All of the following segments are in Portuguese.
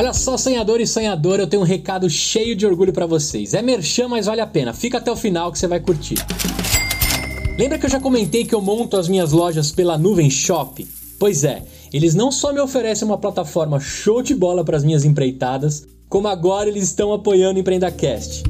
Olha só, sonhador e sonhadora, eu tenho um recado cheio de orgulho para vocês. É merchan, mas vale a pena. Fica até o final que você vai curtir. Lembra que eu já comentei que eu monto as minhas lojas pela Nuvem Shop? Pois é, eles não só me oferecem uma plataforma show de bola para as minhas empreitadas, como agora eles estão apoiando o EmpreendaCast.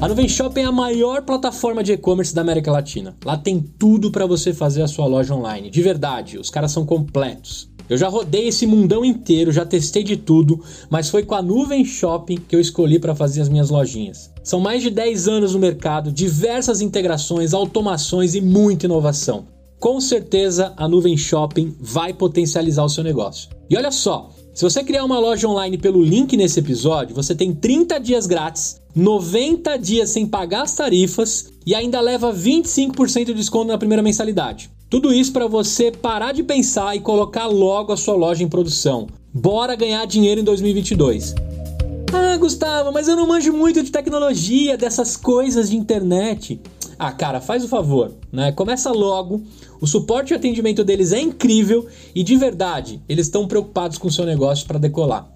A Nuvem Shop é a maior plataforma de e-commerce da América Latina. Lá tem tudo para você fazer a sua loja online. De verdade, os caras são completos. Eu já rodei esse mundão inteiro, já testei de tudo, mas foi com a Nuvem Shopping que eu escolhi para fazer as minhas lojinhas. São mais de 10 anos no mercado, diversas integrações, automações e muita inovação. Com certeza a Nuvem Shopping vai potencializar o seu negócio. E olha só, se você criar uma loja online pelo link nesse episódio, você tem 30 dias grátis, 90 dias sem pagar as tarifas e ainda leva 25% de desconto na primeira mensalidade. Tudo isso para você parar de pensar e colocar logo a sua loja em produção. Bora ganhar dinheiro em 2022. Ah, Gustavo, mas eu não manjo muito de tecnologia, dessas coisas de internet. Ah, cara, faz o favor, né? Começa logo. O suporte e atendimento deles é incrível e de verdade, eles estão preocupados com o seu negócio para decolar.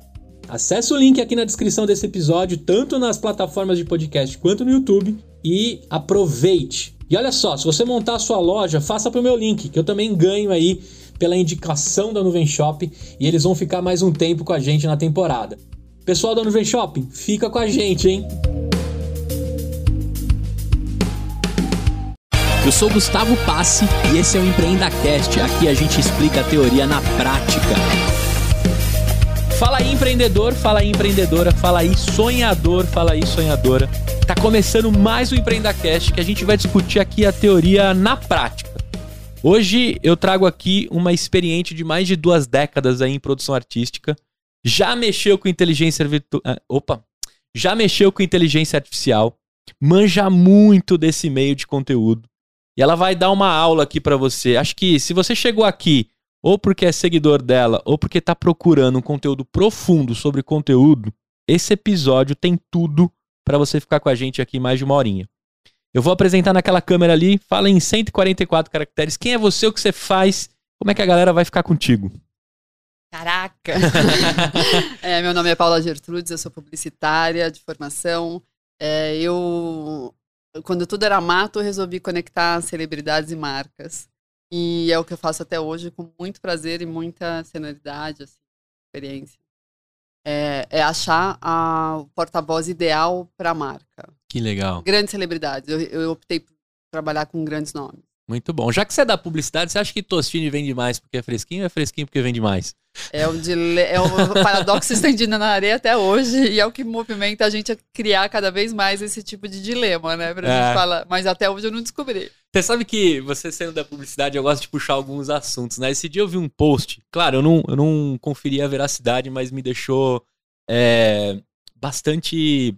Acesse o link aqui na descrição desse episódio, tanto nas plataformas de podcast quanto no YouTube, e aproveite. E olha só, se você montar a sua loja, faça pro meu link, que eu também ganho aí pela indicação da Nuvem Shop e eles vão ficar mais um tempo com a gente na temporada. Pessoal da Nuvem Shopping, fica com a gente, hein? Eu sou Gustavo Passe e esse é o EmpreendaCast. Aqui a gente explica a teoria na prática. Fala aí, empreendedor, fala aí, empreendedora, fala aí, sonhador, fala aí, sonhadora. Tá começando mais um EmpreendaCast que a gente vai discutir aqui a teoria na prática. Hoje eu trago aqui uma experiente de mais de duas décadas aí em produção artística. Já mexeu com inteligência virtual. Ah, opa! Já mexeu com inteligência artificial. Manja muito desse meio de conteúdo e ela vai dar uma aula aqui para você. Acho que se você chegou aqui ou porque é seguidor dela ou porque está procurando um conteúdo profundo sobre conteúdo, esse episódio tem tudo para você ficar com a gente aqui mais de uma horinha. Eu vou apresentar naquela câmera ali, fala em 144 caracteres. Quem é você, o que você faz, como é que a galera vai ficar contigo? Caraca! é, meu nome é Paula Gertrudes, eu sou publicitária de formação. É, eu quando tudo era mato, eu resolvi conectar celebridades e marcas. E é o que eu faço até hoje com muito prazer e muita senioridade, assim, experiência. É, é achar a, o porta-voz ideal para a marca. Que legal. Grandes celebridades. Eu, eu optei por trabalhar com grandes nomes. Muito bom. Já que você é da publicidade, você acha que Tostine vende mais porque é fresquinho ou é fresquinho porque vende mais? É o, dile... é o paradoxo estendido na areia até hoje e é o que movimenta a gente a criar cada vez mais esse tipo de dilema, né? Pra é. gente falar. Mas até hoje eu não descobri. Você sabe que você sendo da publicidade, eu gosto de puxar alguns assuntos, né? Esse dia eu vi um post, claro, eu não, eu não conferi a veracidade, mas me deixou é, bastante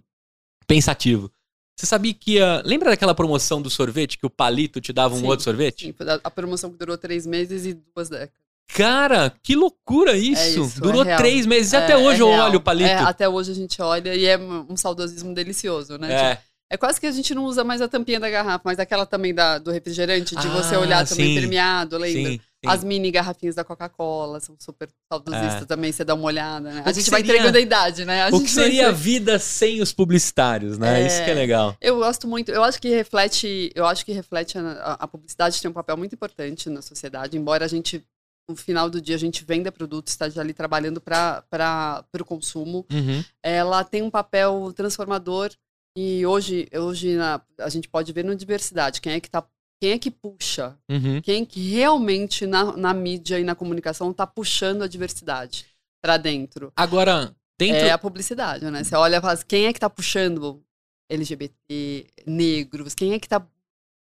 pensativo. Você sabia que. Uh, lembra daquela promoção do sorvete que o palito te dava um sim, outro sorvete? Sim, a promoção que durou três meses e duas décadas. Cara, que loucura isso! É isso Durou é três meses e até é, hoje eu olho o palito. É, até hoje a gente olha e é um saudosismo delicioso, né? É. Tipo, é quase que a gente não usa mais a tampinha da garrafa, mas aquela também da, do refrigerante, de ah, você olhar também permeado, lembra? Sim. As mini garrafinhas da Coca-Cola são super saudosistas é. também, você dá uma olhada, né? A gente seria, vai entregando a idade, né? A o que seria a vida sem os publicitários, né? É, Isso que é legal. Eu gosto muito, eu acho que reflete, eu acho que reflete a, a publicidade tem um papel muito importante na sociedade, embora a gente no final do dia a gente venda produtos, está ali trabalhando para o consumo. Uhum. Ela tem um papel transformador e hoje, hoje na, a gente pode ver na diversidade quem é que está quem é que puxa? Uhum. Quem que realmente na, na mídia e na comunicação está puxando a diversidade para dentro? Agora, dentro... É a publicidade, né? Você olha e fala, assim, quem é que está puxando LGBT, negros? Quem é que está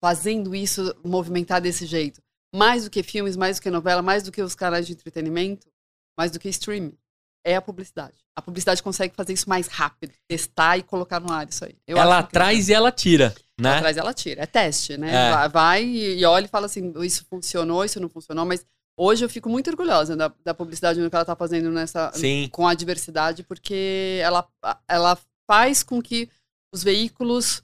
fazendo isso movimentar desse jeito? Mais do que filmes, mais do que novela, mais do que os canais de entretenimento, mais do que streaming. É a publicidade. A publicidade consegue fazer isso mais rápido, testar e colocar no ar isso aí. Eu ela traz e ela tira. Né? Atrás ela tira. É teste, né? É. Vai e olha e fala assim: isso funcionou, isso não funcionou, mas hoje eu fico muito orgulhosa da, da publicidade que ela está fazendo nessa Sim. com a diversidade, porque ela, ela faz com que os veículos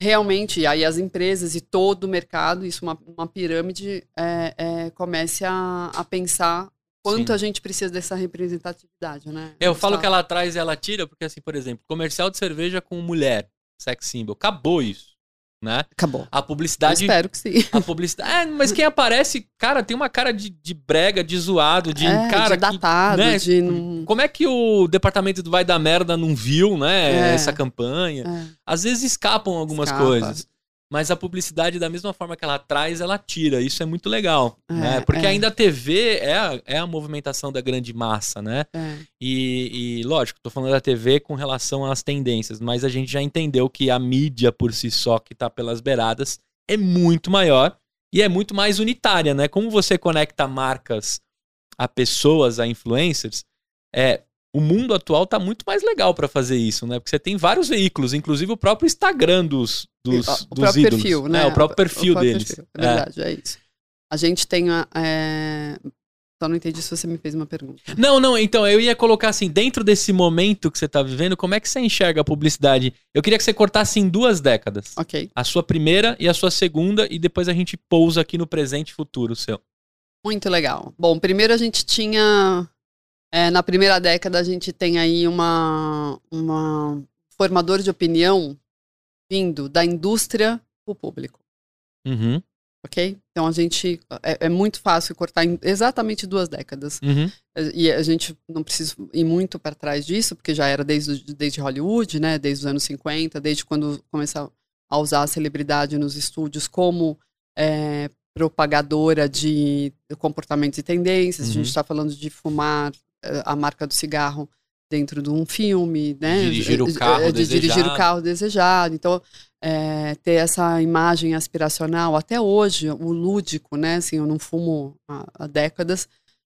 realmente, e aí as empresas e todo o mercado, isso uma, uma pirâmide, é, é, comece a, a pensar quanto Sim. a gente precisa dessa representatividade, né? Eu falo que ela traz e ela tira, porque assim, por exemplo, comercial de cerveja com mulher, sex symbol, acabou isso, né? Acabou. A Eu publicidade espero que sim. A publicidade. É, mas quem aparece, cara, tem uma cara de, de brega, de zoado, de é, cara. de que- datado, né, de... Como é que o departamento do Vai da Merda não viu, né, É. essa campanha? É. Às vezes escapam algumas Escapa. coisas. Mas a publicidade, da mesma forma que ela traz, ela tira. Isso é muito legal. É, né? Porque é. ainda a TV é a, é a movimentação da grande massa, né? É. E, e, lógico, tô falando da TV com relação às tendências, mas a gente já entendeu que a mídia por si só, que tá pelas beiradas, é muito maior e é muito mais unitária, né? Como você conecta marcas a pessoas, a influencers, é, o mundo atual tá muito mais legal para fazer isso, né? Porque você tem vários veículos, inclusive o próprio Instagram dos, dos, o dos próprio ídolos. perfil, né? É, o próprio perfil o próprio deles. perfil, É verdade, é. isso. A gente tem a. É... Só não entendi se você me fez uma pergunta. Não, não, então eu ia colocar assim, dentro desse momento que você tá vivendo, como é que você enxerga a publicidade? Eu queria que você cortasse em duas décadas. Ok. A sua primeira e a sua segunda, e depois a gente pousa aqui no presente e futuro seu. Muito legal. Bom, primeiro a gente tinha. É, na primeira década, a gente tem aí uma, uma formador de opinião vindo da indústria para o público. Uhum, Ok? Então a gente. É, é muito fácil cortar em exatamente duas décadas. uhum, E a gente não precisa ir muito para trás disso, porque já era desde, desde Hollywood, né? Desde os anos 50, desde quando começaram a usar a celebridade nos estúdios como é, propagadora de comportamentos e tendências. A Uhum. gente está falando de fumar a marca do cigarro dentro de um filme, né? Dirigir o Eh, carro eh, de dirigir desejado. o carro desejado. Então, é, ter essa imagem aspiracional, até hoje, o lúdico, né? Assim, eu não fumo há, há décadas,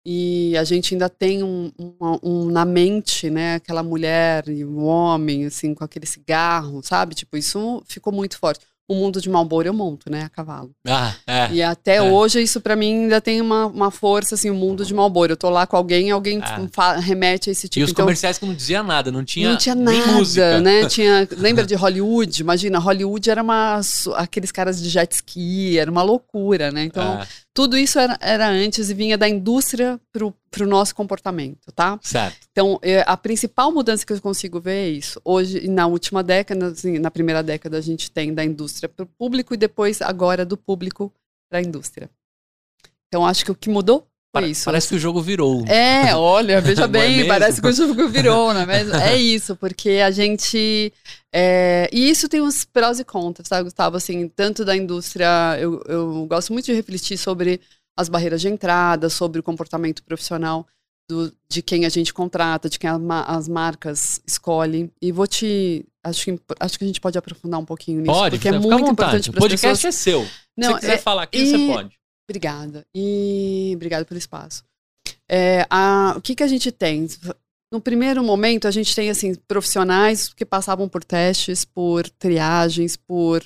e a gente ainda tem um, um- um na mente, né? Aquela mulher e um homem, assim, com aquele cigarro, sabe? Tipo, isso ficou muito forte. O mundo de Malboro eu monto, né? A cavalo. Ah, é. E até É. hoje isso pra mim ainda tem uma, uma força, assim, o mundo de Malboro. Eu tô lá com alguém e alguém Ah. remete a esse tipo. e os então, comerciais que não dizia nada, não tinha, não tinha nada, música. né? Tinha, lembra de Hollywood? Imagina, Hollywood era uma aqueles caras de jet ski, era uma loucura, né? Então, Ah, tudo isso era, era antes e vinha da indústria pro, pro nosso comportamento, tá? certo. Então, é, a principal mudança que eu consigo ver é isso. Hoje, na última década, assim, na primeira década, a gente tem da indústria para o público e depois, agora, do público para a indústria. Então, acho que o que mudou foi isso. Parece que o jogo virou. É, olha, veja é bem, mesmo? parece que o jogo virou, não é mesmo? É isso, porque a gente. é, e isso tem uns prós e contras, sabe, Gustavo? Assim, tanto da indústria, eu, eu gosto muito de refletir sobre as barreiras de entrada, sobre o comportamento profissional do- de quem a gente contrata, de quem a as marcas escolhem. E vou te. Acho que, acho que a gente pode aprofundar um pouquinho nisso, Pode, porque é muito importante O para as podcast pessoas. é seu. Se Não, você quiser é- falar aqui, e- você pode. Obrigada. E obrigada pelo espaço. É, a- o que, que a gente tem? No primeiro momento, a gente tem assim profissionais que passavam por testes, por triagens, por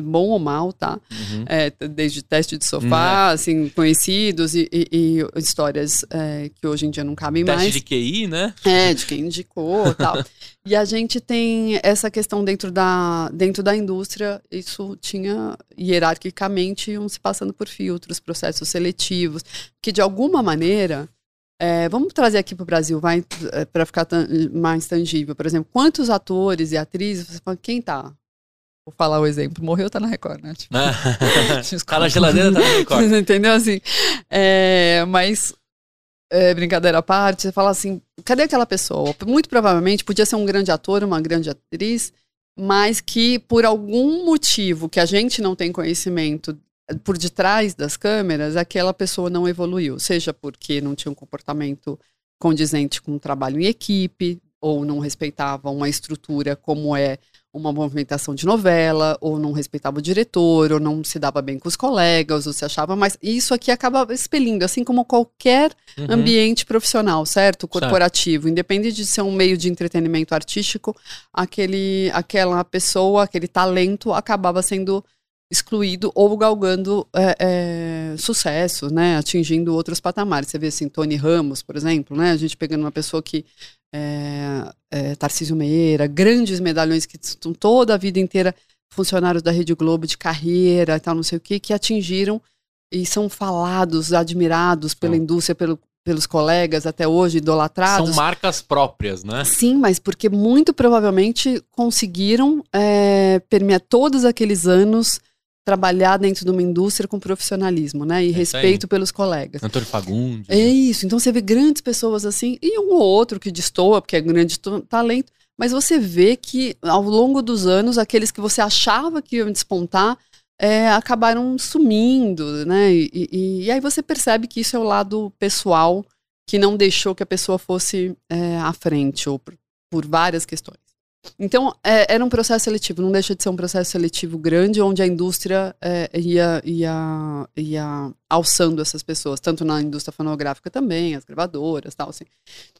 bom ou mal, tá? Uhum. É, desde teste de sofá, assim conhecidos e, e- e histórias é, que hoje em dia não cabem Teste mais. de QI, né? É, de quem indicou e tal. e a gente tem essa questão dentro da, dentro da indústria, isso tinha hierarquicamente iam se passando por filtros, processos seletivos, que de alguma maneira. é, vamos trazer aqui para o Brasil, vai, para ficar mais tangível. Por exemplo, quantos atores e atrizes, você fala, quem tá? Vou falar o exemplo, morreu, tá na Record, né? Tipo, tá na geladeira, tá na Record. entendeu assim? É, mas, é, brincadeira à parte, você fala assim: cadê aquela pessoa? Muito provavelmente podia ser um grande ator, uma grande atriz, mas que por algum motivo que a gente não tem conhecimento por detrás das câmeras, aquela pessoa não evoluiu. Seja porque não tinha um comportamento condizente com o trabalho em equipe, ou não respeitava uma estrutura como é uma movimentação de novela, ou não respeitava o diretor, ou não se dava bem com os colegas, ou se achava mais. Isso aqui acaba expelindo, assim como qualquer Uhum. ambiente profissional, certo? Certo. Corporativo. Independente de ser um meio de entretenimento artístico, aquele, aquela pessoa, aquele talento acabava sendo excluído ou galgando é, é, sucesso, né? Atingindo outros patamares. Você vê assim, Tony Ramos, por exemplo, né? A gente pegando uma pessoa que é, é, Tarcísio Meira, grandes medalhões que estão toda a vida inteira funcionários da Rede Globo de carreira e tal, não sei o que, que atingiram e são falados, admirados pela indústria, pelo, pelos colegas até hoje, idolatrados. São marcas próprias, né? Sim, mas porque muito provavelmente conseguiram é, permear todos aqueles anos trabalhar dentro de uma indústria com profissionalismo, né? E é respeito pelos colegas. Antônio Fagundes. É isso. Então você vê grandes pessoas assim, e um ou outro que destoa, porque é grande talento, mas você vê que ao longo dos anos, aqueles que você achava que iam despontar é, acabaram sumindo, né? E, e, e, aí você percebe que isso é o lado pessoal que não deixou que a pessoa fosse é, à frente, ou por, por várias questões. Então, é, era um processo seletivo, não deixa de ser um processo seletivo grande, onde a indústria é, ia, ia, ia alçando essas pessoas, tanto na indústria fonográfica também, as gravadoras tal, assim.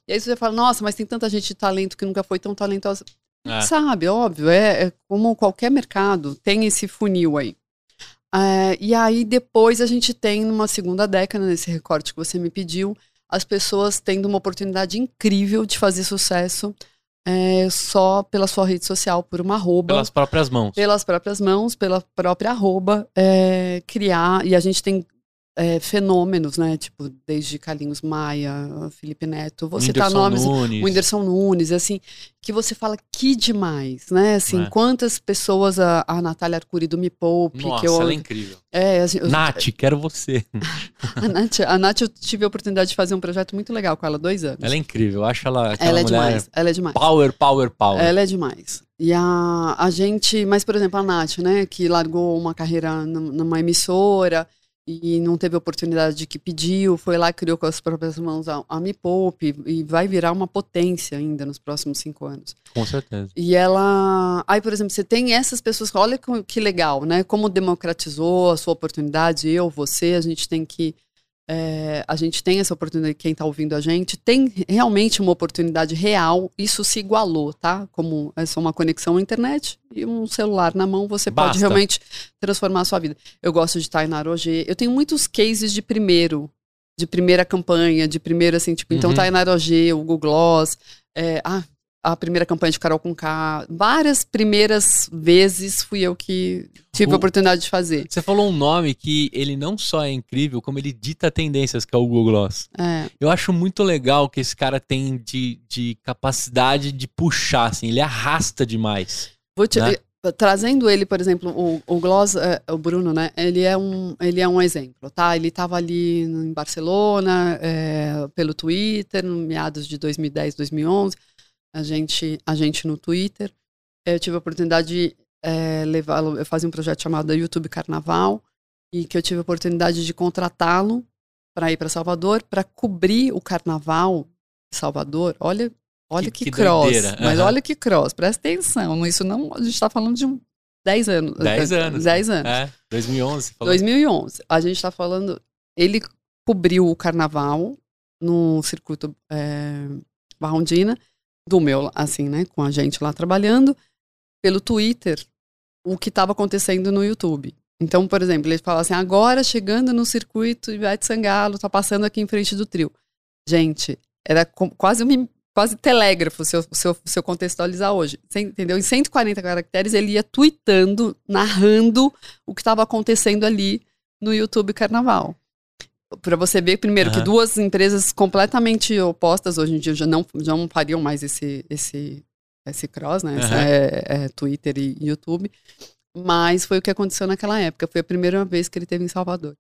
E aí você fala, nossa, mas tem tanta gente de talento que nunca foi tão talentosa. É. Sabe, óbvio, é, é, como qualquer mercado, tem esse funil aí. É, e aí depois a gente tem, numa segunda década, nesse recorte que você me pediu, as pessoas tendo uma oportunidade incrível de fazer sucesso é, só pela sua rede social, por uma arroba. Pelas próprias mãos. Pelas próprias mãos, pela própria arroba, é, criar. E a gente tem é, fenômenos, né? Tipo, desde Carlinhos Maia, Felipe Neto, você tá nomes, Nunes. Whindersson Nunes, assim, que você fala que demais, né? Assim, é. quantas pessoas a, a Natália Arcuri do Me Poupe, Nossa, que eu, ela é incrível. É, assim, eu, Nath, quero você. a, Nath, a Nath, eu tive a oportunidade de fazer um projeto muito legal com ela, dois anos. Ela é incrível, eu acho ela Ela é demais, ela é demais. Power, power, power. Ela é demais. E a, a gente, mas por exemplo, a Nath, né, que largou uma carreira numa emissora, e não teve oportunidade de que pediu, foi lá criou com as próprias mãos a, a Me Poupe e vai virar uma potência ainda nos próximos cinco anos. Com certeza. E ela. Aí, por exemplo, você tem essas pessoas, olha que legal, né? Como democratizou a sua oportunidade, eu, você, a gente tem que é, a gente tem essa oportunidade, quem está ouvindo a gente, tem realmente uma oportunidade real, isso se igualou, tá? Como é só uma conexão à internet e um celular na mão, você Basta. pode realmente transformar a sua vida. Eu gosto de em Narogê, eu tenho muitos cases de primeiro, de primeira campanha, de primeiro, assim, tipo, então uhum. então Tainara OG, o Google Gloss, é, ah, a primeira campanha de Carol com K. Várias primeiras vezes fui eu que tive o, a oportunidade de fazer. Você falou um nome que ele não só é incrível, como ele dita tendências, que é o Google Gloss. É. Eu acho muito legal que esse cara tem de, de capacidade de puxar, assim, ele arrasta demais. Vou te, né? Trazendo ele, por exemplo, o, o Gloss, é, o Bruno, né? Ele é um, ele é um exemplo, tá? Ele estava ali em Barcelona, é, pelo Twitter, no meados de 2010, 2011 a gente, a gente no Twitter. Eu tive a oportunidade de é, levá-lo, eu fazia um projeto chamado YouTube Carnaval, e que eu tive a oportunidade de contratá-lo para ir para Salvador, para cobrir o carnaval de Salvador. Olha, olha que, que, que cross. Mas uhum. olha que cross, presta atenção. Isso não, a gente está falando de um 10 anos. 10 anos. 10 anos. É, 2011. Falou. 2011. A gente está falando. Ele cobriu o carnaval no circuito é, Barrondina do meu, assim, né, com a gente lá trabalhando, pelo Twitter, o que estava acontecendo no YouTube. Então, por exemplo, ele fala assim: agora chegando no circuito Ivete Sangalo, tá passando aqui em frente do trio. Gente, era quase um quase telégrafo se eu, se eu, se eu contextualizar hoje. Você entendeu? Em 140 caracteres, ele ia tweetando, narrando o que estava acontecendo ali no YouTube Carnaval para você ver primeiro uhum. que duas empresas completamente opostas hoje em dia já não já não fariam mais esse esse esse cross, né? Uhum. É, é, Twitter e YouTube. Mas foi o que aconteceu naquela época. Foi a primeira vez que ele teve em Salvador.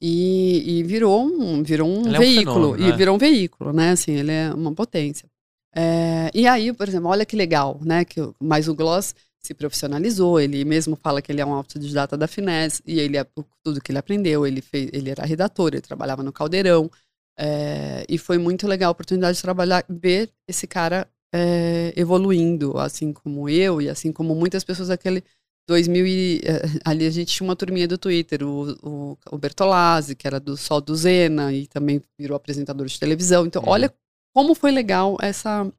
E, e virou um virou um ele veículo é um fenômeno, e né? virou um veículo, né? Assim, ele é uma potência. É, e aí, por exemplo, olha que legal, né? Que mais o Gloss se profissionalizou, ele mesmo fala que ele é um autodidata da Finés, e ele é tudo que ele aprendeu, ele fez, ele era redator, ele trabalhava no Caldeirão, é, e foi muito legal a oportunidade de trabalhar, ver esse cara é, evoluindo, assim como eu, e assim como muitas pessoas daquele 2000 e, é, ali a gente tinha uma turminha do Twitter, o, o, o Bertolazzi, que era do Sol do Zena, e também virou apresentador de televisão, então uhum. olha como foi legal essa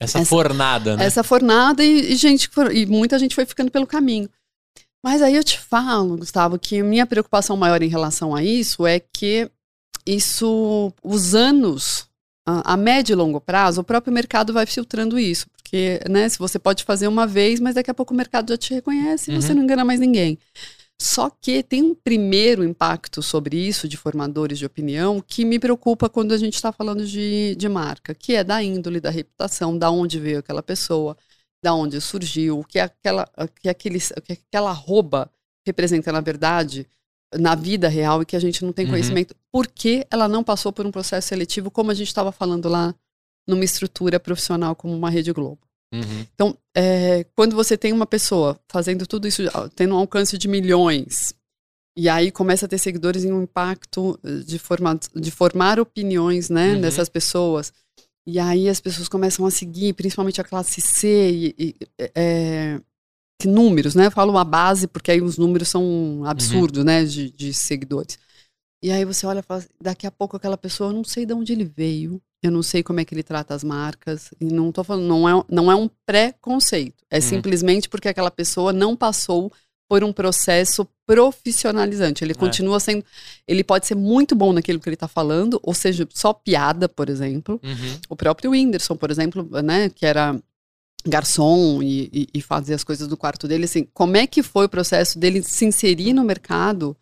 essa, essa fornada, né? Essa fornada e, e, gente, e muita gente foi ficando pelo caminho. Mas aí eu te falo, Gustavo, que minha preocupação maior em relação a isso é que isso, os anos, a, a médio e longo prazo, o próprio mercado vai filtrando isso. Porque, né, se você pode fazer uma vez, mas daqui a pouco o mercado já te reconhece e uhum. você não engana mais ninguém. Só que tem um primeiro impacto sobre isso de formadores de opinião que me preocupa quando a gente está falando de, de marca, que é da índole, da reputação, da onde veio aquela pessoa, da onde surgiu, o que aquela, que aquele, que aquela arroba representa na verdade na vida real e que a gente não tem uhum. conhecimento, uhum. porque ela não passou por um processo seletivo, como a gente estava falando lá numa estrutura profissional como uma Rede Globo. Uhum. Então, é, quando você tem uma pessoa fazendo tudo isso, tendo um alcance de milhões, e aí começa a ter seguidores em um impacto de, formar, de formar opiniões né, uhum. dessas pessoas, e aí as pessoas começam a seguir, principalmente a classe C, e, e é, que números, né? Eu falo uma base porque aí os números são absurdos, uhum. né, de, de seguidores. E aí você olha e fala, daqui a pouco aquela pessoa, eu não sei de onde ele veio, eu não sei como é que ele trata as marcas. E não tô falando, não é, não é um pré-conceito. É uhum. simplesmente porque aquela pessoa não passou por um processo profissionalizante. Ele é. continua sendo. Ele pode ser muito bom naquilo que ele está falando, ou seja, só piada, por exemplo. Uhum. O próprio Whindersson, por exemplo, né, que era garçom e, e, e fazia as coisas do quarto dele, assim, como é que foi o processo dele se inserir no mercado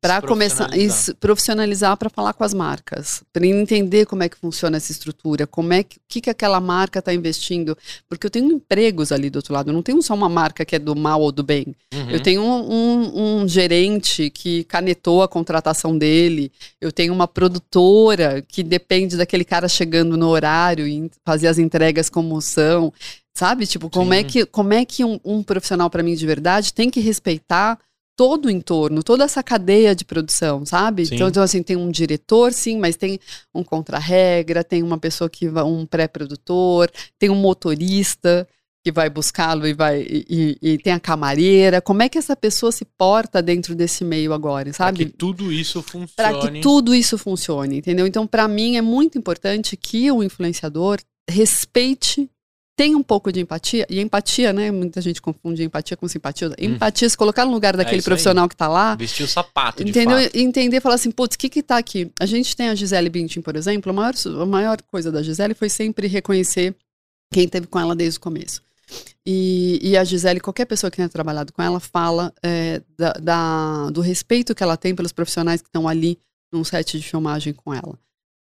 para começar a profissionalizar para falar com as marcas, para entender como é que funciona essa estrutura, como é que o que, que aquela marca está investindo, porque eu tenho empregos ali do outro lado, eu não tenho só uma marca que é do mal ou do bem, uhum. eu tenho um, um, um, gerente que canetou a contratação dele, eu tenho uma produtora que depende daquele cara chegando no horário e fazer as entregas como são, sabe? Tipo, como é Sim. é que como é que um, um profissional para mim de verdade tem que respeitar todo o entorno, toda essa cadeia de produção, sabe? Sim. Então, assim, tem um diretor, sim, mas tem um contra-regra, tem uma pessoa que vai, um pré-produtor, tem um motorista que vai buscá-lo e vai e, e, e, tem a camareira. Como é que essa pessoa se porta dentro desse meio agora, sabe? Para que tudo isso funcione. Para que tudo isso funcione, entendeu? Então, para mim é muito importante que o influenciador respeite tem um pouco de empatia, e empatia, né? Muita gente confunde empatia com simpatia. Hum. Empatia, se colocar no lugar daquele é profissional aí. que tá lá. Vestir o sapato, entendeu? Fato. Entender falar assim, putz, o que que tá aqui? A gente tem a Gisele Bündchen, por exemplo, a maior, a maior coisa da Gisele foi sempre reconhecer quem teve com ela desde o começo. E, e a Gisele, qualquer pessoa que tenha trabalhado com ela, fala é, da, da, do respeito que ela tem pelos profissionais que estão ali num set de filmagem com ela.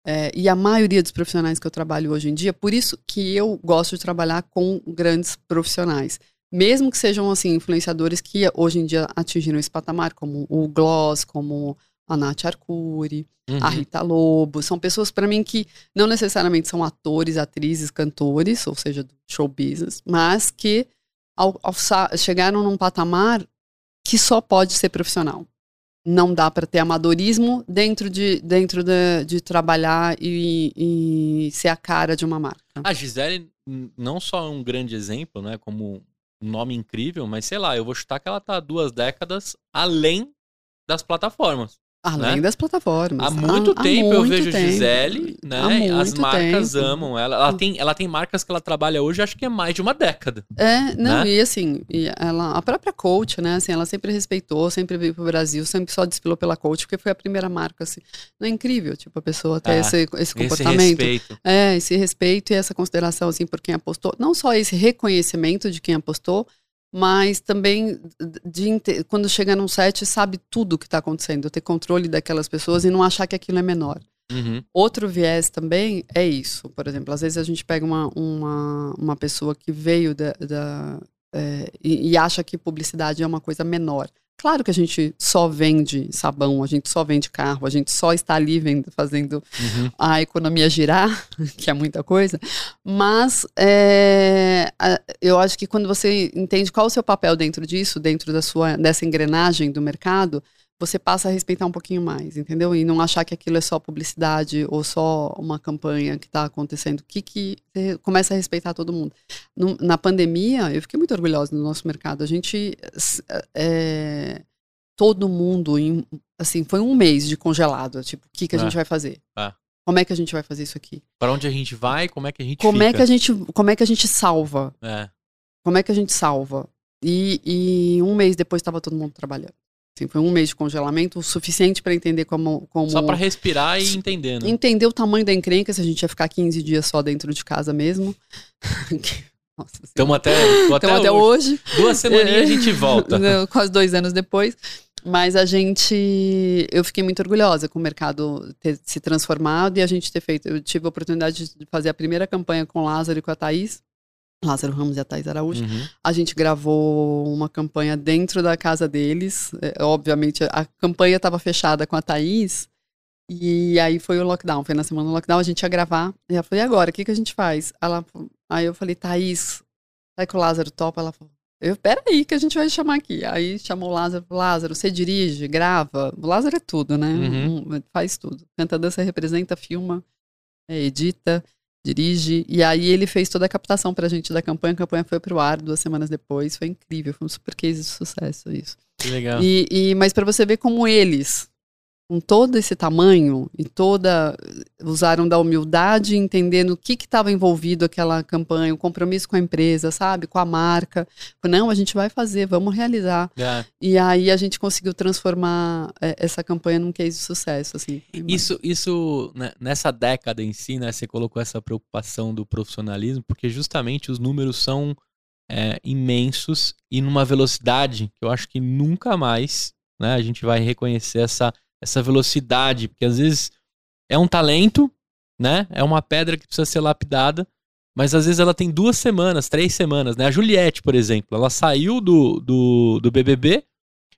É, e a maioria dos profissionais que eu trabalho hoje em dia, por isso que eu gosto de trabalhar com grandes profissionais. Mesmo que sejam assim influenciadores que hoje em dia atingiram esse patamar, como o Gloss, como a Nath Arcuri, uhum. a Rita Lobo, são pessoas para mim que não necessariamente são atores, atrizes, cantores, ou seja, do show business, mas que ao, ao, chegaram num patamar que só pode ser profissional não dá para ter amadorismo dentro de, dentro de, de trabalhar e, e, ser a cara de uma marca. A Gisele não só é um grande exemplo, né, como um nome incrível, mas sei lá, eu vou chutar que ela tá duas décadas além das plataformas. Além né? das plataformas. Há muito há, tempo há muito eu vejo tempo. Gisele, né? As marcas tempo. amam ela. Ela tem, ela tem marcas que ela trabalha hoje, acho que é mais de uma década. É, não, né? e assim, e ela, a própria coach, né? Assim, ela sempre respeitou, sempre veio pro Brasil, sempre só desfilou pela coach, porque foi a primeira marca, assim. Não é incrível, tipo, a pessoa ter ah, esse, esse comportamento. Esse respeito. É, esse respeito e essa consideração, assim, por quem apostou. Não só esse reconhecimento de quem apostou, mas também de, quando chega num set sabe tudo o que está acontecendo, ter controle daquelas pessoas e não achar que aquilo é menor. Uhum. Outro viés também é isso. Por exemplo, às vezes a gente pega uma, uma, uma pessoa que veio da, da é, e, e, acha que publicidade é uma coisa menor. Claro que a gente só vende sabão, a gente só vende carro, a gente só está ali vendo, fazendo uhum. a economia girar, que é muita coisa. Mas é, eu acho que quando você entende qual o seu papel dentro disso, dentro da sua, dessa engrenagem do mercado, você passa a respeitar um pouquinho mais, entendeu? E não achar que aquilo é só publicidade ou só uma campanha que está acontecendo. Que que você começa a respeitar todo mundo. No, na pandemia, eu fiquei muito orgulhosa do nosso mercado. A gente é, todo mundo em, assim foi um mês de congelado. Tipo, o que que a é. gente vai fazer? É. Como é que a gente vai fazer isso aqui? Para onde a gente vai? Como é que a gente como fica? é que a gente como é que a gente salva? É. Como é que a gente salva? E, e um mês depois estava todo mundo trabalhando. Assim, foi um mês de congelamento, o suficiente para entender como, como. Só para respirar e entender, né? Entender o tamanho da encrenca, se a gente ia ficar 15 dias só dentro de casa mesmo. Estamos até, até, até hoje. hoje. Duas semaninhas a gente volta. Quase dois anos depois. Mas a gente. Eu fiquei muito orgulhosa com o mercado ter se transformado e a gente ter feito. Eu tive a oportunidade de fazer a primeira campanha com o Lázaro e com a Thaís. Lázaro Ramos e a Thaís Araújo. Uhum. A gente gravou uma campanha dentro da casa deles. É, obviamente, a campanha estava fechada com a Thaís. E aí foi o lockdown, foi na semana do lockdown, a gente ia gravar. E ela falou, e agora, o que, que a gente faz? Ela, aí eu falei, Thaís, sai que o Lázaro topa? Ela falou, eu, peraí, que a gente vai chamar aqui. Aí chamou o Lázaro, Lázaro, você dirige, grava. O Lázaro é tudo, né? Uhum. Faz tudo. Canta, dança, representa, filma, é, edita, dirige. E aí ele fez toda a captação pra gente da campanha. A campanha foi pro ar duas semanas depois. Foi incrível, foi um super case de sucesso isso. Que legal. E, e, mas para você ver como eles, com todo esse tamanho e toda. usaram da humildade, entendendo o que estava envolvido aquela campanha, o compromisso com a empresa, sabe? Com a marca. Não, a gente vai fazer, vamos realizar. É. E aí a gente conseguiu transformar é, essa campanha num case de sucesso. Assim. Isso, isso né, nessa década em si, né, você colocou essa preocupação do profissionalismo, porque justamente os números são é, imensos e numa velocidade que eu acho que nunca mais né, a gente vai reconhecer essa, essa velocidade, porque às vezes é um talento, né? É uma pedra que precisa ser lapidada, mas às vezes ela tem duas semanas, três semanas, né? A Juliette, por exemplo, ela saiu do, do, do BBB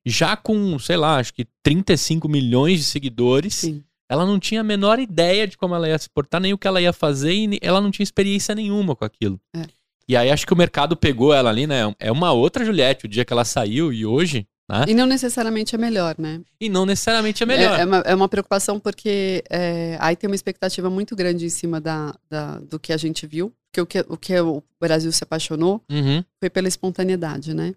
já com, sei lá, acho que 35 milhões de seguidores. Sim. Ela não tinha a menor ideia de como ela ia se portar, nem o que ela ia fazer, e ela não tinha experiência nenhuma com aquilo. É. E aí acho que o mercado pegou ela ali, né? É uma outra Juliette, o dia que ela saiu e hoje, né? E não necessariamente é melhor, né? E não necessariamente é melhor. É, é uma, é uma preocupação porque é, aí tem uma expectativa muito grande em cima da, da- do que a gente viu. Porque o que, o que o Brasil se apaixonou Uhum. foi pela espontaneidade, né?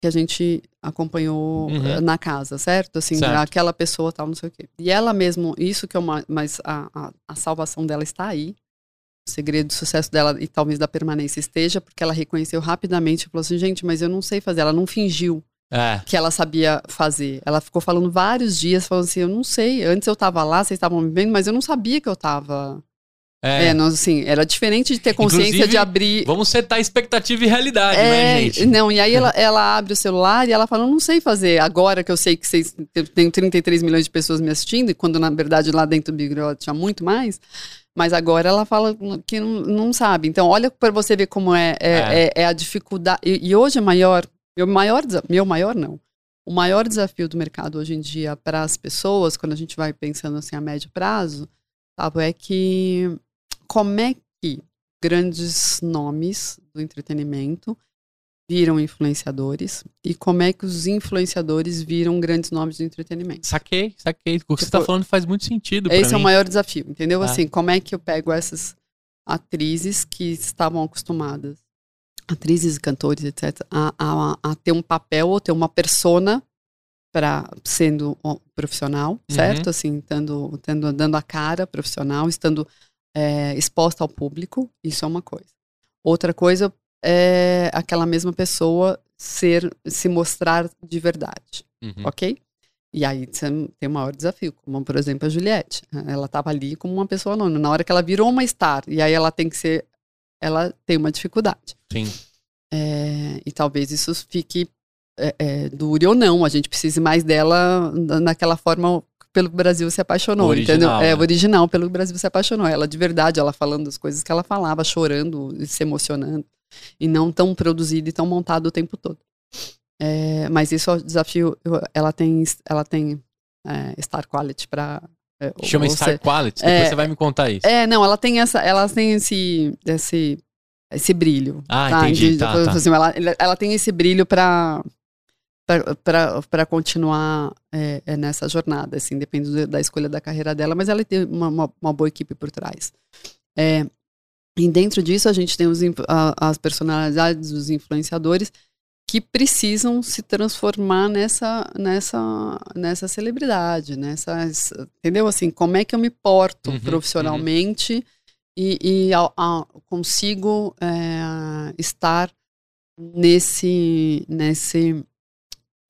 Que a gente acompanhou Uhum. na casa, certo? Assim, Certo. aquela pessoa tal, não sei o quê. E ela mesmo, isso que é uma. Mas a, a, a salvação dela está aí. O segredo do sucesso dela e talvez da permanência esteja, porque ela reconheceu rapidamente e falou assim: gente, mas eu não sei fazer. Ela não fingiu É. que ela sabia fazer. Ela ficou falando vários dias, falando assim: eu não sei. Antes eu tava lá, vocês estavam me vendo, mas eu não sabia que eu tava. É. É, não, assim, era diferente de ter consciência Inclusive, de abrir. Vamos setar expectativa e realidade, É, né, gente? Não, e aí ela, ela abre o celular e ela fala: eu não sei fazer. Agora que eu sei que vocês eu tenho 33 milhões de pessoas me assistindo, e quando na verdade lá dentro do Big Brother tinha muito mais. Mas agora ela fala que não, não sabe. Então, olha para você ver como é, é, É. é- é a dificuldade. E, e hoje é maior. Meu maior, meu maior não. O maior desafio do mercado hoje em dia para as pessoas, quando a gente vai pensando assim a médio prazo, é que como é que grandes nomes do entretenimento viram influenciadores e como é que os influenciadores viram grandes nomes do entretenimento. Saquei, saquei. O que você Tipo, tá falando faz muito sentido Esse é o maior desafio, entendeu? Ah. Assim, como é que eu pego essas atrizes que estavam acostumadas, atrizes cantores, etc., a, a, a ter um papel ou ter uma persona para sendo profissional, certo? Assim, tendo, tendo, dando a cara profissional, estando é, exposta ao público, isso é uma coisa. Outra coisa é aquela mesma pessoa ser, se mostrar de verdade Uhum. ok? E aí tem o maior desafio, como por exemplo a Juliette. Ela estava ali como uma pessoa anônima. Na hora que ela virou uma star, e aí ela tem que ser. Ela tem uma dificuldade. Sim. É, e talvez isso fique é, é, dure ou não. A gente precise mais dela na- naquela forma pelo Brasil se apaixonou, Original, entendeu? É, né? original, pelo Brasil se apaixonou. Ela de verdade, ela falando as coisas que ela falava, chorando, e se emocionando. E não tão produzida e tão montada o tempo todo. É, mas isso é o desafio. Ela tem, ela tem é, Star Quality para. É, Chama Star se- Quality. Depois é, você vai me contar isso. é, não, ela tem essa, ela tem esse, esse, esse brilho. Ah, tá? entendi, De- tá, tipo tá. assim, ela, ela tem esse brilho para para continuar é, é, nessa jornada, assim, depende da escolha da carreira dela, mas ela tem uma, uma, uma boa equipe por trás. É, e dentro disso a gente tem os, a- as personalidades, os influenciadores que precisam se transformar nessa nessa nessa celebridade, nessa entendeu assim como é que eu me porto Uhum, profissionalmente e, e ao- ao- consigo é, estar nesse nesse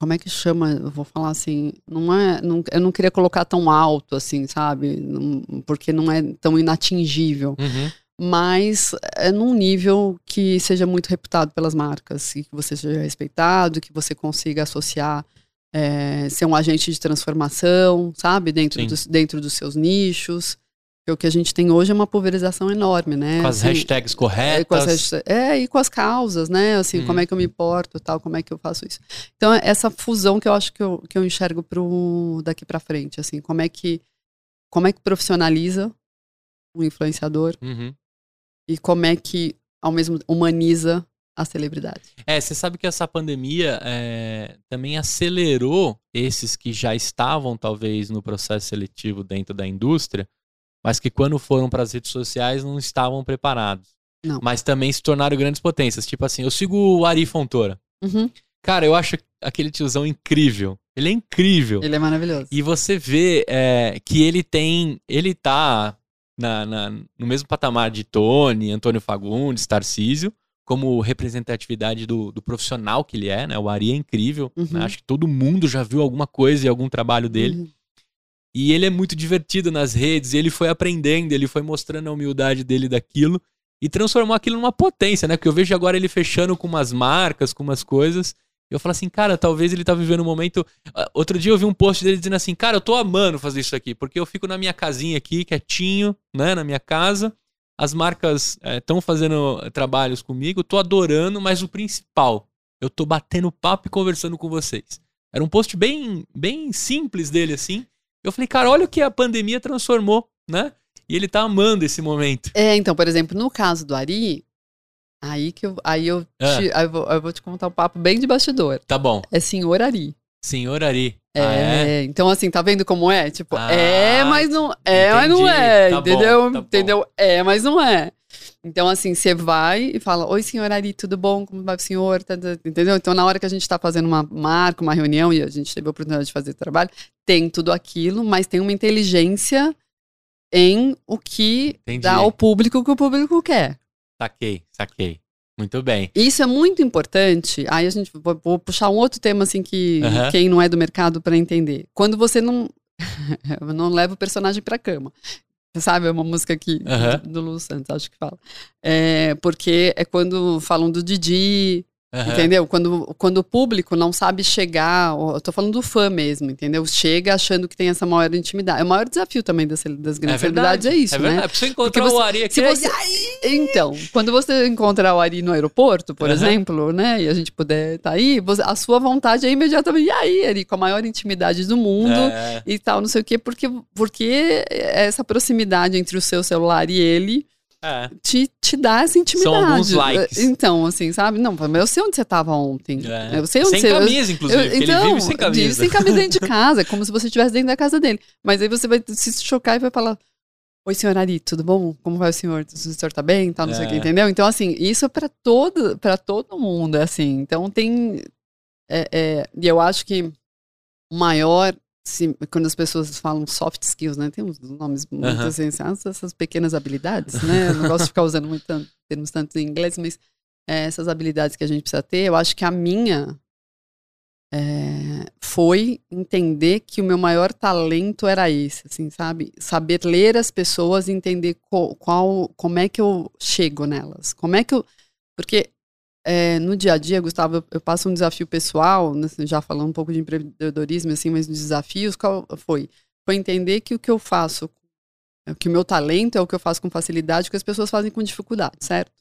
como é que chama? Eu vou falar assim, não é, não, eu não queria colocar tão alto assim, sabe? Não- porque não é tão inatingível. Uhum. Mas é num nível que seja muito reputado pelas marcas e que você seja respeitado, que você consiga associar, é, ser um agente de transformação, sabe, dentro, dos, dentro dos seus nichos. Porque o que a gente tem hoje é uma pulverização enorme, né? Com as assim, hashtags corretas. É, com as hashtag, é, e com as causas, né? Assim, hum. como é que eu me importo tal, como é que eu faço isso. Então, essa fusão que eu acho que eu, que eu enxergo pro, daqui para frente, assim, como é que como é que profissionaliza um influenciador uhum. E como é que, ao mesmo humaniza a celebridade. É, você sabe que essa pandemia é, também acelerou esses que já estavam, talvez, no processo seletivo dentro da indústria, mas que quando foram para as redes sociais não estavam preparados. Não. Mas também se tornaram grandes potências. Tipo assim, eu sigo o Ari Fontoura. Uhum. Cara, eu acho aquele tiozão incrível. Ele é incrível. Ele é maravilhoso. E você vê é, que ele tem. Ele tá na, na, no mesmo patamar de Tony, Antônio Fagundes, Tarcísio, como representatividade do, do profissional que ele é, né? O Ari é incrível. Uhum. Né? Acho que todo mundo já viu alguma coisa e algum trabalho dele. Uhum. E ele é muito divertido nas redes, ele foi aprendendo, ele foi mostrando a humildade dele daquilo e transformou aquilo numa potência, né? Porque eu vejo agora ele fechando com umas marcas, com umas coisas. Eu falo assim, cara, talvez ele tá vivendo um momento. Ah, outro dia eu vi um post dele dizendo assim, cara, eu tô amando fazer isso aqui, porque eu fico na minha casinha aqui, quietinho, né? Na minha casa. As marcas estão é, fazendo trabalhos comigo, tô adorando, mas o principal, eu tô batendo papo e conversando com vocês. Era um post bem, bem simples dele, assim. Eu falei, cara, olha o que a pandemia transformou, né? E ele tá amando esse momento. É, então, por exemplo, no caso do Ari, aí que eu, aí eu, Ah. te, aí eu, vou, eu vou te contar um papo bem de bastidor. Tá bom. É senhor Ari. Senhor Ari. É, Ah, é? então assim, tá vendo como é? Tipo, Ah, é, mas não é, mas não entendi. é, Tá bom, entendeu? tá bom. entendeu? É, mas não é. Então assim, você vai e fala: "Oi, senhor Ari, tudo bom? Como vai o senhor?" Tá, tá, entendeu? Então na hora que a gente tá fazendo uma marca, uma reunião e a gente teve a oportunidade de fazer trabalho, tem tudo aquilo, mas tem uma inteligência em o que Entendi. dá ao público o que o público quer. Saquei, saquei. Muito bem. Isso é muito importante. Aí a gente vou, puxar um outro tema assim que quem não é do mercado para entender. Quando você não não leva o personagem para cama. Você sabe, é uma música aqui do, do Lu Santos, acho que fala. É, porque é quando falam do Didi, Aham. entendeu? Quando, quando o público não sabe chegar, eu tô falando do fã mesmo, entendeu? Chega achando que tem essa maior intimidade. É o maior desafio também das, das É grandes verdade. celebridades, é isso, é né? verdade. Pra você encontrar o Ari aqui. é- você- Então, quando você encontrar o Ari no aeroporto, por Aham. exemplo, né, e a gente puder estar aí, você- a sua vontade é imediatamente, e aí, Ari, com a maior intimidade do mundo É, e tal, não sei o quê, porque, porque essa proximidade entre o seu celular e ele é. te, te dá essa intimidade. alguns likes. Então, assim, sabe? Não, eu sei onde você estava ontem. É. Eu sei onde sem você... camisa, inclusive. Eu- então, ele vive sem camisa. sem camisa dentro de casa, é como se você estivesse dentro da casa dele. Mas aí você vai se chocar e vai falar: Oi, senhor Ari, tudo bom? Como vai o senhor? O senhor tá bem? Tal, não sei o que, É. entendeu? Então, assim, isso é pra todo, pra todo mundo, é assim. Então, tem. é, é, e eu acho que o maior. Se- quando as pessoas falam soft skills, né? Tem uns nomes muito Aham. assim, essas essas pequenas habilidades, né? Eu não gosto de ficar usando muito tanto, termos tanto em inglês, mas é, essas habilidades que a gente precisa ter, eu acho que a minha é, foi entender que o meu maior talento era esse, assim, sabe? Saber ler as pessoas e entender qual, qual- como é que eu chego nelas. Como é que eu. Porque é, no dia a dia, Gustavo, eu, eu passo um desafio pessoal, né, já falando um pouco de empreendedorismo, assim, mas desafios, qual foi? Foi entender que o que eu faço, que o meu talento é o que eu faço com facilidade, que as pessoas fazem com dificuldade, certo?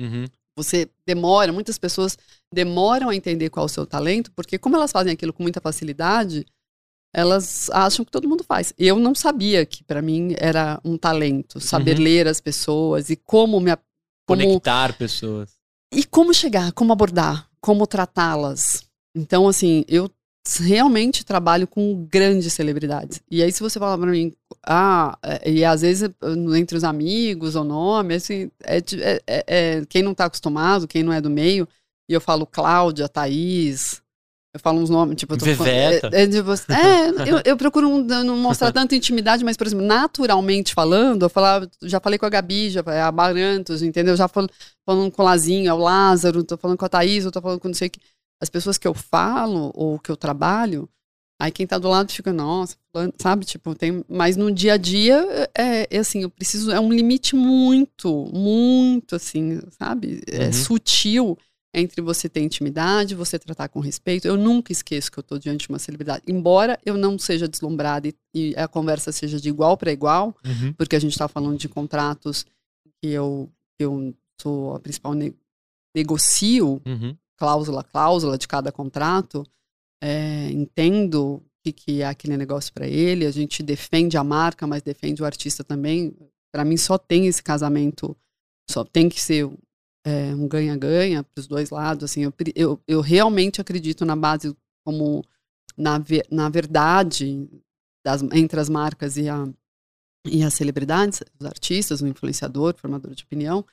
Uhum. você demora, muitas pessoas demoram a entender qual é o seu talento, porque como elas fazem aquilo com muita facilidade, elas acham que todo mundo faz. Eu não sabia que para mim era um talento, saber Uhum. ler as pessoas e como me como Conectar pessoas. E como chegar, como abordar, como tratá-las. Então, assim, eu realmente trabalho com grandes celebridades. E aí, se você falar pra mim, ah, é- e às vezes eh, entre os amigos, o nome, assim, é, é- é- é- quem não tá acostumado, quem não é do meio, e eu falo Cláudia, Thaís, eu falo uns nomes, tipo, eu tô falando- é, é, você- é, eu, eu procuro não, não mostrar tanta intimidade, mas, por exemplo, naturalmente falando, eu falava, já falei com a Gabi, já a Barantos, entendeu? Já falo, falando com o Lazinho, é o Lázaro, tô falando com a Thaís, eu tô falando com não sei o que. As pessoas que eu falo ou que eu trabalho, Aí quem tá do lado fica, nossa, sabe? Tipo, tem. Mas no dia a dia, é, é assim, eu preciso. É um limite muito, muito, assim, sabe? É uhum. sutil entre você ter intimidade, você tratar com respeito. Eu nunca esqueço que eu tô diante de uma celebridade. Embora eu não seja deslumbrada e, e a conversa seja de igual para igual, uhum. porque a gente tá falando de contratos que eu, eu sou a principal ne negocio, uhum. cláusula a cláusula de cada contrato é, entendo o que, que é aquele negócio para ele, a gente defende a marca, mas defende o artista também. Para mim, só tem esse casamento, só tem que ser é, um ganha-ganha para os dois lados. Assim, eu, eu, eu, realmente acredito na base como na, na verdade das, entre as marcas e, a, e as celebridades, os artistas, o influenciador, o formador de opinião,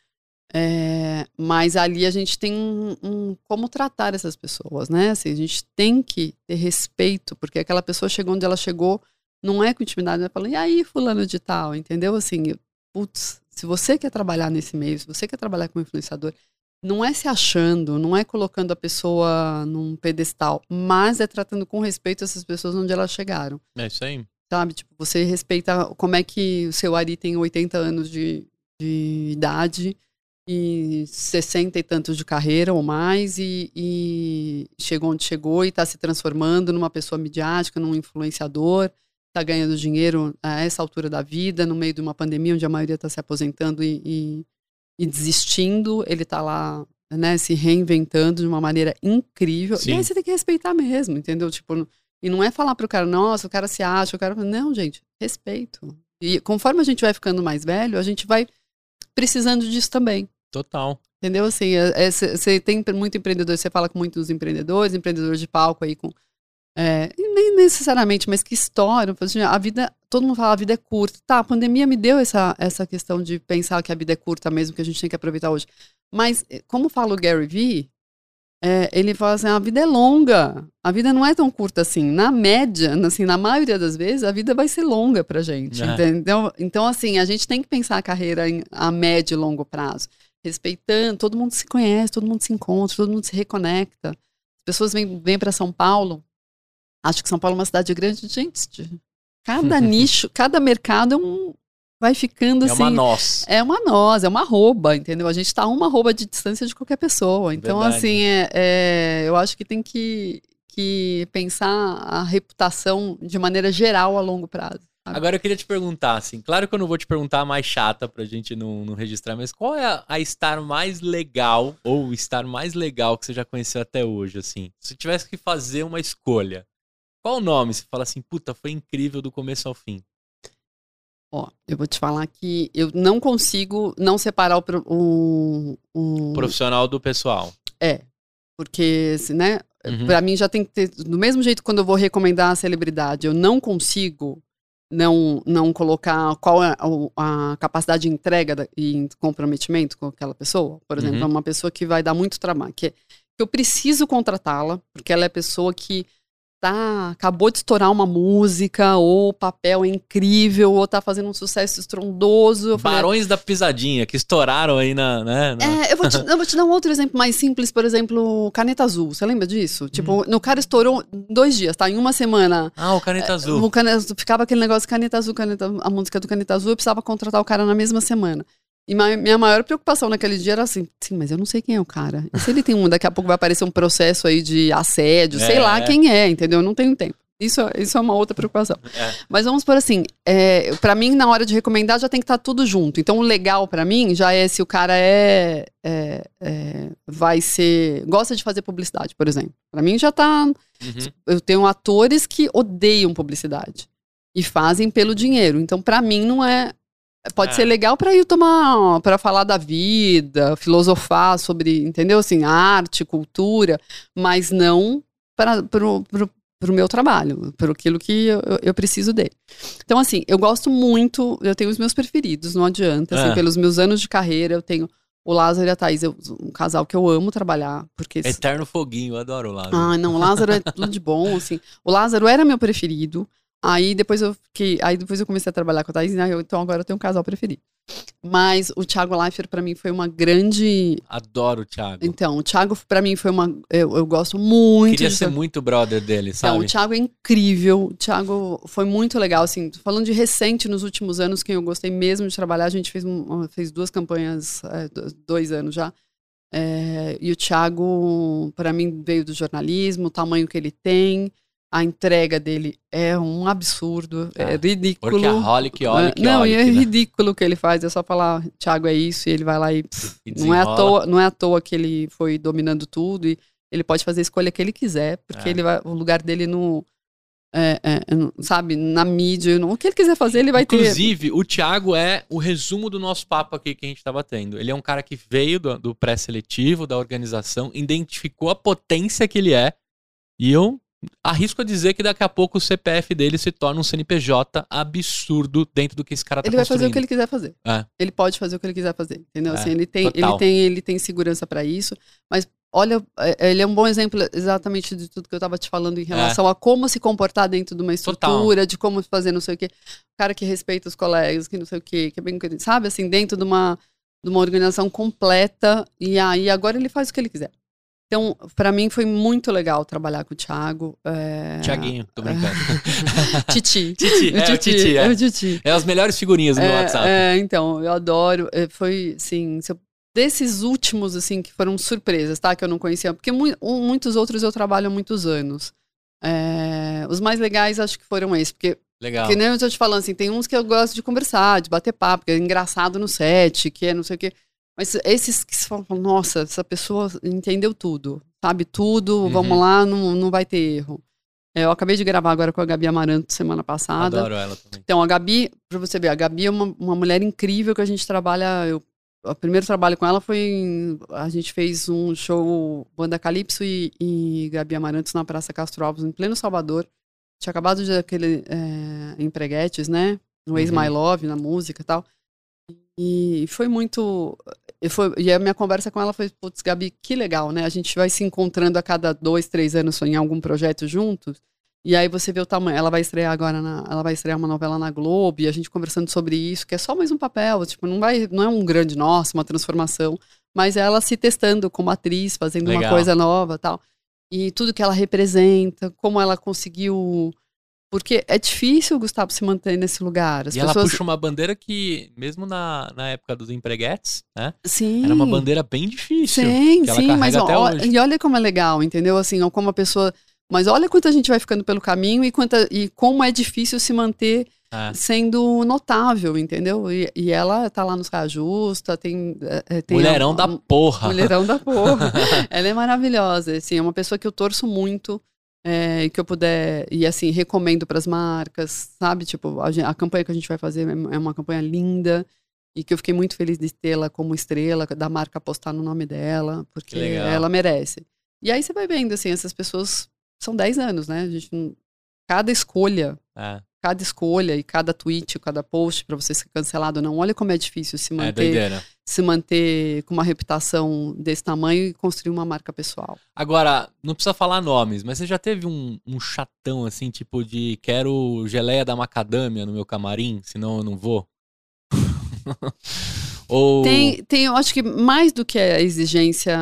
é, mas ali a gente tem um, um, como tratar essas pessoas, né? Assim, a gente tem que ter respeito, porque aquela pessoa chegou onde ela chegou, não é com intimidade, é falando, e aí, fulano de tal, entendeu? Assim, putz, se você quer trabalhar nesse meio, se você quer trabalhar como influenciador, não é se achando, não é colocando a pessoa num pedestal, mas é tratando com respeito essas pessoas onde elas chegaram. É isso aí. Sabe? Tipo, você respeita como é que o seu Ari tem 80 anos de, de idade e 60 e tantos de carreira ou mais e, e chegou onde chegou e está se transformando numa pessoa midiática, num influenciador, está ganhando dinheiro a essa altura da vida, no meio de uma pandemia onde a maioria está se aposentando e, e, e desistindo, ele está lá né, se reinventando de uma maneira incrível. Sim. E aí você tem que respeitar mesmo, entendeu? Tipo, e não é falar para o cara, nossa, o cara se acha, o cara. Não, gente, respeito. E conforme a gente vai ficando mais velho, a gente vai precisando disso também. Total. Entendeu? Assim, você é, é, tem muito empreendedor, você fala com muitos empreendedores, empreendedores de palco aí com. É, nem necessariamente, mas que história. Assim, a vida, todo mundo fala a vida é curta. Tá, a pandemia me deu essa, essa questão de pensar que a vida é curta mesmo, que a gente tem que aproveitar hoje. Mas, eh, como fala o Gary Vee, é, ele fala assim: a vida é longa, a vida não é tão curta assim. Na média, assim, na maioria das vezes, a vida vai ser longa pra gente. É. Então, então, assim, a gente tem que pensar a carreira em, a médio e longo prazo respeitando, todo mundo se conhece, todo mundo se encontra, todo mundo se reconecta. As pessoas vêm, vêm para São Paulo, acho que São Paulo é uma cidade grande, gente, cada nicho, cada mercado é um, vai ficando é assim. É uma nós. É uma nós, é uma rouba, entendeu? A gente está uma rouba de distância de qualquer pessoa. Então, Verdade. assim, é, é, eu acho que tem que, que pensar a reputação de maneira geral a longo prazo. Agora eu queria te perguntar, assim, claro que eu não vou te perguntar a mais chata pra gente não, não registrar, mas qual é a, a estar mais legal ou o estar mais legal que você já conheceu até hoje, assim? Se tivesse que fazer uma escolha, qual o nome? Você fala assim, puta, foi incrível do começo ao fim. Ó, eu vou te falar que eu não consigo não separar o, o, o... profissional do pessoal. É, porque, né, uhum. pra mim já tem que ter, do mesmo jeito quando eu vou recomendar a celebridade, eu não consigo não, não colocar qual é a, a capacidade de entrega e comprometimento com aquela pessoa. Por exemplo, uhum. é uma pessoa que vai dar muito trabalho, que, que eu preciso contratá-la, porque ela é a pessoa que tá, acabou de estourar uma música, ou o papel é incrível, ou tá fazendo um sucesso estrondoso. Barões falei, da Pisadinha, que estouraram aí na. Né, na... É, eu vou, te, eu vou te dar um outro exemplo mais simples, por exemplo, Caneta Azul. Você lembra disso? Hum. Tipo, no cara estourou dois dias, tá? Em uma semana. Ah, o Caneta é, Azul. O caneta, ficava aquele negócio Caneta Azul, caneta, a música do Caneta Azul, eu precisava contratar o cara na mesma semana. E minha maior preocupação naquele dia era assim, sim, mas eu não sei quem é o cara. E se ele tem um, daqui a pouco vai aparecer um processo aí de assédio, é, sei lá é. quem é, entendeu? Eu não tenho tempo. Isso, isso é uma outra preocupação. É. Mas vamos por assim, é, para mim, na hora de recomendar, já tem que estar tá tudo junto. Então, o legal para mim já é se o cara é, é, é, vai ser. gosta de fazer publicidade, por exemplo. Para mim já tá. Uhum. Eu tenho atores que odeiam publicidade e fazem pelo dinheiro. Então, para mim, não é Pode é. ser legal para ir tomar, para falar da vida, filosofar sobre, entendeu? Assim, arte, cultura, mas não para pro, pro, pro meu trabalho, para aquilo que eu, eu, preciso dele. Então, assim, eu gosto muito, eu tenho os meus preferidos, não adianta. Assim, é. pelos meus anos de carreira, eu tenho o Lázaro e a Thaís, eu, um casal que eu amo trabalhar. porque Eterno foguinho, eu adoro o Lázaro. Ah, não, o Lázaro é tudo de bom, assim. O Lázaro era meu preferido. Aí depois eu fiquei, aí depois eu comecei a trabalhar com a Thaís, né? então agora eu tenho um casal preferido. Mas o Thiago Leifert para mim foi uma grande. Adoro o Thiago. Então, o Thiago para mim foi uma. Eu, eu gosto muito. Queria ser muito brother dele, sabe? Então, o Thiago é incrível. O Thiago foi muito legal, assim. Falando de recente, nos últimos anos, quem eu gostei mesmo de trabalhar, a gente fez, um, fez duas campanhas, é, dois anos já. É, e o Thiago, para mim, veio do jornalismo, o tamanho que ele tem a entrega dele é um absurdo, é, é ridículo. Porque a Holic, Holic, Não, e é né? ridículo o que ele faz, é só falar, Thiago é isso, e ele vai lá e, e não é à toa, não é à toa que ele foi dominando tudo e ele pode fazer a escolha que ele quiser, porque é. ele vai, o lugar dele no é, é, sabe, na mídia, o que ele quiser fazer, ele vai Inclusive, ter. Inclusive, o Thiago é o resumo do nosso papo aqui que a gente estava tendo. Ele é um cara que veio do, do pré-seletivo, da organização, identificou a potência que ele é, e eu arrisco a dizer que daqui a pouco o CPF dele se torna um CNPJ absurdo dentro do que esse cara tá Ele vai fazer o que ele quiser fazer. É. Ele pode fazer o que ele quiser fazer, entendeu? Assim, é, assim, ele tem, ele tem, ele tem segurança para isso, mas olha, é, ele é um bom exemplo exatamente de tudo que eu estava te falando em relação é. a como se comportar dentro de uma estrutura, Total. de como fazer não sei o quê. O cara que respeita os colegas, que não sei o quê, que é bem, sabe, assim, dentro de uma de uma organização completa e aí agora ele faz o que ele quiser. Então, para mim foi muito legal trabalhar com o Thiago. É... Tiaguinho, tô brincando. Titi. Titi, é, o Titi, Titi, é. é o Titi. É as melhores figurinhas no é, WhatsApp. É, então, eu adoro. É, foi, assim, desses últimos, assim, que foram surpresas, tá? Que eu não conhecia. Porque mu muitos outros eu trabalho há muitos anos. É, os mais legais acho que foram esses, porque Legal. Que nem eu tô te falando, assim, tem uns que eu gosto de conversar, de bater papo, que é engraçado no set, que é não sei o quê. Mas esses que falam, nossa, essa pessoa entendeu tudo, sabe tudo, uhum. vamos lá, não, não vai ter erro. É, eu acabei de gravar agora com a Gabi Amaranto semana passada. Adoro ela também. Então, a Gabi, pra você ver, a Gabi é uma, uma mulher incrível que a gente trabalha. Eu, o primeiro trabalho com ela foi. Em, a gente fez um show Banda Calypso e, e Gabi Amarantos na Praça Castro Alves, em pleno Salvador. Tinha acabado de aquele é, empreguetes, né? No Ex uhum. My Love, na música e tal. E foi muito. E, foi, e a minha conversa com ela foi, putz, Gabi, que legal, né? A gente vai se encontrando a cada dois, três anos em algum projeto juntos. E aí você vê o tamanho. Ela vai estrear agora, na, ela vai estrear uma novela na Globo, e a gente conversando sobre isso, que é só mais um papel, tipo, não vai, não é um grande nossa, uma transformação, mas é ela se testando como atriz, fazendo legal. uma coisa nova, tal. E tudo que ela representa, como ela conseguiu porque é difícil, Gustavo, se manter nesse lugar. As e pessoas... ela puxa uma bandeira que, mesmo na, na época dos empreguetes, né? Sim. Era uma bandeira bem difícil. Sim, sim, mas ó, e olha como é legal, entendeu? Assim, como a pessoa. Mas olha quanta gente vai ficando pelo caminho e, quanta, e como é difícil se manter é. sendo notável, entendeu? E, e, ela tá lá nos Justa, tem, é, tem. Mulherão a, da porra. Mulherão da porra. ela é maravilhosa, assim, é uma pessoa que eu torço muito é, que eu puder e assim recomendo para as marcas, sabe? Tipo a, a, campanha que a gente vai fazer é, é uma campanha linda e que eu fiquei muito feliz de tê-la como estrela da marca apostar no nome dela, porque ela merece. E aí você vai vendo assim essas pessoas são 10 anos, né? A gente cada escolha é cada escolha e cada tweet, cada post para você ser cancelado não. Olha como é difícil se é manter, é se manter com uma reputação desse tamanho e construir uma marca pessoal. Agora, não precisa falar nomes, mas você já teve um, um chatão assim, tipo de quero geleia da macadâmia no meu camarim, senão eu não vou? Ou... Tem, tem, eu acho que mais do que a exigência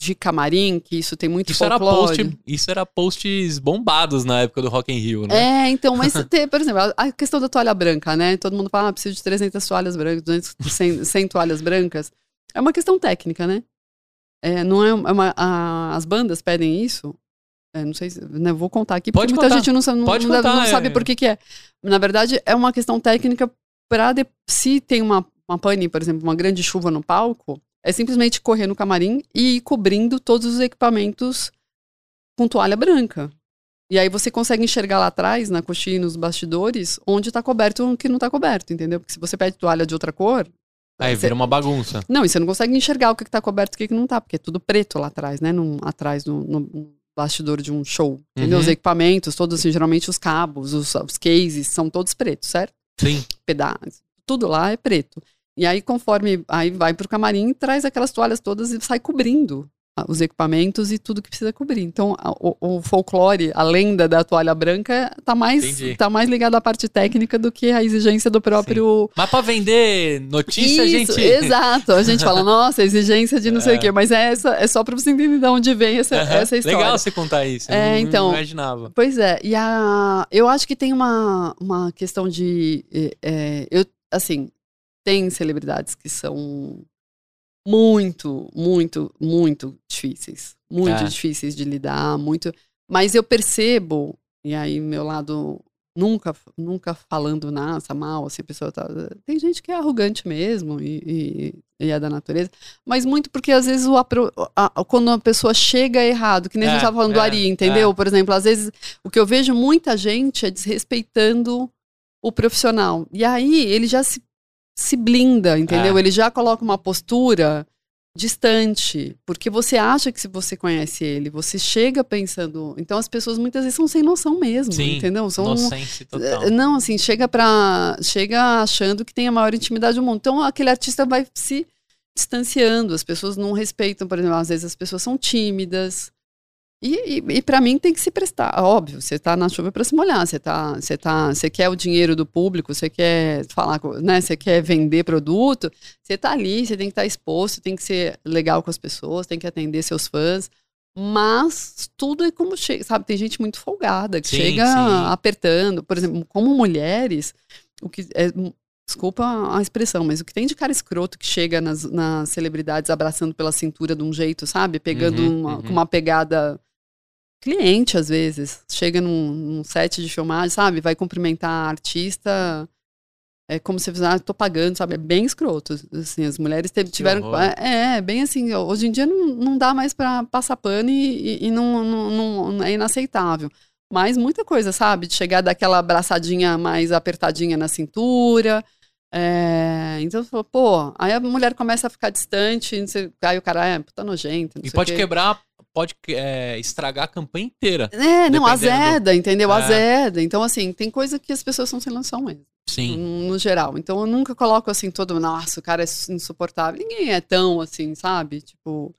de camarim, que isso tem muito isso folclore. Era post, isso era posts bombados na época do Rock in Rio, né? É, então, mas tem, por exemplo, a questão da toalha branca, né? Todo mundo fala, ah, preciso de 300 toalhas brancas, 200, 100, 100 toalhas brancas. É uma questão técnica, né? É, não é, é uma, a, as bandas pedem isso. É, não sei, se, né, vou contar aqui, porque Pode muita contar. gente não, não, Pode não, contar, não sabe é. por que, que é. Na verdade, é uma questão técnica para se tem uma, uma pane, por exemplo, uma grande chuva no palco, é simplesmente correr no camarim e ir cobrindo todos os equipamentos com toalha branca. E aí você consegue enxergar lá atrás, na coxinha, nos bastidores, onde está coberto e o que não está coberto, entendeu? Porque se você pede toalha de outra cor. Aí você... vira uma bagunça. Não, e você não consegue enxergar o que está coberto e o que, que não está, porque é tudo preto lá atrás, né? Num, atrás no, no, bastidor de um show. Entendeu? Uhum. Os equipamentos, todos, assim, geralmente os cabos, os, os cases, são todos pretos, certo? Sim. Pedaços. Tudo lá é preto. E aí, conforme aí vai pro camarim, traz aquelas toalhas todas e sai cobrindo. os equipamentos e tudo que precisa cobrir. Então, o, o, folclore, a lenda da toalha branca, tá mais, tá mais ligado à parte técnica do que à exigência do próprio. Sim. Mas para vender notícia, Isso, gente. Exato. A gente fala, nossa, exigência de não é. sei o quê, mas é, essa, é só para você entender de onde vem essa, uhum. essa história. Legal você contar isso. É, não, então. Não imaginava. Pois é. E a, eu acho que tem uma, uma questão de. É, eu, assim, tem celebridades que são muito, muito, muito difíceis. Muito é. difíceis de lidar, muito. Mas eu percebo, e aí meu lado nunca, nunca falando nada mal, assim, a pessoa tá. Tem gente que é arrogante mesmo e, e, e é da natureza, mas muito porque às vezes o, a, quando a pessoa chega errado, que nem é, a gente é, tava falando é, do Ari, entendeu? É. Por exemplo, às vezes o que eu vejo muita gente é desrespeitando o profissional. E aí ele já se se blinda, entendeu? É. Ele já coloca uma postura distante, porque você acha que se você conhece ele, você chega pensando, então as pessoas muitas vezes são sem noção mesmo, Sim, entendeu? São total. Eh, não, assim, chega para chega achando que tem a maior intimidade do mundo. Então aquele artista vai se distanciando, as pessoas não respeitam, por exemplo, às vezes as pessoas são tímidas, e, e, e para mim tem que se prestar. Óbvio, você está na chuva para se molhar. Você tá, você tá, você quer o dinheiro do público, você quer falar, né? Você quer vender produto. Você está ali, você tem que estar tá exposto, tem que ser legal com as pessoas, tem que atender seus fãs. Mas tudo é como chega, sabe? Tem gente muito folgada que sim, chega sim. apertando. Por exemplo, como mulheres, o que é, desculpa a expressão, mas o que tem de cara escroto que chega nas, nas celebridades abraçando pela cintura de um jeito, sabe? Pegando uhum, uma, uhum. com uma pegada cliente, às vezes. Chega num, num, set de filmagem, sabe? Vai cumprimentar a artista. É como se ah, tô pagando, sabe? É bem escroto. Assim, as mulheres tiveram. É, é, bem assim. Hoje em dia não, não dá mais para passar pano e, e, e não, não, não, é inaceitável. Mas muita coisa, sabe? De chegar daquela abraçadinha mais apertadinha na cintura. É, então, pô, aí a mulher começa a ficar distante, aí o cara é puta nojento. E pode quebrar pode é, estragar a campanha inteira. É, não, azeda, do... entendeu? É. Azeda. Então, assim, tem coisa que as pessoas são sem noção mesmo. Sim. No, geral. Então, eu nunca coloco assim todo, nossa, o cara é insuportável. Ninguém é tão assim, sabe? Tipo,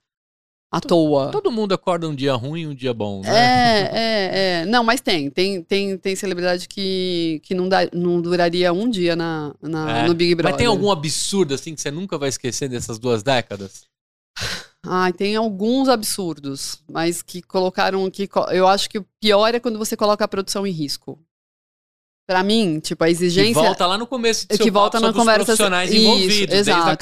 à toa. Todo mundo acorda um dia ruim e um dia bom, né? É, é, é. Não, mas tem. Tem, tem, tem celebridade que, que não, dá, não duraria um dia na, na é. no Big Brother. Mas tem algum absurdo, assim, que você nunca vai esquecer dessas duas décadas? Ah, tem alguns absurdos, mas que colocaram que eu acho que o pior é quando você coloca a produção em risco. Para mim, tipo, a exigência. Que volta lá no começo do que volta na conversa profissionais isso, envolvidos, exato, desde a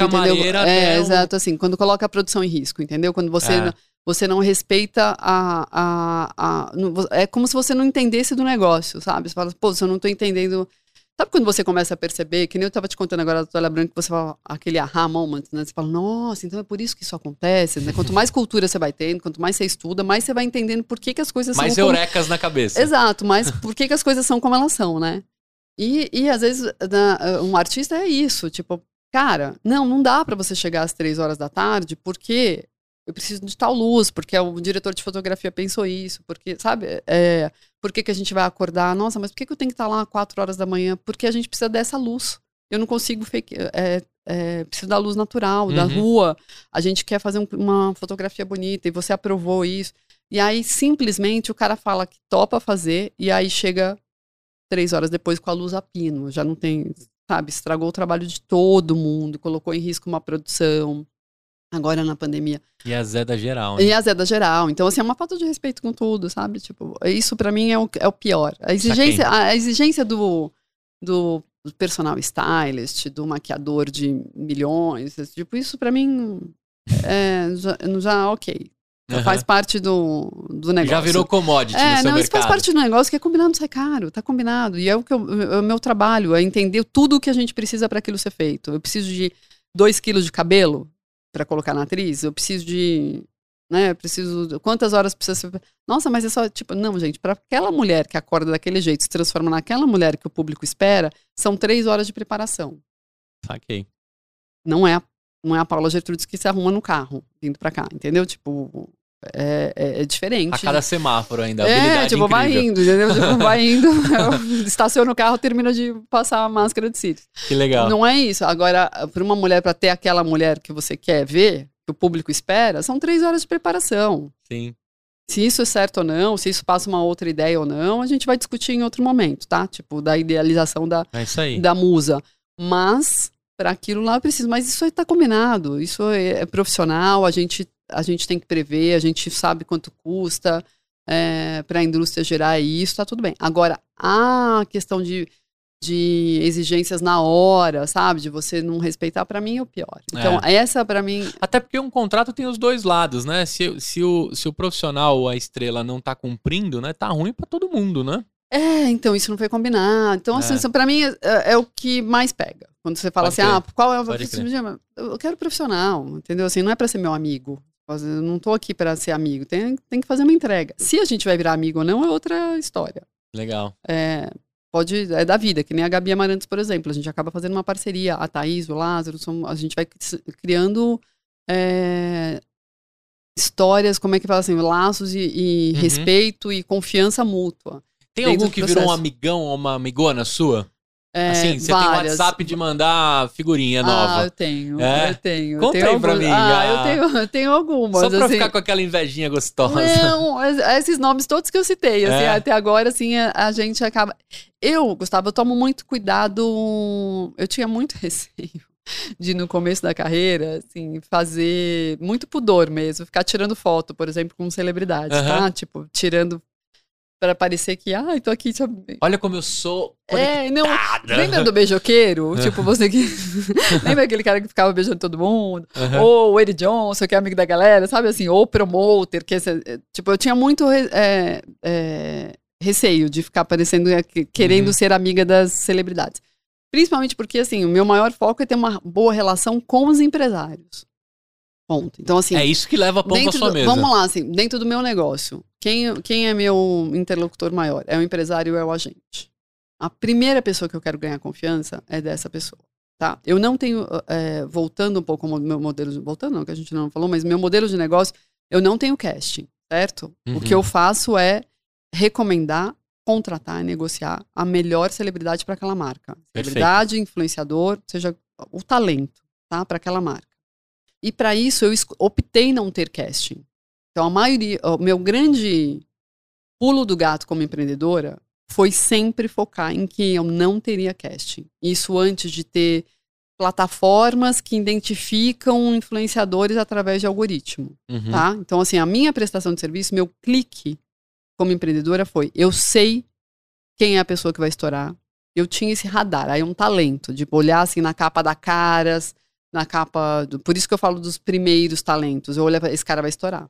É, exato, assim, quando coloca a produção em risco, entendeu? Quando você, é. você não respeita a, a, a, É como se você não entendesse do negócio, sabe? Você fala, pô, se eu não tô entendendo Sabe quando você começa a perceber, que nem eu estava te contando agora da toalha branca, que você fala aquele aha moment, né? Você fala, nossa, então é por isso que isso acontece, né? Quanto mais cultura você vai tendo, quanto mais você estuda, mais você vai entendendo por que, que as coisas mais são. Mais eurecas como... na cabeça. Exato, mas por que, que as coisas são como elas são, né? E, e às vezes na, um artista é isso, tipo, cara, não, não dá para você chegar às três horas da tarde, porque eu preciso de tal luz, porque o diretor de fotografia pensou isso, porque, sabe, é, por que, que a gente vai acordar? Nossa, mas por que, que eu tenho que estar lá às quatro horas da manhã? Porque a gente precisa dessa luz. Eu não consigo fake, é, é, preciso da luz natural, uhum. da rua. A gente quer fazer um, uma fotografia bonita e você aprovou isso. E aí, simplesmente, o cara fala que topa fazer e aí chega três horas depois com a luz a pino. Já não tem, sabe, estragou o trabalho de todo mundo, colocou em risco uma produção agora na pandemia. E a Zé da geral, né? E a Zé da geral. Então, assim, é uma falta de respeito com tudo, sabe? Tipo, isso para mim é o, é o pior. A exigência, a exigência do, do personal stylist, do maquiador de milhões, tipo, isso para mim é, já, já ok. Uhum. Faz parte do, do negócio. Já virou commodity é, no seu não, mercado. Isso faz parte do negócio que é combinado sai caro, tá combinado. E é o que eu, é o meu trabalho, é entender tudo o que a gente precisa para aquilo ser feito. Eu preciso de 2 quilos de cabelo, para colocar na atriz, eu preciso de, né, eu preciso, quantas horas precisa ser, nossa, mas é só, tipo, não, gente, para aquela mulher que acorda daquele jeito, se transforma naquela mulher que o público espera, são três horas de preparação. Saquei. Não é, não é a Paula Gertrudes que se arruma no carro, vindo para cá, entendeu? Tipo, é, é, é, diferente. A cada semáforo ainda. É, tipo, incrível. vai indo, entendeu? Tipo, vai indo, estaciona o carro, termina de passar a máscara de cílios. Que legal. Não é isso. Agora, para uma mulher, para ter aquela mulher que você quer ver, que o público espera, são três horas de preparação. Sim. Se isso é certo ou não, se isso passa uma outra ideia ou não, a gente vai discutir em outro momento, tá? Tipo, da idealização da, É da musa. Mas, para aquilo lá eu preciso. Mas isso aí tá combinado, isso é, é profissional, a gente, a gente tem que prever, a gente sabe quanto custa é, para a indústria gerar isso, tá tudo bem. Agora, a questão de, de exigências na hora, sabe? De você não respeitar, para mim é o pior. Então, essa para mim. Até porque um contrato tem os dois lados, né? Se, se, o, se o profissional, a estrela, não tá cumprindo, né? Tá ruim pra todo mundo, né? É, então isso não foi combinado. Então, assim, É. isso pra mim é, é o que mais pega. Quando você fala Pode assim, crer, ah, qual é o. Eu quero profissional, entendeu? Assim, não é pra ser meu amigo. Eu não tô aqui pra ser amigo. Tem, tem que fazer uma entrega. Se a gente vai virar amigo ou não, é outra história. Legal. É, pode, é da vida, que nem a Gabi Amarantos, por exemplo. A gente acaba fazendo uma parceria. A Thaís, o Lázaro, são- a gente vai criando é, histórias, como é que fala assim, laços e, e Uhum. respeito e confiança mútua. Tem algum que virou um processo. amigão ou uma amigona sua? É, assim, você várias. tem WhatsApp de mandar figurinha Ah, nova. eu tenho, É? eu tenho. eu Conta tenho aí pra algumas- mim, Ah, ah. eu tenho, eu tenho algumas. Só pra assim. ficar com aquela invejinha gostosa. Não, es- esses nomes todos que eu citei, assim, É. até agora, assim, a, a gente acaba. Eu, Gustavo, eu tomo muito cuidado. Eu tinha muito receio de, no começo da carreira, assim, fazer muito pudor mesmo, ficar tirando foto, por exemplo, com celebridades, Aham. tá? Tipo, tirando para parecer que, ai, tô aqui. Te... Olha como eu sou É, não. Lembra do beijoqueiro? tipo, você que. Lembra aquele cara que ficava beijando todo mundo? Aham. Ou o Eddie Johnson, que é amigo da galera, sabe assim? Ou promoter, que esse- é, tipo, eu tinha muito é, é, receio de ficar parecendo, é, que- querendo Uhum. ser amiga das celebridades. Principalmente porque, assim, o meu maior foco é ter uma boa relação com os empresários. Ponto. Então, assim. É isso que leva pão pra sua do- mesa. Vamos lá, assim, dentro do meu negócio, quem, quem é meu interlocutor maior? É o empresário ou é o agente? A primeira pessoa que eu quero ganhar confiança é dessa pessoa, tá? Eu não tenho, é, voltando um pouco ao meu modelo, de, voltando não, que a gente não falou, mas meu modelo de negócio, eu não tenho casting, certo? Uhum. O que eu faço é recomendar, contratar, negociar a melhor celebridade para aquela marca. Celebridade, influenciador, seja o talento, tá? Para aquela marca. E para isso eu optei não ter casting. Então a maioria, o meu grande pulo do gato como empreendedora foi sempre focar em que eu não teria casting. Isso antes de ter plataformas que identificam influenciadores através de algoritmo, Uhum. tá? Então assim, a minha prestação de serviço, meu clique como empreendedora foi, eu sei quem é a pessoa que vai estourar. Eu tinha esse radar, aí um talento de olhar assim na capa da Caras, na capa. Do, por isso que eu falo dos primeiros talentos. Eu olhava, esse cara vai estourar.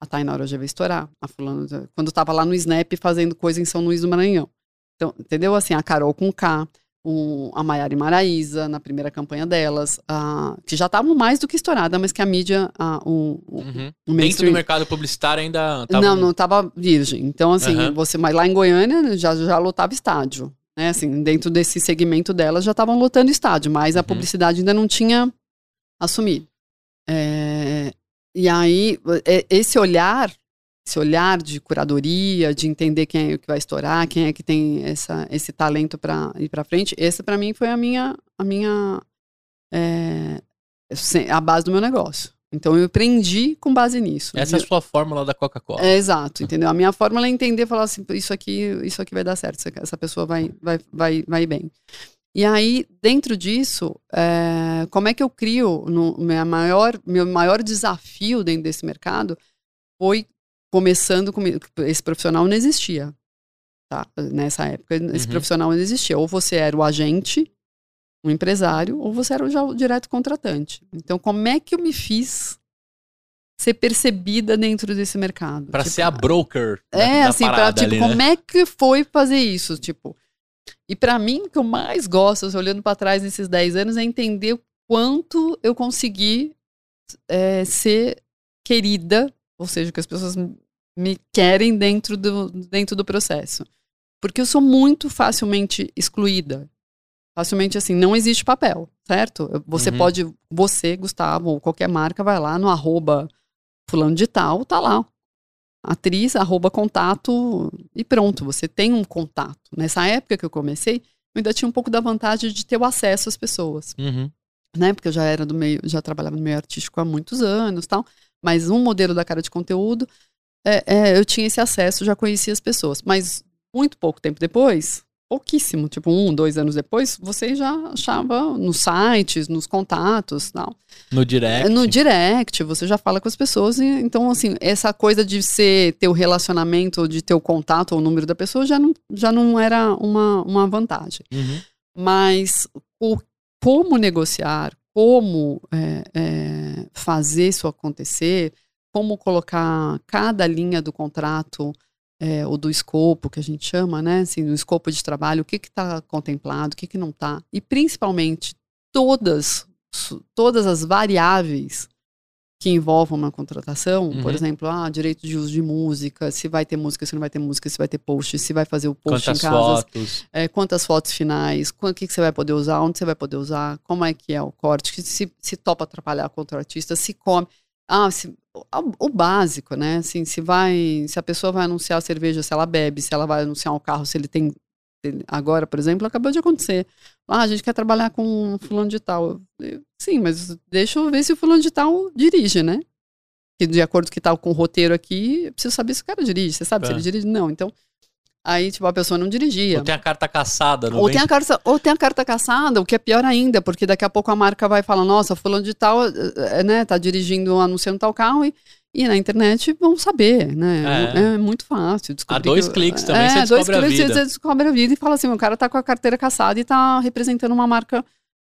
A Tainara hoje vai estourar. A fulana, quando tava lá no Snap fazendo coisa em São Luís do Maranhão. Então, entendeu? Assim, a Carol com K, o, a Maiara e Maraísa, na primeira campanha delas, a, que já estavam mais do que estourada, mas que a mídia, a, o, o, Uhum. o Dentro do mercado publicitário ainda tava... não, não tava virgem. Então, assim, Aham. você, mas lá em Goiânia já, já lotava estádio. Né? Assim, dentro desse segmento delas já estavam lotando estádio, mas a Uhum. publicidade ainda não tinha assumido. É, e aí, é, esse olhar, esse olhar de curadoria, de entender quem é que vai estourar, quem é que tem essa, esse talento para ir para frente, essa para mim foi a minha, a minha é, a base do meu negócio. Então eu aprendi com base nisso. Essa é a sua fórmula da Coca-Cola. é, exato, entendeu? A minha fórmula é entender, falar assim, isso aqui, isso aqui vai dar certo, essa pessoa vai, vai, vai, vai bem. E aí, dentro disso, é, como é que eu crio, no, minha maior, meu maior desafio dentro desse mercado foi começando com esse profissional não existia, tá? Nessa época, esse Uhum. profissional não existia. Ou você era o agente, um empresário, ou você era já o direto contratante. Então, como é que eu me fiz ser percebida dentro desse mercado? Pra Tipo, ser a broker da, é, da assim, pra, parada tipo, ali, né? como é que foi fazer isso? Tipo, e pra mim, o que eu mais gosto, assim, olhando pra trás nesses 10 anos, é entender o quanto eu consegui é, ser querida, ou seja, que as pessoas me querem dentro do, dentro do processo. Porque eu sou muito facilmente excluída. Facilmente, assim, não existe papel, certo? Você Uhum. pode, você, Gustavo, ou qualquer marca, vai lá no arroba fulano de tal, tá lá. Atriz, arroba contato e pronto, você tem um contato. Nessa época que eu comecei, eu ainda tinha um pouco da vantagem de ter o acesso às pessoas. Uhum. né? Porque eu já era do meio, já trabalhava no meio artístico há muitos anos, tal. Mas um modelo da cara de conteúdo, é, é, eu tinha esse acesso, já conhecia as pessoas. Mas muito pouco tempo depois, pouquíssimo, tipo um, dois anos depois, você já achava nos sites, nos contatos, tal. No direct. No direct, você já fala com as pessoas. E, então, assim, essa coisa de ser ter o relacionamento, de ter o contato ou o número da pessoa já não, já não era uma, uma vantagem. Uhum. Mas o, como negociar, como é, é, fazer isso acontecer, como colocar cada linha do contrato é, ou do escopo que a gente chama, né? Assim, do escopo de trabalho, o que está contemplado, o que, que não está. E principalmente todas, todas as variáveis que envolvam uma contratação, uhum. por exemplo, ah, direito de uso de música, se vai ter música, se não vai ter música, se vai ter post, se vai fazer o post quantas em casa, fotos. É, quantas fotos finais, o que, que você vai poder usar, onde você vai poder usar, como é que é o corte, se, se topa atrapalhar o artista, se come. Ah, se, o, o, básico, né? Assim, se vai, se a pessoa vai anunciar a cerveja, se ela bebe, se ela vai anunciar um carro, se ele tem agora, por exemplo, acabou de acontecer. Ah, a gente quer trabalhar com fulano de tal. Eu, sim, mas deixa eu ver se o fulano de tal dirige, né? Que de acordo com que tá com o roteiro aqui, eu preciso saber se o cara dirige. Você sabe é. se ele dirige? Não. Então, aí, tipo, a pessoa não dirigia. Ou tem a carta caçada. Ou tem a carta, ou tem a carta caçada, o que é pior ainda, porque daqui a pouco a marca vai falar, nossa, fulano de tal, eh, eh, né, tá dirigindo, anunciando tal carro e e na internet vão saber, né? É, é muito fácil. Há dois que, cliques também é, você descobre dois cliques, a vida. Você descobre a vida e fala assim, o cara tá com a carteira caçada e tá representando uma marca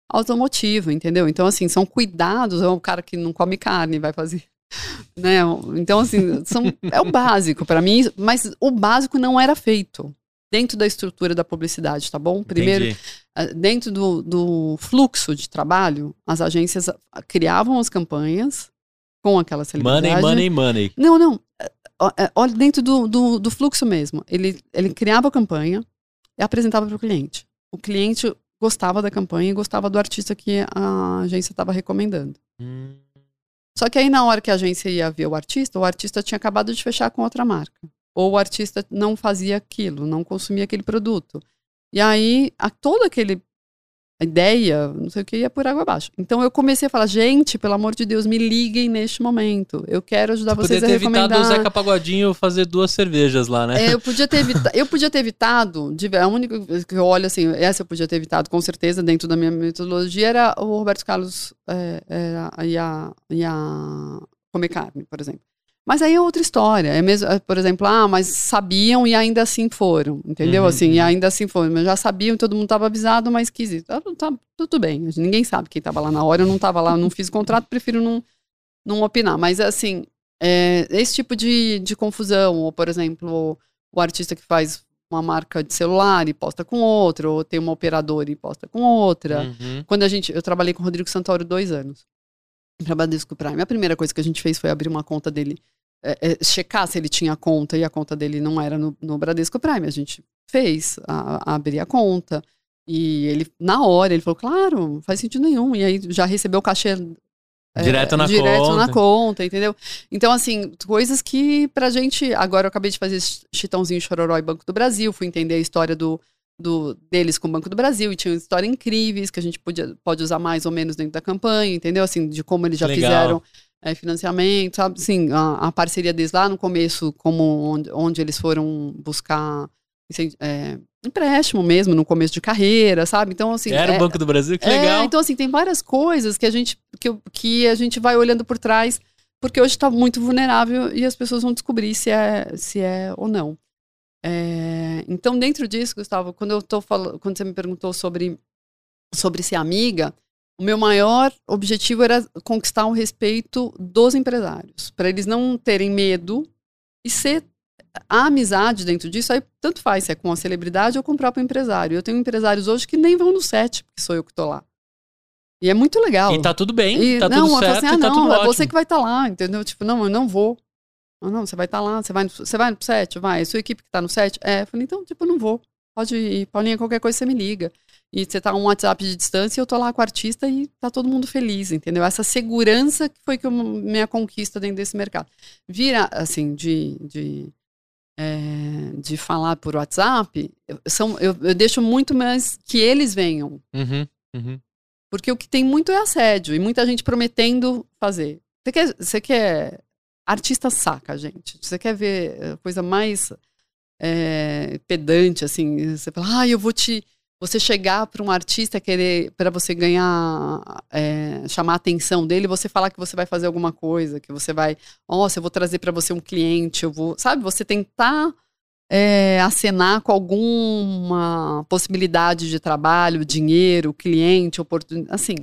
automotiva, entendeu? Então, assim, são cuidados, é um cara que não come carne, vai fazer... Né? Então, assim, são, é o básico para mim, mas o básico não era feito dentro da estrutura da publicidade, tá bom? Primeiro, Entendi. Eh, dentro do, do fluxo de trabalho, as agências criavam as campanhas, com aquela celebridade. Money, money, money. Não, não. É, olha dentro do, do, do fluxo mesmo. Ele, ele criava a campanha e apresentava para o cliente. O cliente gostava da campanha e gostava do artista que a agência estava recomendando. Hum. Só que aí, na hora que a agência ia ver o artista, o artista tinha acabado de fechar com outra marca. Ou o artista não fazia aquilo, não consumia aquele produto. E aí, a, todo aquele a ideia, não sei o que, ia por água abaixo. Então eu comecei a falar, gente, pelo amor de Deus, me liguem neste momento. Eu quero ajudar Você vocês a recomendar. Podia ter evitado o Zeca Pagodinho fazer duas cervejas lá, né? É, eu podia ter evitado, eu podia ter evitado, a única que eu olho assim, essa eu podia ter evitado com certeza dentro da minha metodologia era o Roberto Carlos é, era, e, a, e a comer carne, por exemplo. Mas aí é outra história. É mesmo, é, por exemplo, ah, mas sabiam e ainda assim foram, entendeu? Uhum, assim, uhum. e ainda assim foram. Mas já sabiam, todo mundo estava avisado, mas quis ir. Tá, tudo bem. Ninguém sabe quem estava lá na hora. Eu não estava lá, não fiz contrato, prefiro não, não opinar. Mas assim, é, esse tipo de, de confusão, ou por exemplo, o artista que faz uma marca de celular e posta com outro, ou tem uma operadora e posta com outra. Uhum. Quando a gente, eu trabalhei com o Rodrigo Santoro dois anos para Bradesco Prime. A primeira coisa que a gente fez foi abrir uma conta dele é, é, checar se ele tinha conta e a conta dele não era no, no Bradesco Prime. A gente fez, a, a abrir a conta. E ele, na hora, ele falou, claro, não faz sentido nenhum. E aí já recebeu o cachê é, direto, na, direto conta. na conta, entendeu? Então, assim, coisas que pra gente. Agora eu acabei de fazer Chitãozinho Chororó e Banco do Brasil, fui entender a história do, do, deles com o Banco do Brasil e tinha histórias incríveis que a gente podia, pode usar mais ou menos dentro da campanha, entendeu? Assim, de como eles já Legal. fizeram é, financiamento, sabe? Sim, a, a, parceria deles lá no começo, como onde, onde eles foram buscar é, empréstimo mesmo, no começo de carreira, sabe? Então, assim. Era é, o Banco do Brasil, que legal. É, então, assim, tem várias coisas que a gente, que, que a gente vai olhando por trás, porque hoje está muito vulnerável e as pessoas vão descobrir se é, se é ou não. É, então, dentro disso, Gustavo, quando eu tô falando, quando você me perguntou sobre, sobre ser amiga, o meu maior objetivo era conquistar o respeito dos empresários, para eles não terem medo e ser a amizade dentro disso, aí tanto faz se é com a celebridade ou com o próprio empresário. Eu tenho empresários hoje que nem vão no set, porque sou eu que estou lá. E é muito legal. E tá tudo bem, e, tá não, tudo certo, assim, ah, tá não, é ótimo. você que vai estar tá lá, entendeu? Tipo, não, eu não vou. Não, não, você vai estar tá lá, você vai, você vai no set? Vai. Sua equipe que está no set? É. Eu falei, então, tipo, eu não vou. Pode ir, Paulinha, qualquer coisa você me liga. E você tá um WhatsApp de distância e eu tô lá com o artista e tá todo mundo feliz, entendeu? Essa segurança que foi que eu, minha conquista dentro desse mercado. Vira, assim, de, de, é, de falar por WhatsApp, são, eu, eu, deixo muito mais que eles venham. Uhum, uhum. Porque o que tem muito é assédio e muita gente prometendo fazer. Você quer, você quer artista saca, gente. Você quer ver coisa mais é, pedante, assim, você fala, ah, eu vou te. Você chegar para um artista querer para você ganhar, é, chamar a atenção dele, você falar que você vai fazer alguma coisa, que você vai, nossa, eu vou trazer para você um cliente, eu vou, sabe? Você tentar é, acenar com alguma possibilidade de trabalho, dinheiro, cliente, oportunidade, assim,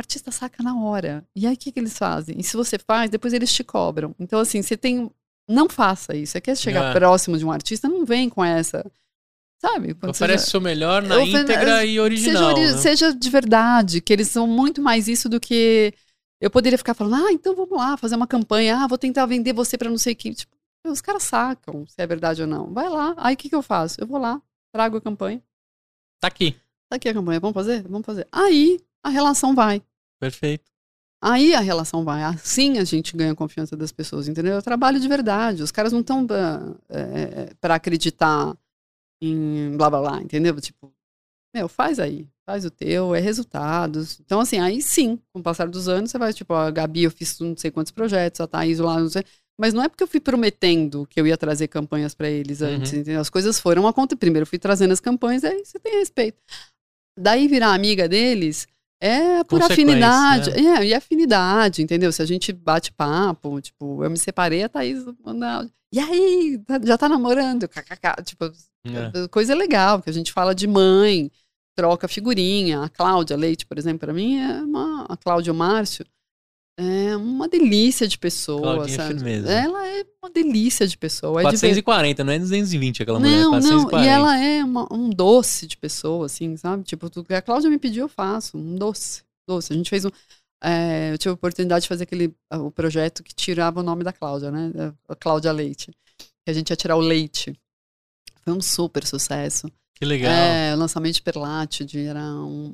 artista saca na hora. E aí o que, que eles fazem? E se você faz, depois eles te cobram. Então, assim, você tem não faça isso. Você quer chegar é. próximo de um artista, não vem com essa. Sabe? Oferece o seu melhor na íntegra e original. Seja, né? seja, de verdade, que eles são muito mais isso do que. Eu poderia ficar falando, ah, então vamos lá, fazer uma campanha, ah, vou tentar vender você para não sei o que. Tipo, os caras sacam se é verdade ou não. Vai lá. Aí o que, que eu faço? Eu vou lá, trago a campanha. Tá aqui. Tá aqui a campanha. Vamos fazer? Vamos fazer. Aí a relação vai. Perfeito. Aí a relação vai. Assim a gente ganha a confiança das pessoas, entendeu? Eu trabalho de verdade. Os caras não estão é, é para acreditar em blá blá blá, entendeu? Tipo, meu, faz aí. Faz o teu, é resultados. Então, assim, aí sim, com o passar dos anos, você vai, tipo, a Gabi, eu fiz não sei quantos projetos, a Thaís lá, não sei. Mas não é porque eu fui prometendo que eu ia trazer campanhas para eles antes, uhum. entendeu? As coisas foram acontecendo. Primeiro eu fui trazendo as campanhas, aí você tem respeito. Daí virar amiga deles, é por afinidade. Né? É, e afinidade, entendeu? Se a gente bate papo, tipo, eu me separei, a Thaís manda. E aí, tá, já tá namorando? KKK. Tipo, é. coisa legal, que a gente fala de mãe, troca figurinha. A Cláudia Leite, por exemplo, para mim é uma. A Cláudia Márcio é uma delícia de pessoa. Claudinha sabe? Firmeza. Ela é uma delícia de pessoa. 440, é de... não é 220 aquela mulher. Não, 440. não, e ela é uma, um doce de pessoa, assim, sabe? Tipo, tu, a Cláudia me pediu, eu faço. Um doce. Doce. A gente fez um. É, eu tive a oportunidade de fazer aquele o projeto que tirava o nome da Cláudia, né? A Cláudia Leite. Que a gente ia tirar o leite. Foi um super sucesso. Que legal. É, o lançamento de Perlate, de, era um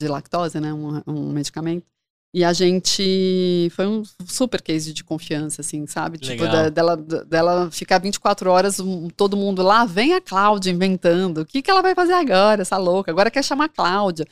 de lactose, né? Um, um medicamento. E a gente. Foi um super case de confiança, assim, sabe? Tipo, Legal. Tipo, dela, dela ficar 24 horas, todo mundo lá, vem a Cláudia inventando. O que, que ela vai fazer agora, essa louca? Agora quer chamar a Cláudia.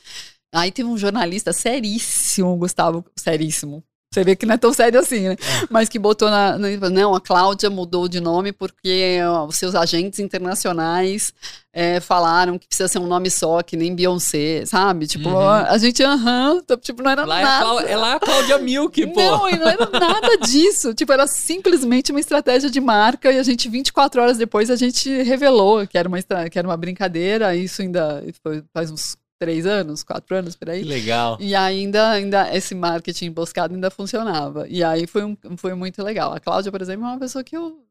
Aí teve um jornalista seríssimo, Gustavo, seríssimo. Você vê que não é tão sério assim, né? É. Mas que botou na, na, Não, a Cláudia mudou de nome porque os seus agentes internacionais é, falaram que precisa ser um nome só, que nem Beyoncé, sabe? Tipo, uhum. a gente, aham, uhum, tipo, não era lá nada. É, lá é a Cláudia Milk, pô. Não, e não era nada disso. tipo, era simplesmente uma estratégia de marca e a gente, 24 horas depois, a gente revelou que era uma, que era uma brincadeira. Isso ainda foi, faz uns três anos, quatro anos por aí. Que legal. E ainda, ainda esse marketing emboscado ainda funcionava. E aí foi, um, foi muito legal. A Cláudia, por exemplo, é uma pessoa que eu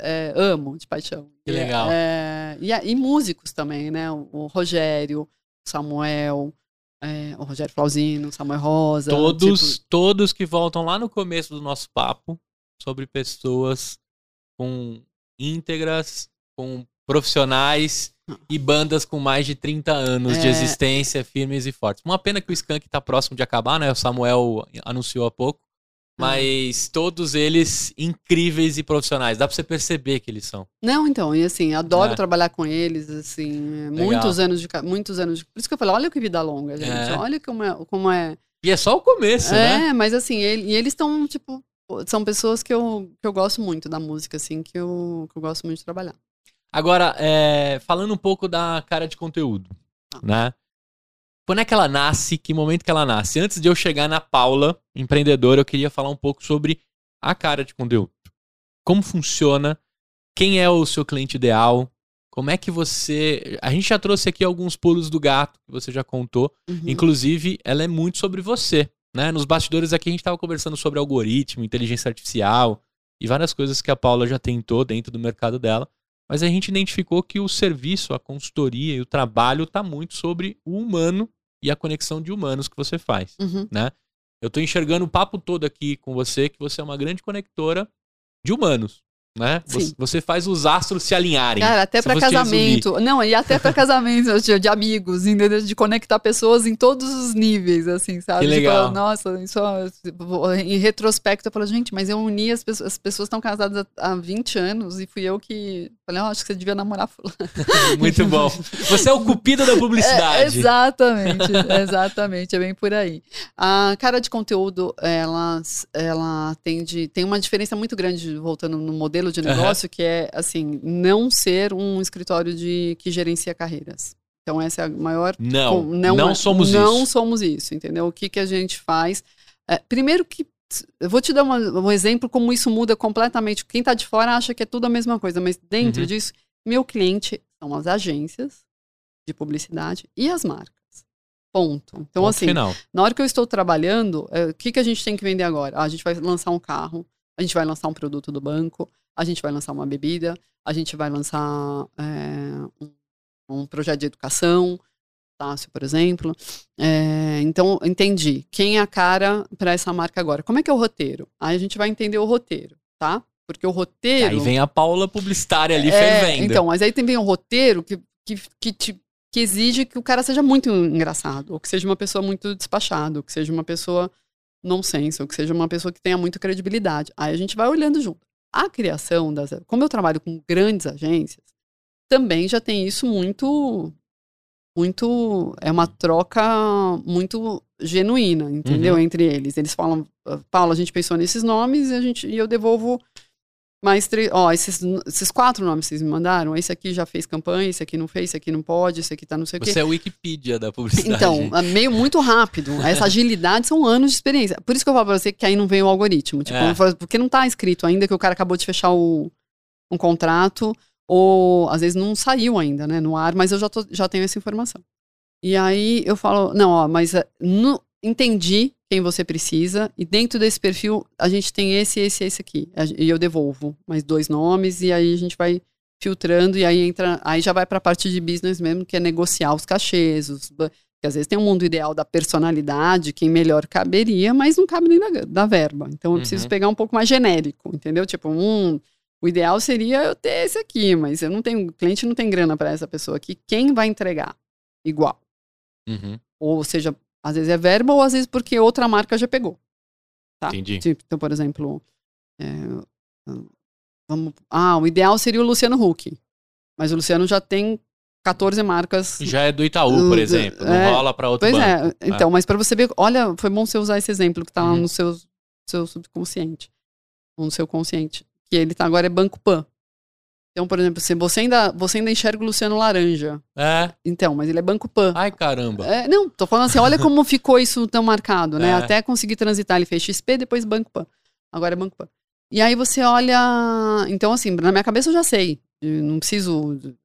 é, amo de paixão. Que legal. É, e, e, músicos também, né? O, o Rogério, o Samuel, é, o Rogério Flauzino, o Samuel Rosa. Todos, tipo... todos que voltam lá no começo do nosso papo sobre pessoas com íntegras, com profissionais e bandas com mais de 30 anos é... de existência, firmes e fortes. Uma pena que o Skank tá próximo de acabar, né? O Samuel anunciou há pouco. Mas todos eles incríveis e profissionais. Dá pra você perceber que eles são. Não, então, e assim, adoro é. trabalhar com eles, assim, Legal. muitos anos de. Muitos anos de, Por isso que eu falei, olha que vida longa, gente. É. Olha como é, como é. E é só o começo, é, né? É, mas assim, ele, e eles estão, tipo, são pessoas que eu, que eu gosto muito da música, assim, que eu, que eu gosto muito de trabalhar. Agora, é, falando um pouco da cara de conteúdo, né? Quando é que ela nasce? Que momento que ela nasce? Antes de eu chegar na Paula, empreendedora, eu queria falar um pouco sobre a cara de conteúdo. Como funciona? Quem é o seu cliente ideal? Como é que você. A gente já trouxe aqui alguns pulos do gato que você já contou. Uhum. Inclusive, ela é muito sobre você. Né? Nos bastidores aqui a gente estava conversando sobre algoritmo, inteligência artificial e várias coisas que a Paula já tentou dentro do mercado dela. Mas a gente identificou que o serviço, a consultoria e o trabalho está muito sobre o humano e a conexão de humanos que você faz, uhum. né? Eu estou enxergando o papo todo aqui com você que você é uma grande conectora de humanos. Né? Sim. Você faz os astros se alinharem. Cara, até para casamento. Não, e até para casamento de, de amigos, entendeu? De conectar pessoas em todos os níveis, assim, sabe? Que Tipo, legal. nossa, isso em retrospecto eu falo, gente, mas eu uni as pessoas, as pessoas estão casadas há, há 20 anos e fui eu que falei, oh, acho que você devia namorar fulano. Muito bom. Você é o cupido da É, publicidade. exatamente, exatamente, é bem por aí. A cara de conteúdo, ela, ela tende, tem uma diferença muito grande, voltando no modelo de negócio, que é, assim, não ser um escritório de que gerencia carreiras. Então, essa é a maior não, com- não, é- somos não isso. somos isso, entendeu? O que, que a gente faz? É, primeiro que eu vou te dar uma- um exemplo como isso muda completamente. Quem está de fora acha que é tudo a mesma coisa, mas dentro Uhum. disso, meu cliente são as agências de publicidade e as marcas. Ponto. Então, Ponto assim, final. na hora que eu estou trabalhando, é, o que, que a gente tem que vender agora? Ah, a gente vai lançar um carro, a gente vai lançar um produto do banco, a gente vai lançar uma bebida, a gente vai lançar é, um, um projeto de educação, Tássio, por exemplo. É, então, entendi. Quem é a cara para essa marca agora? Como é que é o roteiro? Aí a gente vai entender o roteiro, tá? Porque o roteiro. Aí vem a Paula publicitária ali É, fervendo. Então, mas aí tem vem um roteiro que, que, que, te- que exige que o cara seja muito engraçado, ou que seja uma pessoa muito despachada, ou que seja uma pessoa nonsense, ou que seja uma pessoa que tenha muita credibilidade. Aí a gente vai olhando junto. A criação das. Como eu trabalho com grandes agências, também já tem isso muito. Muito. É uma troca muito genuína, entendeu? Uhum. Entre eles. Eles falam, "Ah, Paulo, a gente pensou nesses nomes e, a gente, e eu devolvo mais três. Ó, esses, esses quatro nomes que vocês me mandaram, esse aqui já fez campanha, esse aqui não fez, esse aqui não pode, esse aqui tá não sei o quê. Você é o Wikipedia da publicidade. Então, é meio muito rápido. Essa agilidade são anos de experiência. Por isso que eu falo pra você que aí não vem o algoritmo. Tipo, É. falo, porque não tá escrito ainda que o cara acabou de fechar o, um contrato, ou às vezes não saiu ainda, né, no ar, mas eu já, tô- já tenho essa informação. E aí eu falo, não, ó, mas é, no- entendi quem você precisa, e dentro desse perfil a gente tem esse, esse, esse aqui. E eu devolvo mais dois nomes, e aí a gente vai filtrando, e aí entra, aí já vai para a parte de business mesmo, que é negociar os cachês, os, porque às vezes tem um mundo ideal da personalidade, quem melhor caberia, mas não cabe nem da, da verba. Então eu preciso Uhum. pegar um pouco mais genérico, entendeu? Tipo, um, o ideal seria eu ter esse aqui, mas eu não tenho, o cliente não tem grana para essa pessoa aqui. Quem vai entregar? Igual. Uhum, Ou seja, às vezes é verba ou às vezes porque outra marca já pegou. Tá? Entendi. Tipo, então, por exemplo, é, vamos, ah, o ideal seria o Luciano Huck. Mas o Luciano já tem 14 marcas. Já é do Itaú, por Uh, exemplo. Não é, rola pra outro Pois banco. é, então, mas para você ver, olha, foi bom você usar esse exemplo que tá lá Uhum. no seu, seu subconsciente, ou no seu consciente, que ele tá agora é Banco Pan. Então, por exemplo, se você ainda, você ainda enxerga o Luciano Laranja. É. Então, mas ele é Banco Pan. Ai, caramba. É, não, tô falando assim, olha como ficou isso tão marcado, né? É. Até conseguir transitar, ele fez XP, depois Banco Pan. Agora é Banco Pan. E aí você olha. Então, assim, na minha cabeça eu já sei. Eu não preciso de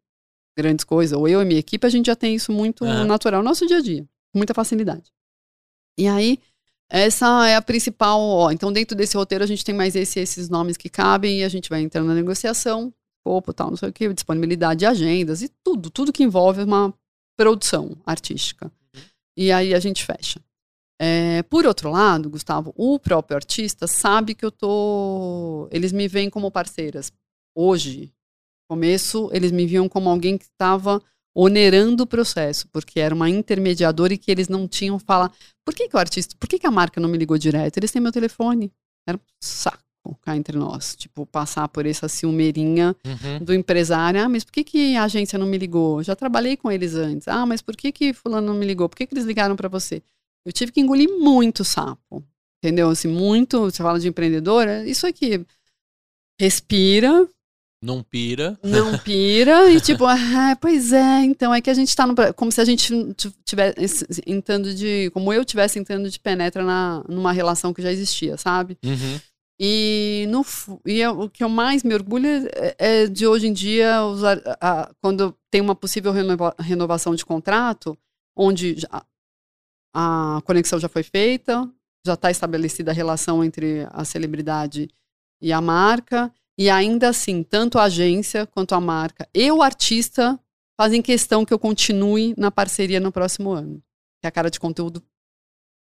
grandes coisas. Ou eu e minha equipe, a gente já tem isso muito Aham. natural no nosso dia a dia. Com muita facilidade. E aí, essa é a principal. Ó, então, dentro desse roteiro, a gente tem mais esse, esses nomes que cabem e a gente vai entrando na negociação, escopo, tal, não sei o que, disponibilidade de agendas e tudo, tudo que envolve uma produção artística. E aí a gente fecha. É, por outro lado, Gustavo, o próprio artista sabe que eu tô. Eles me veem como parceiras. Hoje, começo, eles me viam como alguém que estava onerando o processo, porque era uma intermediadora e que eles não tinham falar. Por que, que o artista, por que, que a marca não me ligou direto? Eles têm meu telefone. Era um saco cá entre nós. Tipo, passar por essa ciumeirinha Uhum. do empresário. Ah, mas por que, que a agência não me ligou? Já trabalhei com eles antes. Ah, mas por que, que fulano não me ligou? Por que, que eles ligaram para você? Eu tive que engolir muito sapo. Entendeu? Assim, muito. Você fala de empreendedora, isso aqui. Respira, Não pira. não pira e tipo, ah, pois é, então é que a gente tá no. Como se a gente tivesse entrando de. Como eu tivesse entrando de penetra na, numa relação que já existia, sabe? Uhum. E, no, e eu- o que eu mais me orgulho é, é de hoje em dia, usar, a- quando tem uma possível renova- renovação de contrato, onde já- a conexão já foi feita, já está estabelecida a relação entre a celebridade e a marca, e ainda assim, tanto a agência quanto a marca e o artista fazem questão que eu continue na parceria no próximo ano. Que a cara de conteúdo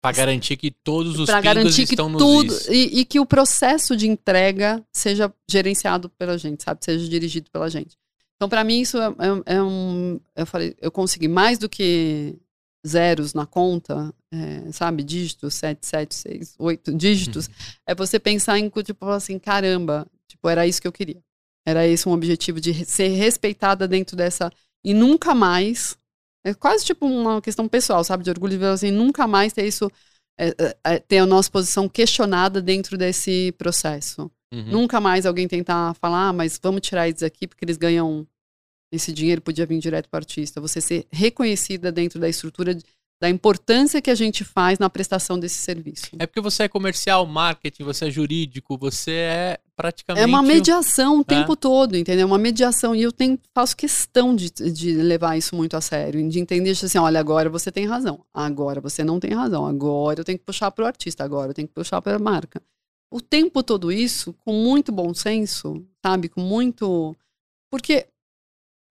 Para garantir que todos os pingos garantir que estão nos tudo e, e que o processo de entrega seja gerenciado pela gente, sabe? Seja dirigido pela gente. Então, para mim, isso é, é- é um. Eu falei, eu consegui mais do que zeros na conta, é, sabe? Dígitos, 7, 7, 6, 8 dígitos. Uhum. É você pensar em, tipo, assim, caramba, tipo, era isso que eu queria. Era esse um objetivo de ser respeitada dentro dessa. E nunca mais. É quase tipo uma questão pessoal, sabe? De orgulho de ver assim, nunca mais ter isso. é, é, é, ter a nossa posição questionada dentro desse processo. Uhum. Nunca mais alguém tentar falar, ah, mas vamos tirar eles aqui porque eles ganham esse dinheiro, podia vir direto para o artista. Você ser reconhecida dentro da estrutura da importância que a gente faz na prestação desse serviço. É porque você é comercial, marketing, você é jurídico, você é praticamente. É uma mediação o É. tempo todo, entendeu? Uma mediação. E eu tenho, faço questão de, de levar isso muito a sério, de entender assim, olha, agora você tem razão, agora você não tem razão, agora eu tenho que puxar para o artista, agora eu tenho que puxar para a marca. O tempo todo isso, com muito bom senso, sabe? Com muito. Porque,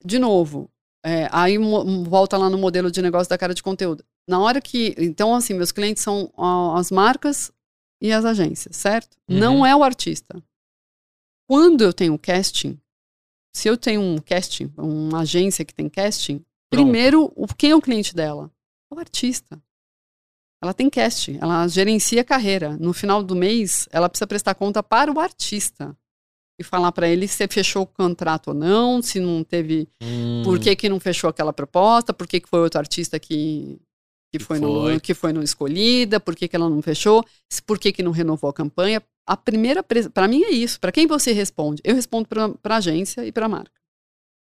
de novo, é, aí volta lá no modelo de negócio da cara de conteúdo. Na hora que. Então, assim, meus clientes são as marcas e as agências, certo? Uhum. Não é o artista. Quando eu tenho casting, se eu tenho um casting, uma agência que tem casting, Pronto. primeiro, o, quem é o cliente dela? É o artista. Ela tem casting, ela gerencia a carreira. No final do mês, ela precisa prestar conta para o artista e falar para ele se fechou o contrato ou não, se não teve Hum, por que, que não fechou aquela proposta, por que, que foi outro artista que, que, foi, foi. No, que foi no escolhida, por que, que ela não fechou, por que, que não renovou a campanha. A primeira, para mim é isso. Para quem você responde? Eu respondo para a agência e para a marca.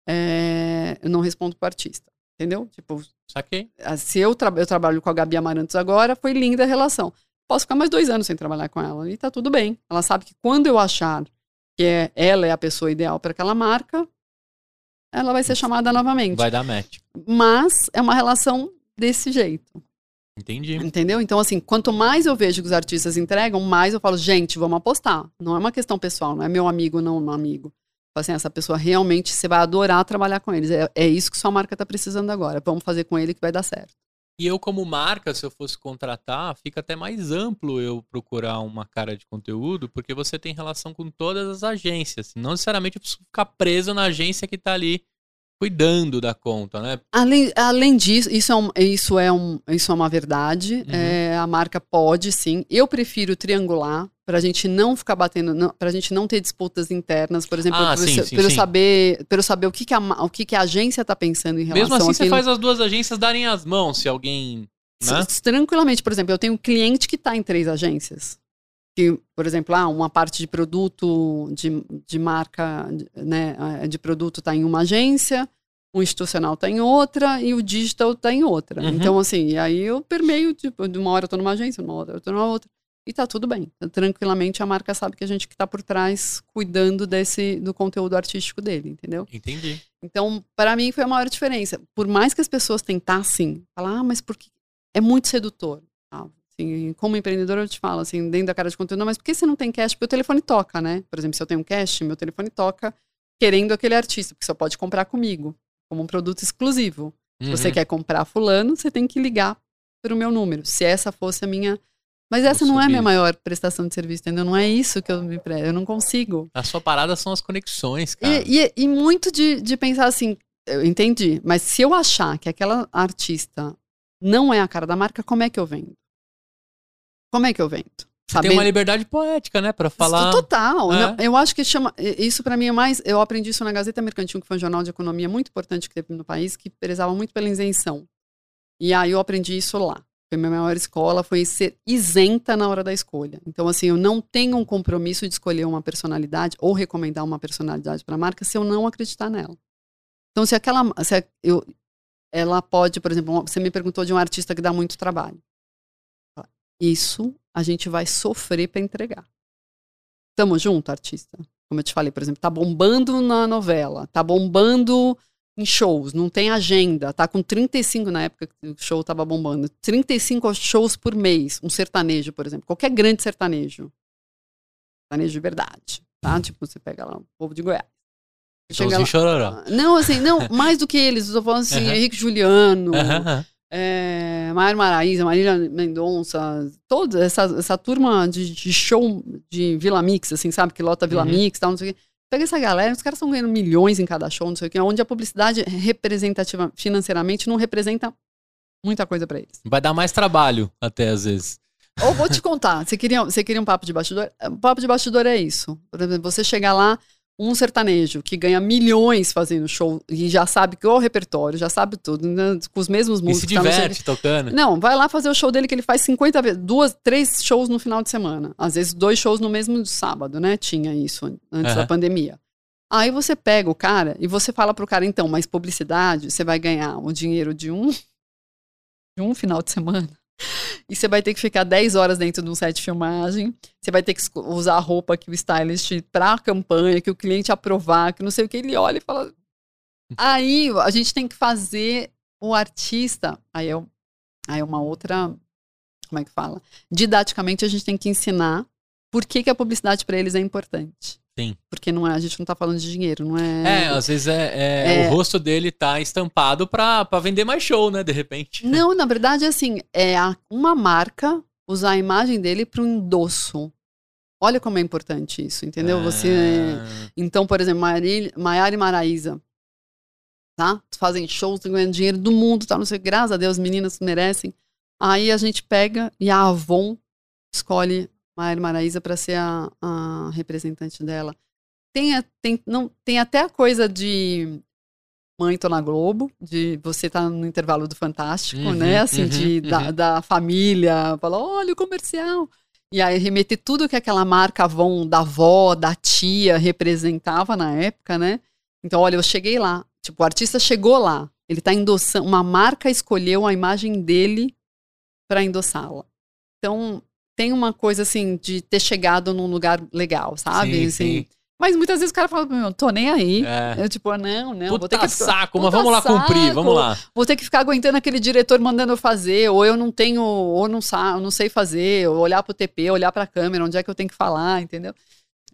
É, eu não respondo para artista, entendeu? Tipo, Saquei. se eu, tra eu trabalho com a Gabi Amarantos agora, foi linda a relação. Posso ficar mais dois anos sem trabalhar com ela e tá tudo bem. Ela sabe que quando eu achar que é, ela é a pessoa ideal para aquela marca, ela vai ser chamada novamente. Vai dar match. Mas é uma relação desse jeito, Entendi. entendeu? Então, assim, quanto mais eu vejo que os artistas entregam, mais eu falo, gente, vamos apostar. Não é uma questão pessoal, não é meu amigo, não meu amigo. Assim, essa pessoa realmente você vai adorar trabalhar com eles. É, é isso que sua marca está precisando agora. Vamos fazer com ele que vai dar certo. E eu, como marca, se eu fosse contratar, fica até mais amplo eu procurar uma cara de conteúdo, porque você tem relação com todas as agências. Não necessariamente eu preciso ficar preso na agência que tá ali cuidando da conta, né? Além, além disso, isso é, um, isso, é um, isso é uma verdade. Uhum. É, a marca pode, sim. Eu prefiro triangular para a gente não ficar batendo, para a gente não ter disputas internas, por exemplo, Ah, para eu, sim, eu sim. saber, para eu saber o que, que, a, o que, que a agência está pensando em relação Mesmo assim, você faz as duas agências darem as mãos, se alguém. Né? Tranquilamente, por exemplo, eu tenho um cliente que está em três agências. Que, por exemplo, ah, uma parte de produto, de, de marca, de- né, ah, de produto está em uma agência, o institucional está em outra e o digital está em outra. Uhum. Então, assim, e aí eu permeio, tipo, de uma hora eu estou numa agência, uma hora eu estou numa outra. E tá tudo bem. Tranquilamente a marca sabe que a gente que está por trás cuidando desse do conteúdo artístico dele, entendeu? Entendi. Então, para mim foi a maior diferença. Por mais que as pessoas tentassem falar, ah, mas porque é muito sedutor. tá? Assim, como empreendedor, eu te falo, assim, dentro da cara de conteúdo, mas por que você não tem cash? Porque o telefone toca, né? Por exemplo, se eu tenho um cash, meu telefone toca querendo aquele artista, porque você pode comprar comigo, como um produto exclusivo. Se você Uhum. quer comprar fulano, você tem que ligar para o meu número. Se essa fosse a minha. Mas essa não é a minha maior prestação de serviço, entendeu? Não é isso que eu me pre... Eu não consigo. A sua parada são as conexões, cara. E, e, e muito de, de pensar assim, eu entendi, mas se eu achar que aquela artista não é a cara da marca, como é que eu vendo? Como é que eu vendo? Você tem uma liberdade poética, né? Pra falar. Total. É. Não, Eu acho que chama. Isso para mim é mais. Eu aprendi isso na Gazeta Mercantil, que foi um jornal de economia muito importante que teve no país, que prezava muito pela isenção. E aí eu aprendi isso lá. Foi minha maior escola, foi ser isenta na hora da escolha. Então, assim, eu não tenho um compromisso de escolher uma personalidade ou recomendar uma personalidade para a marca se eu não acreditar nela. Então, se aquela. Se eu, ela pode, por exemplo, você me perguntou de um artista que dá muito trabalho. Isso a gente vai sofrer para entregar. Tamo junto, artista? Como eu te falei, por exemplo, tá bombando na novela, tá bombando em shows, não tem agenda, tá com 35 na época que o show tava bombando, 35 shows por mês, um sertanejo, por exemplo, qualquer grande sertanejo. Sertanejo de verdade, tá? Tipo, você pega lá o povo de Goiás. Chega lá, chororó. não, assim, não, mais do que eles, eu tô falando assim, Aham. Henrique Juliano, aham. É, Maior Maraíza, Marília Mendonça, toda essa, essa turma de, de, show de Vila Mix, assim, sabe? Que lota Vila uhum. Mix, tal, não sei o quê. Pega essa galera, os caras estão ganhando milhões em cada show, não sei o quê, onde a publicidade representativa financeiramente não representa muita coisa para eles. Vai dar mais trabalho, até às vezes. Ou vou te contar, você queria, você queria um papo de bastidor? O papo de bastidor é isso. Por exemplo, você chegar lá, um sertanejo que ganha milhões fazendo show e já sabe que o repertório, já sabe tudo, né? com os mesmos músicos. E se diverte tá tocando. Não, vai lá fazer o show dele que ele faz 50 vezes, duas, três shows no final de semana. Às vezes dois shows no mesmo sábado, né? Tinha isso antes uhum. da pandemia. Aí você pega o cara e você fala pro cara, então, mas publicidade, você vai ganhar o dinheiro de um, de um final de semana. E você vai ter que ficar 10 horas dentro de um set de filmagem. Você vai ter que usar a roupa que o stylist para a campanha, que o cliente aprovar, que não sei o que. Ele olha e fala. Aí a gente tem que fazer o artista. Aí é, aí é uma outra. Como é que fala? Didaticamente a gente tem que ensinar por que, que a publicidade para eles é importante. Sim. Porque não é, a gente não tá falando de dinheiro, não é. É, às vezes é, é, é... o rosto dele tá estampado pra, pra vender mais show, né? De repente. Não, na verdade, assim, é uma marca usar a imagem dele para um endosso. Olha como é importante isso, entendeu? Você. Ah. Então, por exemplo, Maiara e Maraísa. Tá? Fazem shows, ganhando dinheiro do mundo, tá? Não sei, graças a Deus, meninas merecem. Aí a gente pega e a Avon escolhe Maíra Maraíza para ser a, a, representante dela. Tem, tem, não, tem até a coisa de mãe tô na Globo, de você estar tá no intervalo do Fantástico, uhum, né? Assim, uhum, de, uhum. Da, da, família, falar, olha o comercial. E aí remeter tudo que aquela marca Avon da avó, da tia representava na época, né? Então, olha, eu cheguei lá. Tipo, o artista chegou lá. Ele tá endossando. Uma marca escolheu a imagem dele para endossá-la. Então, tem uma coisa assim de ter chegado num lugar legal, sabe? Sim, assim, sim. Mas muitas vezes o cara fala, meu, tô nem aí. É. Eu, tipo, não, não. Puta vou ter que saco, mas vamos lá saco, cumprir, vamos lá. Vou ter que ficar aguentando aquele diretor mandando eu fazer, ou eu não tenho, ou não, sa não sei fazer, ou olhar pro TP, olhar pra câmera, onde é que eu tenho que falar, entendeu?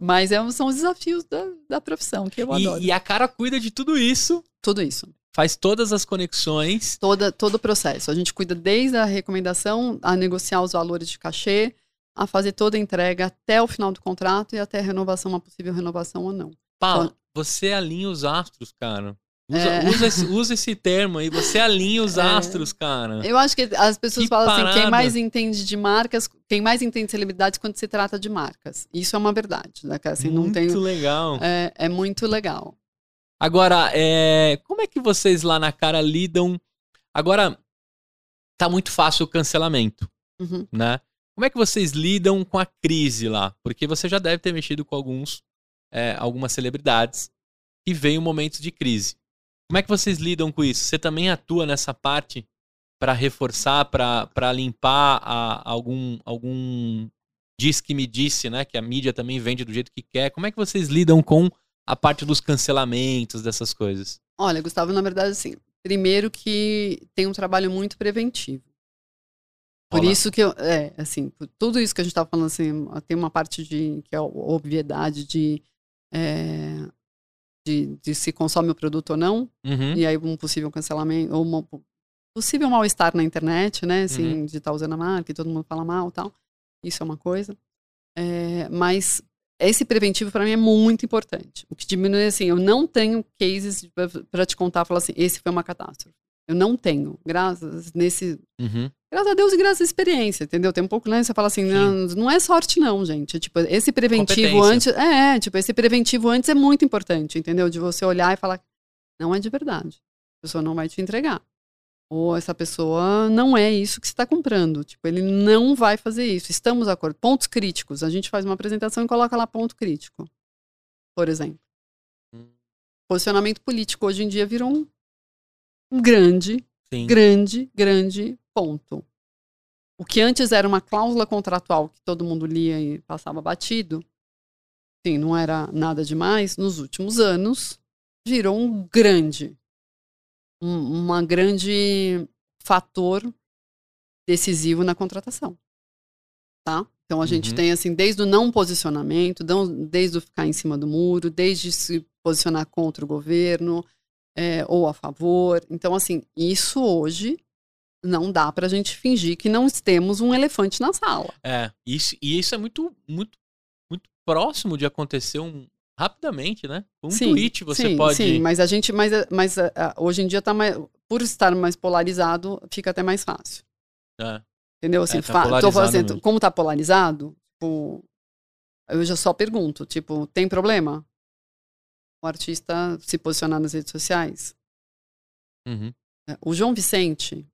Mas é, são os desafios da, da profissão, que eu e, adoro. E a cara cuida de tudo isso. Tudo isso faz todas as conexões. Toda, todo o processo. A gente cuida desde a recomendação, a negociar os valores de cachê, a fazer toda a entrega até o final do contrato e até a renovação, uma possível renovação ou não. Paula, então, você alinha os astros, cara. Usa, é... usa, esse, usa, esse, termo aí, você alinha os é... astros, cara. Eu acho que as pessoas que falam parada. assim, quem mais entende de marcas, quem mais entende de celebridades quando se trata de marcas. Isso é uma verdade, né? Assim, muito não tem, legal. É, é muito legal. Agora, é, como é que vocês lá na cara lidam? Agora, tá muito fácil o cancelamento, uhum. né? Como é que vocês lidam com a crise lá? Porque você já deve ter mexido com alguns, é, algumas celebridades que veio momentos de crise. Como é que vocês lidam com isso? Você também atua nessa parte para reforçar, para limpar a, algum, algum diz que me disse, né? Que a mídia também vende do jeito que quer. Como é que vocês lidam com a parte dos cancelamentos, dessas coisas? Olha, Gustavo, na verdade, assim, primeiro que tem um trabalho muito preventivo. Por Olá. isso que eu, é, assim, tudo isso que a gente estava falando, assim, tem uma parte de, que é a obviedade de, é, de, de, se consome o produto ou não, uhum. e aí um possível cancelamento, ou uma possível mal-estar na internet, né, assim, uhum. de estar tá usando a marca e todo mundo fala mal e tal, isso é uma coisa. É, mas esse preventivo para mim é muito importante. O que diminui, assim, eu não tenho cases para te contar, falar assim, esse foi uma catástrofe. Eu não tenho, graças nesse. Uhum. Graças a Deus e graças à experiência, entendeu? Tem um pouco, né? Você fala assim, não, não é sorte, não, gente. Tipo, esse preventivo antes. É, tipo, esse preventivo antes é muito importante, entendeu? De você olhar e falar, não é de verdade. A pessoa não vai te entregar. Ou essa pessoa não é isso que você está comprando. Tipo, ele não vai fazer isso. Estamos de acordo. Pontos críticos. A gente faz uma apresentação e coloca lá ponto crítico. Por exemplo. Hum. Posicionamento político hoje em dia virou um um grande, Sim. grande, grande ponto. O que antes era uma cláusula contratual que todo mundo lia e passava batido, sim, não era nada demais, nos últimos anos virou um grande, um, uma grande fator decisivo na contratação. Tá? Então a gente uhum. tem assim, desde o não posicionamento, desde o ficar em cima do muro, desde se posicionar contra o governo, é, ou a favor. Então, assim, isso hoje não dá pra gente fingir que não temos um elefante na sala. É, isso, e isso é muito, muito, muito próximo de acontecer um, rapidamente, né? Um Sim, tweet você sim, pode. Sim, mas a gente, mas, mas ah, ah, hoje em dia tá mais, por estar mais polarizado, fica até mais fácil. É, Entendeu? Assim, É, tá tô fazendo, mesmo. como tá polarizado, tipo, eu já só pergunto, tipo, tem problema? O artista se posicionar nas redes sociais? uhum, É, O João Vicente,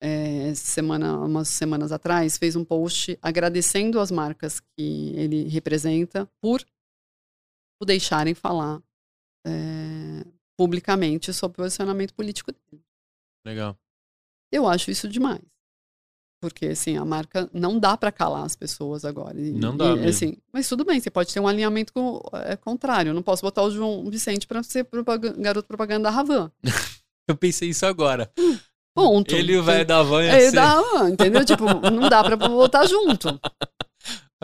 é, semana, umas semanas atrás, fez um post agradecendo as marcas que ele representa por o deixarem falar é, publicamente sobre o posicionamento político dele. legal. Eu acho isso demais. Porque, assim, a marca não dá para calar as pessoas agora. E- Não e, dá mesmo. Assim, mas tudo bem, você pode ter um alinhamento com- é, contrário. Eu não posso botar o João Vicente para ser propaga- garoto propaganda da Ravan. Eu pensei isso agora. Ponto. Ele e velho da van É, ser- dá, entendeu? tipo, não dá pra botar junto.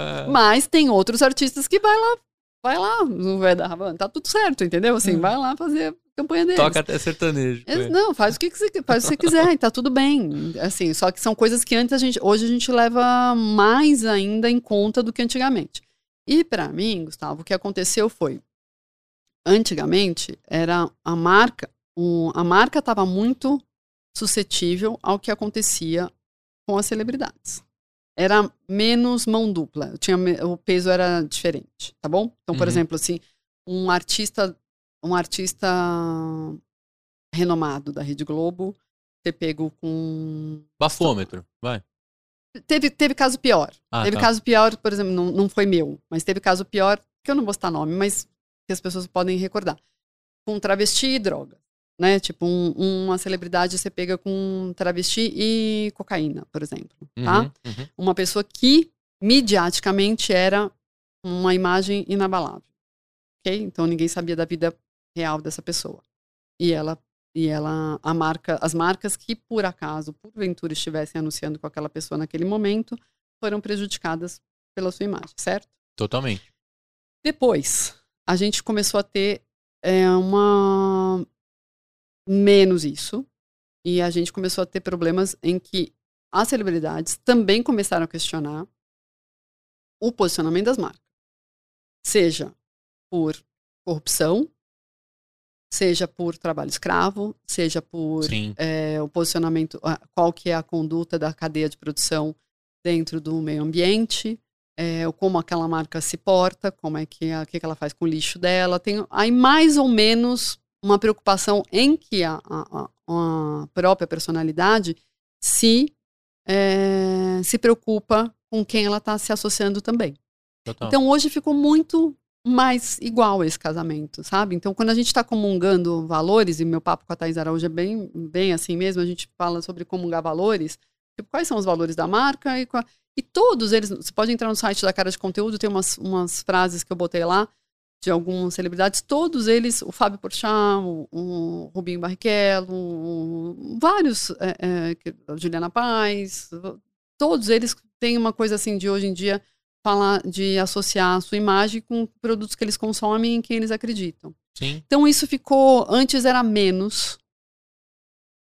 Ah, Mas tem outros artistas que vai lá, vai lá no velho da Ravan. Tá tudo certo, entendeu? Assim, Hum. vai lá fazer a campanha deles. toca até sertanejo. Eles- ele. Não, faz o que, que você, faz o que você quiser, e tá tudo bem. Assim, só que são coisas que antes a gente, hoje a gente leva mais ainda em conta do que antigamente. E pra mim, Gustavo, o que aconteceu foi, antigamente era a marca, o- a marca estava muito suscetível ao que acontecia com as celebridades. Era menos mão dupla, tinha, me- o peso era diferente, tá bom? Então, por Uhum. exemplo, assim, um artista, um artista renomado da Rede Globo ter pego com Bafômetro, vai. teve, teve caso pior. Ah, teve tá. caso pior, por exemplo, não, não foi meu, mas teve caso pior, que eu não vou citar nome, mas que as pessoas podem recordar. Com travesti e droga. Né? Tipo, um- uma celebridade você pega com travesti e cocaína, por exemplo. Tá? Uhum, uhum. Uma pessoa que, midiaticamente, era uma imagem inabalável. Ok? Então ninguém sabia da vida real dessa pessoa. E ela, e ela, a marca, as marcas que por acaso, porventura, estivessem anunciando com aquela pessoa naquele momento, foram prejudicadas pela sua imagem, certo? Totalmente. Depois, a gente começou a ter é, uma menos isso. E a gente começou a ter problemas em que as celebridades também começaram a questionar o posicionamento das marcas, seja por corrupção, seja por trabalho escravo, seja por é, o posicionamento, qual que é a conduta da cadeia de produção dentro do meio ambiente, é, como aquela marca se porta, como é que, a, que que ela faz com o lixo dela. Tem aí mais ou menos uma preocupação em que a, a- a- própria personalidade se, é, se preocupa com quem ela está se associando também. Total. Então hoje ficou muito mais igual esse casamento, sabe? Então quando a gente está comungando valores, e meu papo com a Thais Araújo é bem, bem assim mesmo, a gente fala sobre comungar valores, tipo, quais são os valores da marca e, e todos eles, você pode entrar no site da Cara de Conteúdo, tem umas, umas frases que eu botei lá, de algumas celebridades, todos eles, o Fábio Porchat, o, o Rubinho Barrichello, o- vários, é, é, Juliana Paz, todos eles têm uma coisa assim de hoje em dia falar de associar a sua imagem com produtos que eles consomem e em quem eles acreditam. Sim. Então isso ficou, antes era menos,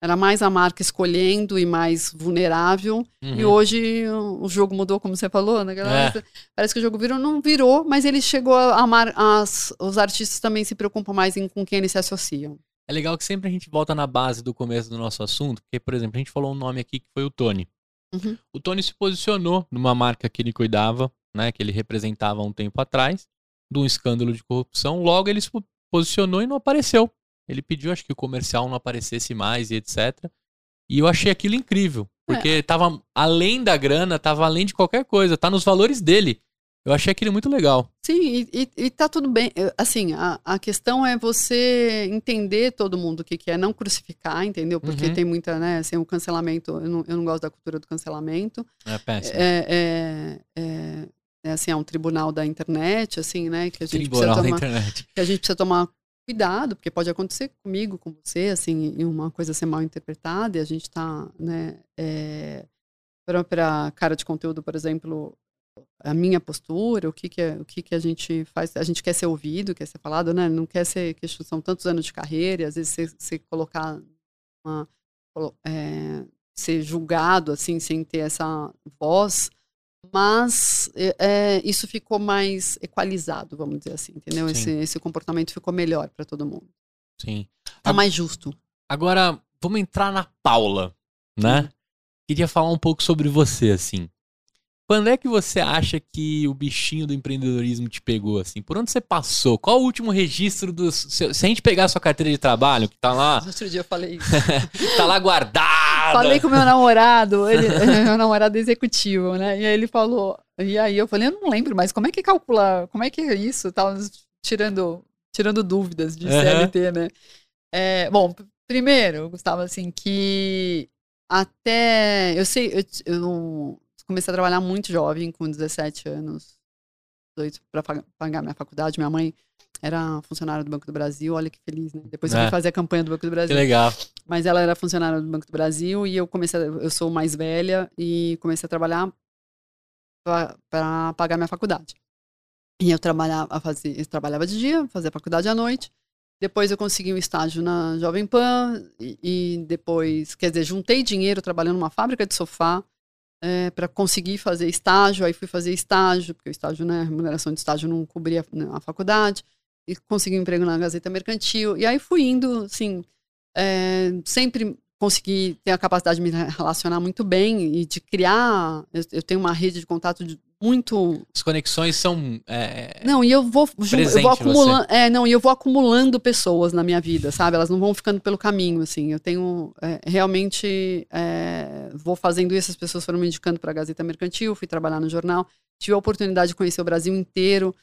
era mais a marca escolhendo e mais vulnerável, e Uhum. hoje o jogo mudou, como você falou, né? É. Parece que o jogo virou, não virou, mas ele chegou a amar, as, os artistas também se preocupam mais em com quem eles se associam. É legal que sempre a gente volta na base do começo do nosso assunto, porque, por exemplo, a gente falou um nome aqui que foi o Tony. Uhum. O Tony se posicionou numa marca que ele cuidava, né, que ele representava há um tempo atrás, de um escândalo de corrupção. Logo ele se posicionou e não apareceu. Ele pediu, acho que o comercial não aparecesse mais e etc. E eu achei aquilo incrível, porque tava além da grana, tava além de qualquer coisa, tá nos valores dele. Eu achei aquilo muito legal. Sim, e, e, e tá tudo bem. Assim, a, a questão é você entender todo mundo o que, que é, não crucificar, entendeu? Porque Uhum. tem muita, né, assim, o cancelamento, eu não, eu não gosto da cultura do cancelamento. É péssimo. É, é, é, é, assim, é um tribunal da internet, assim, né, que a gente Tribunal da precisa tomar, internet. que a gente precisa tomar cuidado, porque pode acontecer comigo, com você, assim, uma coisa ser mal interpretada, e a gente tá, né, é, própria cara de conteúdo, por exemplo, a minha postura, o que que, é, o que que a gente faz, a gente quer ser ouvido, quer ser falado, né, não quer ser, que são tantos anos de carreira, e às vezes você, você colocar uma, é, ser julgado, assim, sem ter essa voz, mas é, é isso ficou mais equalizado, vamos dizer assim, entendeu? Esse, esse comportamento ficou melhor para todo mundo. Sim. Tá mais justo. Agora, vamos entrar na Paula, né? Queria falar um pouco sobre você, assim. Quando é que você acha que o bichinho do empreendedorismo te pegou, assim? Por onde você passou? Qual o último registro do... Se a gente pegar a sua carteira de trabalho, que tá lá... Outro dia eu falei isso. tá lá guardada! Falei com o meu namorado, ele, meu namorado executivo, né? E aí ele falou... E aí eu falei, eu não lembro, mas como é que calcula... Como é que é isso? Tava tirando, tirando dúvidas de CLT, né? É, bom, primeiro, Gustavo, assim, que até... Eu sei... eu, eu comecei a trabalhar muito jovem, com 17 anos, 18 para pagar minha faculdade. Minha mãe era funcionária do Banco do Brasil, olha que feliz, né? Depois eu fui é. fazer a campanha do Banco do Brasil. Que legal. Mas ela era funcionária do Banco do Brasil e eu comecei, a, eu sou mais velha e comecei a trabalhar para pagar minha faculdade. E eu trabalhava, fazia, eu trabalhava de dia, fazia faculdade à noite. Depois eu consegui um estágio na Jovem Pan e, e depois, quer dizer, juntei dinheiro trabalhando numa fábrica de sofá é, para conseguir fazer estágio. Aí fui fazer estágio, porque o estágio, né, a remuneração de estágio não cobria né, a faculdade. E consegui um emprego na Gazeta Mercantil. E aí fui indo, assim, é, sempre consegui ter a capacidade de me relacionar muito bem e de criar. Eu, eu tenho uma rede de contato de, muito. As conexões são. É, não, e eu vou, eu vou acumulando. É, não, e eu vou acumulando pessoas na minha vida, sabe? Elas não vão ficando pelo caminho, assim. Eu tenho é, realmente é, vou fazendo isso. As pessoas foram me indicando para a Gazeta Mercantil, fui trabalhar no jornal, tive a oportunidade de conhecer o Brasil inteiro,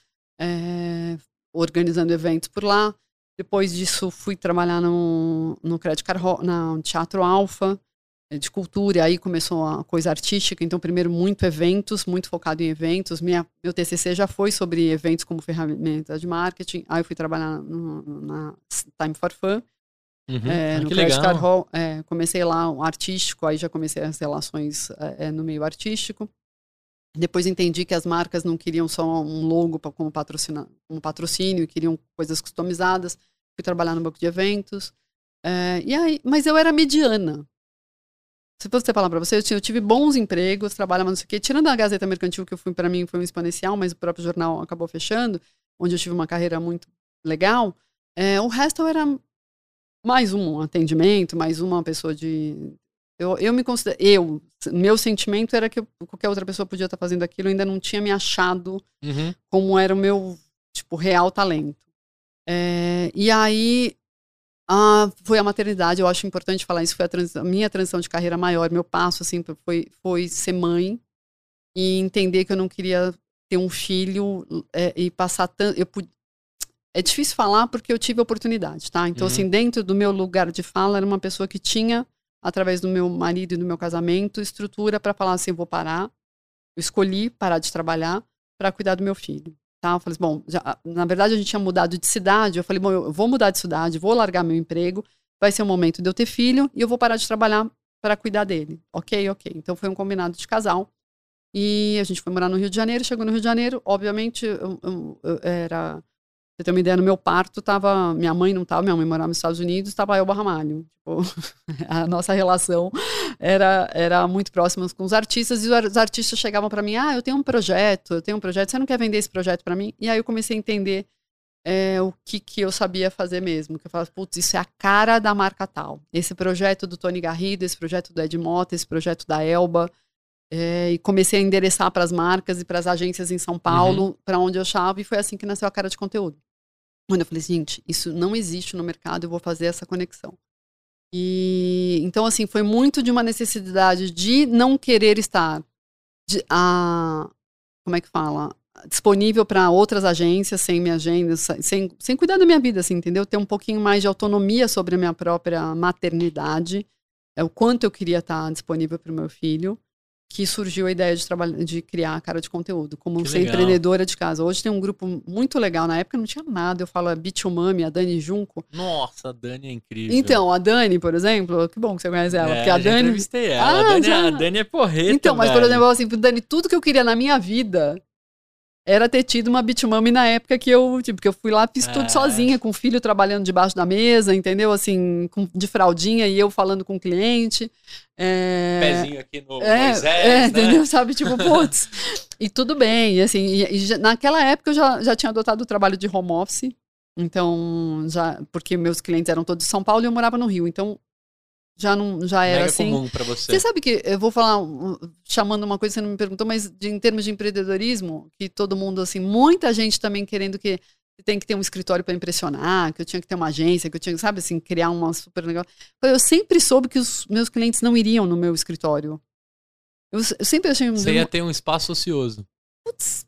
é, organizando eventos por lá. Depois disso, fui trabalhar no, no Credit Card, no Teatro Alfa, eh, de cultura, e aí começou a coisa artística, então primeiro muito eventos, muito focado em eventos, Minha, meu TCC já foi sobre eventos como ferramenta de marketing, aí eu fui trabalhar no, na Time for Fun, uhum. é, no Credit Card Hall, é, comecei lá um artístico, aí já comecei as relações é, no meio artístico, depois entendi que as marcas não queriam só um logo como, patrocina, um patrocínio, queriam coisas customizadas, fui trabalhar no banco de eventos, e aí, mas eu era mediana, se você falar para você, eu, tive bons empregos, trabalhava não sei o quê. Tirando a Gazeta Mercantil, que eu fui para mim foi um exponencial, mas o próprio jornal acabou fechando, onde eu tive uma carreira muito legal. É, o resto eu era mais um atendimento, mais uma pessoa de. Eu, eu me considero. Eu, meu sentimento era que eu, qualquer outra pessoa podia estar fazendo aquilo, eu ainda não tinha me achado uhum. como era o meu, tipo, real talento. É, e aí ah, foi a maternidade, eu acho importante falar isso, foi a, trans, a, minha transição de carreira maior, meu passo, assim, foi, foi ser mãe e entender que eu não queria ter um filho é, e passar tanto... Eu, é difícil falar porque eu tive oportunidade, tá? Então, uhum. assim, dentro do meu lugar de fala, era uma pessoa que tinha, através do meu marido e do meu casamento, estrutura para falar assim, vou parar, eu escolhi parar de trabalhar para cuidar do meu filho. Tá? Eu falei assim, bom, já, na verdade a gente tinha mudado de cidade. Eu falei, bom, eu vou mudar de cidade, vou largar meu emprego, vai ser o momento de eu ter filho e eu vou parar de trabalhar para cuidar dele. Ok, ok. Então foi um combinado de casal. E a gente foi morar no Rio de Janeiro. Chegou no Rio de Janeiro, obviamente, eu, eu, eu era você ter uma ideia, no meu parto tava. Minha mãe não tava, minha mãe morava nos Estados Unidos, estava eu Ramalho. Tipo, a nossa relação era, era muito próxima com os artistas, e os artistas chegavam para mim: ah, eu tenho um projeto, eu tenho um projeto, você não quer vender esse projeto para mim? E aí eu comecei a entender é, o que, que eu sabia fazer mesmo. Que eu falava, putz, isso é a cara da marca tal. Esse projeto do Tony Garrido, esse projeto do Ed Mota, esse projeto da Elba. É, e comecei a endereçar para as marcas e para as agências em São Paulo, uhum. para onde eu achava, e foi assim que nasceu a cara de conteúdo. Quando eu falei, gente, isso não existe no mercado, eu vou fazer essa conexão. E então, assim, foi muito de uma necessidade de não querer estar de, a, como é que fala? Disponível para outras agências, sem minha agenda, sem, sem cuidar da minha vida, assim, entendeu? Ter um pouquinho mais de autonomia sobre a minha própria maternidade, é o quanto eu queria estar disponível para o meu filho que surgiu a ideia de trabalhar, de criar a cara de conteúdo, como que ser legal. empreendedora de casa. Hoje tem um grupo muito legal. Na época não tinha nada. Eu falo a Bitumami, a Dani Junco. Nossa, a Dani é incrível. Então, a Dani, por exemplo, que bom que você conhece ela. É, porque a Dani. entrevistei ela. Ah, a, Dani, é- a Dani é porreta. Então, mas, velho. por exemplo, assim, Dani, tudo que eu queria na minha vida era ter tido uma bitmami na época que eu, tipo, que eu fui lá, fiz tudo É. sozinha, com o filho trabalhando debaixo da mesa, entendeu? Assim, com- de fraldinha e eu falando com o cliente. É... Pezinho aqui no É, Moisés, é, né? entendeu? Sabe, tipo, putz. e tudo bem, e assim, e, e naquela época eu já, já tinha adotado o trabalho de home office, então, já, porque meus clientes eram todos de São Paulo e eu morava no Rio, então já não, já era Mega assim. comum pra você. Você sabe que eu vou falar, chamando uma coisa que você não me perguntou, mas de- em termos de empreendedorismo, que todo mundo, assim, muita gente também querendo que tem que ter um escritório para impressionar, que eu tinha que ter uma agência, que eu tinha, sabe, assim, criar uma super legal. Eu sempre soube que os meus clientes não iriam no meu escritório. Eu, eu sempre achei. Você ia ter um espaço ocioso. Putz,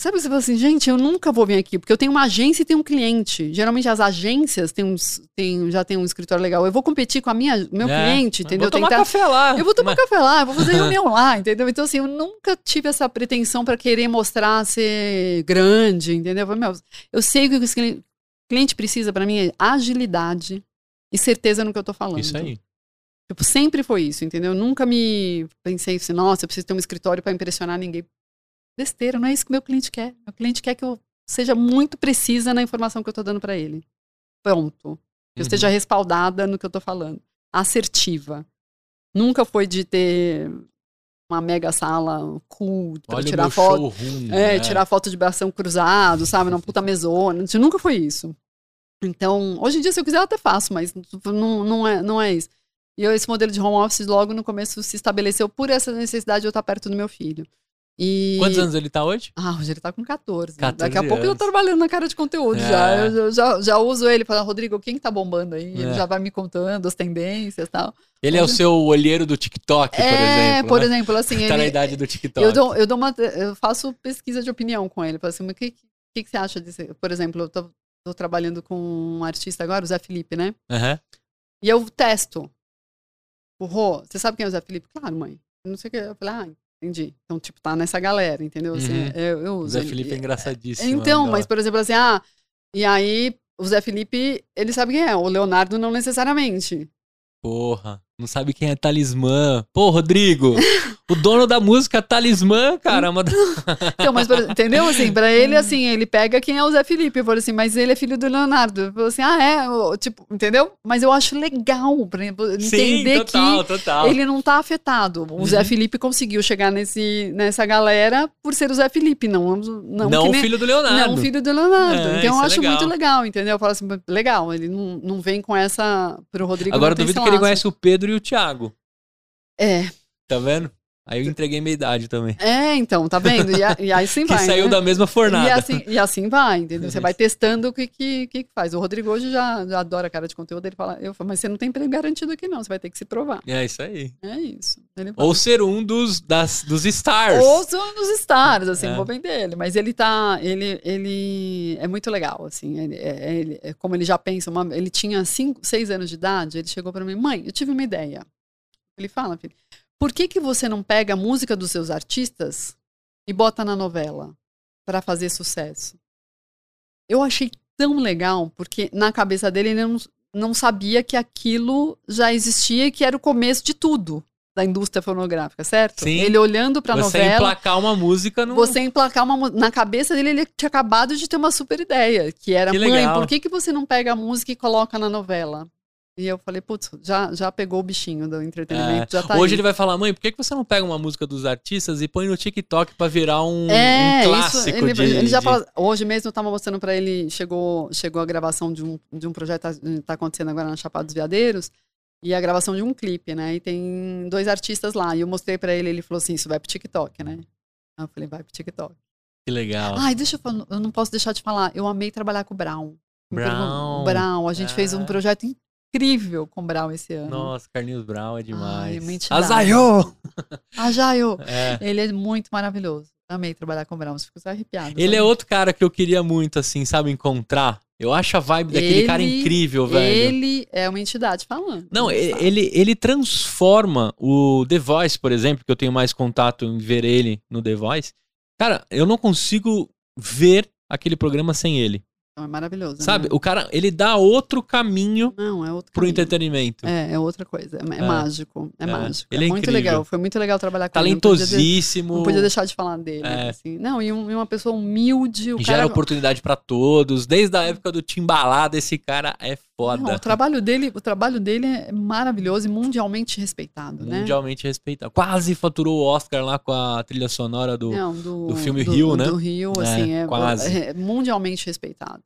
sabe, você fala assim, gente, eu nunca vou vir aqui, porque eu tenho uma agência e tenho um cliente. Geralmente as agências têm uns, têm, já tem um escritório legal. Eu vou competir com a minha, meu É. cliente, entendeu? Vou tomar Tentar- café lá. eu vou tomar Mas- café lá, eu vou fazer reunião lá, entendeu? Então, assim, eu nunca tive essa pretensão para querer mostrar ser grande, entendeu? Eu, meu, eu sei que o cliente precisa para mim é agilidade e certeza no que eu tô falando. Isso aí. Tipo, sempre foi isso, entendeu? Eu nunca me pensei assim, nossa, eu preciso ter um escritório para impressionar ninguém. Besteira, não é isso que meu cliente quer. Meu cliente quer que eu seja muito precisa na informação que eu tô dando para ele. Pronto. Que eu Uhum. esteja respaldada no que eu tô falando. Assertiva. Nunca foi de ter uma mega sala cool pra Olha o tirar foto. showroom. É, né? tirar foto de bração cruzado, sabe? Numa puta mesona. Nunca foi isso. Então, hoje em dia, se eu quiser, eu até faço, mas não, não, é, não é isso. E eu, esse modelo de home office, logo no começo, se estabeleceu por essa necessidade de eu estar perto do meu filho. E... Quantos anos ele tá hoje? Ah, hoje ele tá com 14. 14 Daqui a pouco eu anos. tô trabalhando na cara de conteúdo É. já. Eu já, já, uso ele para Rodrigo, quem que tá bombando aí? Ele É. já vai me contando as tendências e tal. Ele é o seu olheiro do TikTok, por é, exemplo. por né? exemplo, assim, Tá na ele, idade do TikTok. eu, dou, eu, dou uma, eu faço pesquisa de opinião com ele. Assim, mas o que, que, que você acha disso? Por exemplo, eu tô, tô trabalhando com um artista agora, o Zé Felipe, né? Aham. E eu testo. O Rô, você sabe quem é o Zé Felipe? Claro, mãe. Eu não sei o que. Eu falei, ah, entendi. Então, tipo, tá nessa galera, entendeu? Assim, Uhum. eu, eu O uso. Zé ele. Felipe é engraçadíssimo. Então, né? mas, por exemplo, assim, ah, e aí o Zé Felipe, ele sabe quem é, o Leonardo não necessariamente. Porra, não sabe quem é Talismã. Pô, Rodrigo, o dono da música Talismã, cara. é uma da- Então, mas, entendeu? Assim, pra ele, assim, ele pega quem é o Zé Felipe. Eu falei assim, mas ele é filho do Leonardo. Eu falei assim, ah, é? Tipo, entendeu? Mas eu acho legal, pra entender Sim, total, que total. ele não tá afetado. O Zé Uhum. Felipe conseguiu chegar nesse, nessa galera por ser o Zé Felipe, não, não, Não, nem- filho do Leonardo. Não, o filho do Leonardo. É, então eu é acho legal. muito legal, entendeu? Eu falo assim, legal, ele não, não vem com essa. Pro Rodrigo Agora duvido que ele conhece o Pedro e o Thiago. É, Tá vendo? Aí eu entreguei minha idade também. é, então, tá vendo? E, a- e aí sim Que vai. saiu né? da mesma fornada. E assim, e assim vai, entendeu? Você vai testando o que, que, que faz. O Rodrigo hoje já, já adora cara de conteúdo. Ele fala, eu falo, mas você não tem emprego garantido aqui, não. Você vai ter que se provar. É isso aí. É isso. Ele Ou ser um dos, das, dos stars. Ou são nos stars, assim, É. vou bem dele. Mas ele tá. Ele, ele é muito legal, assim. Ele, é- ele- é como ele já pensa, uma- ele tinha 5, 6 anos de idade, ele chegou pra mim, mãe, eu tive uma ideia. Ele fala, filho, por que, que você não pega a música dos seus artistas e bota na novela pra fazer sucesso? Eu achei tão legal, porque na cabeça dele ele não, não sabia que aquilo já existia e que era o começo de tudo da indústria fonográfica, certo? Sim. Ele olhando pra Você novela, emplacar uma música no. você emplacar uma na cabeça dele ele tinha acabado de ter uma super ideia, que era Que mãe, legal. por que que você não pega a música e coloca na novela? E eu falei, putz, já, já pegou o bichinho do entretenimento, já tá É. Hoje aí. ele vai falar, mãe, por que você não pega uma música dos artistas e põe no TikTok pra virar um, É, um isso, clássico ele, de, ele já de- fala, hoje mesmo eu tava mostrando pra ele, chegou, chegou a gravação de um, de um projeto que tá acontecendo agora na Chapada dos Veadeiros, e a gravação de um clipe, né? E tem dois artistas lá, e eu mostrei pra ele, ele falou assim, isso vai pro TikTok, né? Aí eu falei, vai pro TikTok. Que legal. Ai, deixa eu falar, eu não posso deixar de falar, eu amei trabalhar com o Brown. Brown. Brown, a gente fez um Ah. projeto incrível com Brown esse ano. Nossa, Carlinhos Brown é demais. entidade. Azaiô! Eu. É. Ele é muito maravilhoso. Amei trabalhar com o Brown, fico arrepiado. Ele é outro cara que eu queria muito, assim, sabe, encontrar. Eu acho a vibe daquele Ele- cara incrível, velho. Ele é uma entidade falando. Não, ele, ele transforma o The Voice, por exemplo, que eu tenho mais contato em ver ele no The Voice. Cara, eu não consigo ver aquele programa sem ele. Então é maravilhoso. Sabe, né? o cara, ele dá outro caminho Não, é outro pro caminho. entretenimento. É, é outra coisa. É, é É. mágico. É, É. mágico. Ele é é muito incrível. legal. Foi muito legal trabalhar com ele. Podia de- Talentosíssimo. Não podia deixar de falar dele. É. Assim. Não, e, um- e uma pessoa humilde. O Gera cara, oportunidade pra todos. Desde a época do Timbalada, esse cara é foda. Não, o trabalho dele, o trabalho dele é maravilhoso e mundialmente respeitado, né? Mundialmente respeitado. Quase faturou o Oscar lá com a trilha sonora do. Não, do, do filme Rio, né? Do Rio, assim, é, quase. é mundialmente respeitado.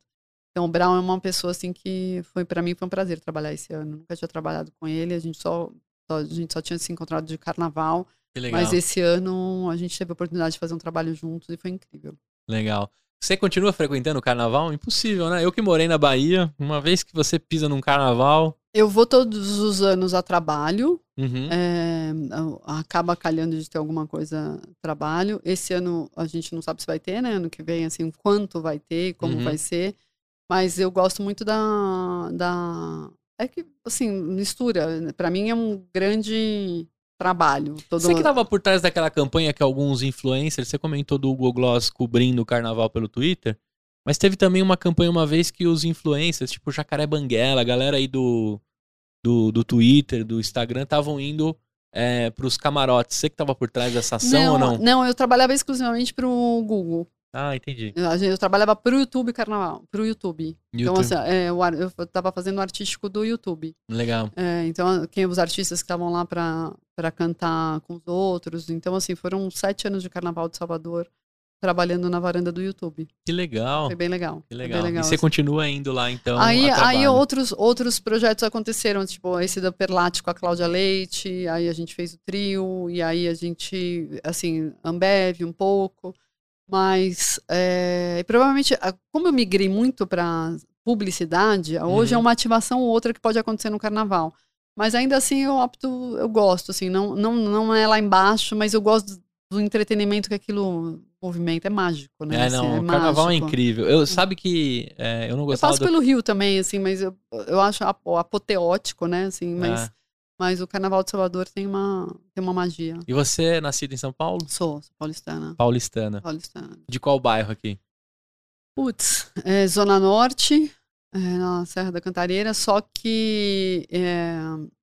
Então, o Brown é uma pessoa, assim, que foi para mim foi um prazer trabalhar esse ano. Nunca tinha trabalhado com ele, a gente só, só- a gente só tinha se encontrado de carnaval, mas esse ano a gente teve a oportunidade de fazer um trabalho juntos e foi incrível. Legal. Você continua frequentando o carnaval? Impossível, né? Eu que morei na Bahia, uma vez que você pisa num carnaval. Eu vou todos os anos a trabalho, Uhum. é, acaba calhando de ter alguma coisa trabalho. Esse ano a gente não sabe se vai ter, né? Ano que vem, assim, quanto vai ter, como Uhum. vai ser. Mas eu gosto muito da. da... É que, assim, mistura. Para mim é um grande trabalho. Todo... Você que tava por trás daquela campanha que alguns influencers, você comentou do Hugo Gloss cobrindo o carnaval pelo Twitter, mas teve também uma campanha uma vez que os influencers, tipo Jacaré Banguela, a galera aí do, do, do Twitter, do Instagram, estavam indo é, pros camarotes. Você que tava por trás dessa ação ou não? Não, eu trabalhava exclusivamente pro Google. Ah, entendi. Eu, a gente- eu trabalhava pro YouTube Carnaval, pro YouTube. Então, YouTube. assim, é, ar- eu tava fazendo o artístico do YouTube. Legal. É, então, quem os artistas que estavam lá para cantar com os outros. Então, assim, foram sete anos de Carnaval de Salvador trabalhando na varanda do YouTube. Que legal. Foi bem legal. Que legal. legal e você assim. continua indo lá, então, aí, aí outros, outros projetos aconteceram, tipo esse da Perlate com a Cláudia Leite, aí a gente fez o trio, e aí a gente, assim, Ambev um pouco, mas é, provavelmente, como eu migrei muito para publicidade, hoje é Uhum. uma ativação ou outra que pode acontecer no carnaval. Mas ainda assim eu opto, eu gosto, assim, não, não, não é lá embaixo, mas eu gosto do entretenimento que aquilo movimenta, é mágico, né? É, assim, não, é o carnaval mágico. é incrível. Eu, sabe que é, eu não Eu gostava passo do... pelo Rio também, assim, mas eu, eu acho apo- apoteótico, né? Assim, mas, É. mas o Carnaval de Salvador tem uma, tem uma magia. E você é nascido em São Paulo? Sou, sou paulistana. Paulistana. paulistana. De qual bairro aqui? Putz, é, Zona Norte, é, na Serra da Cantareira, só que é,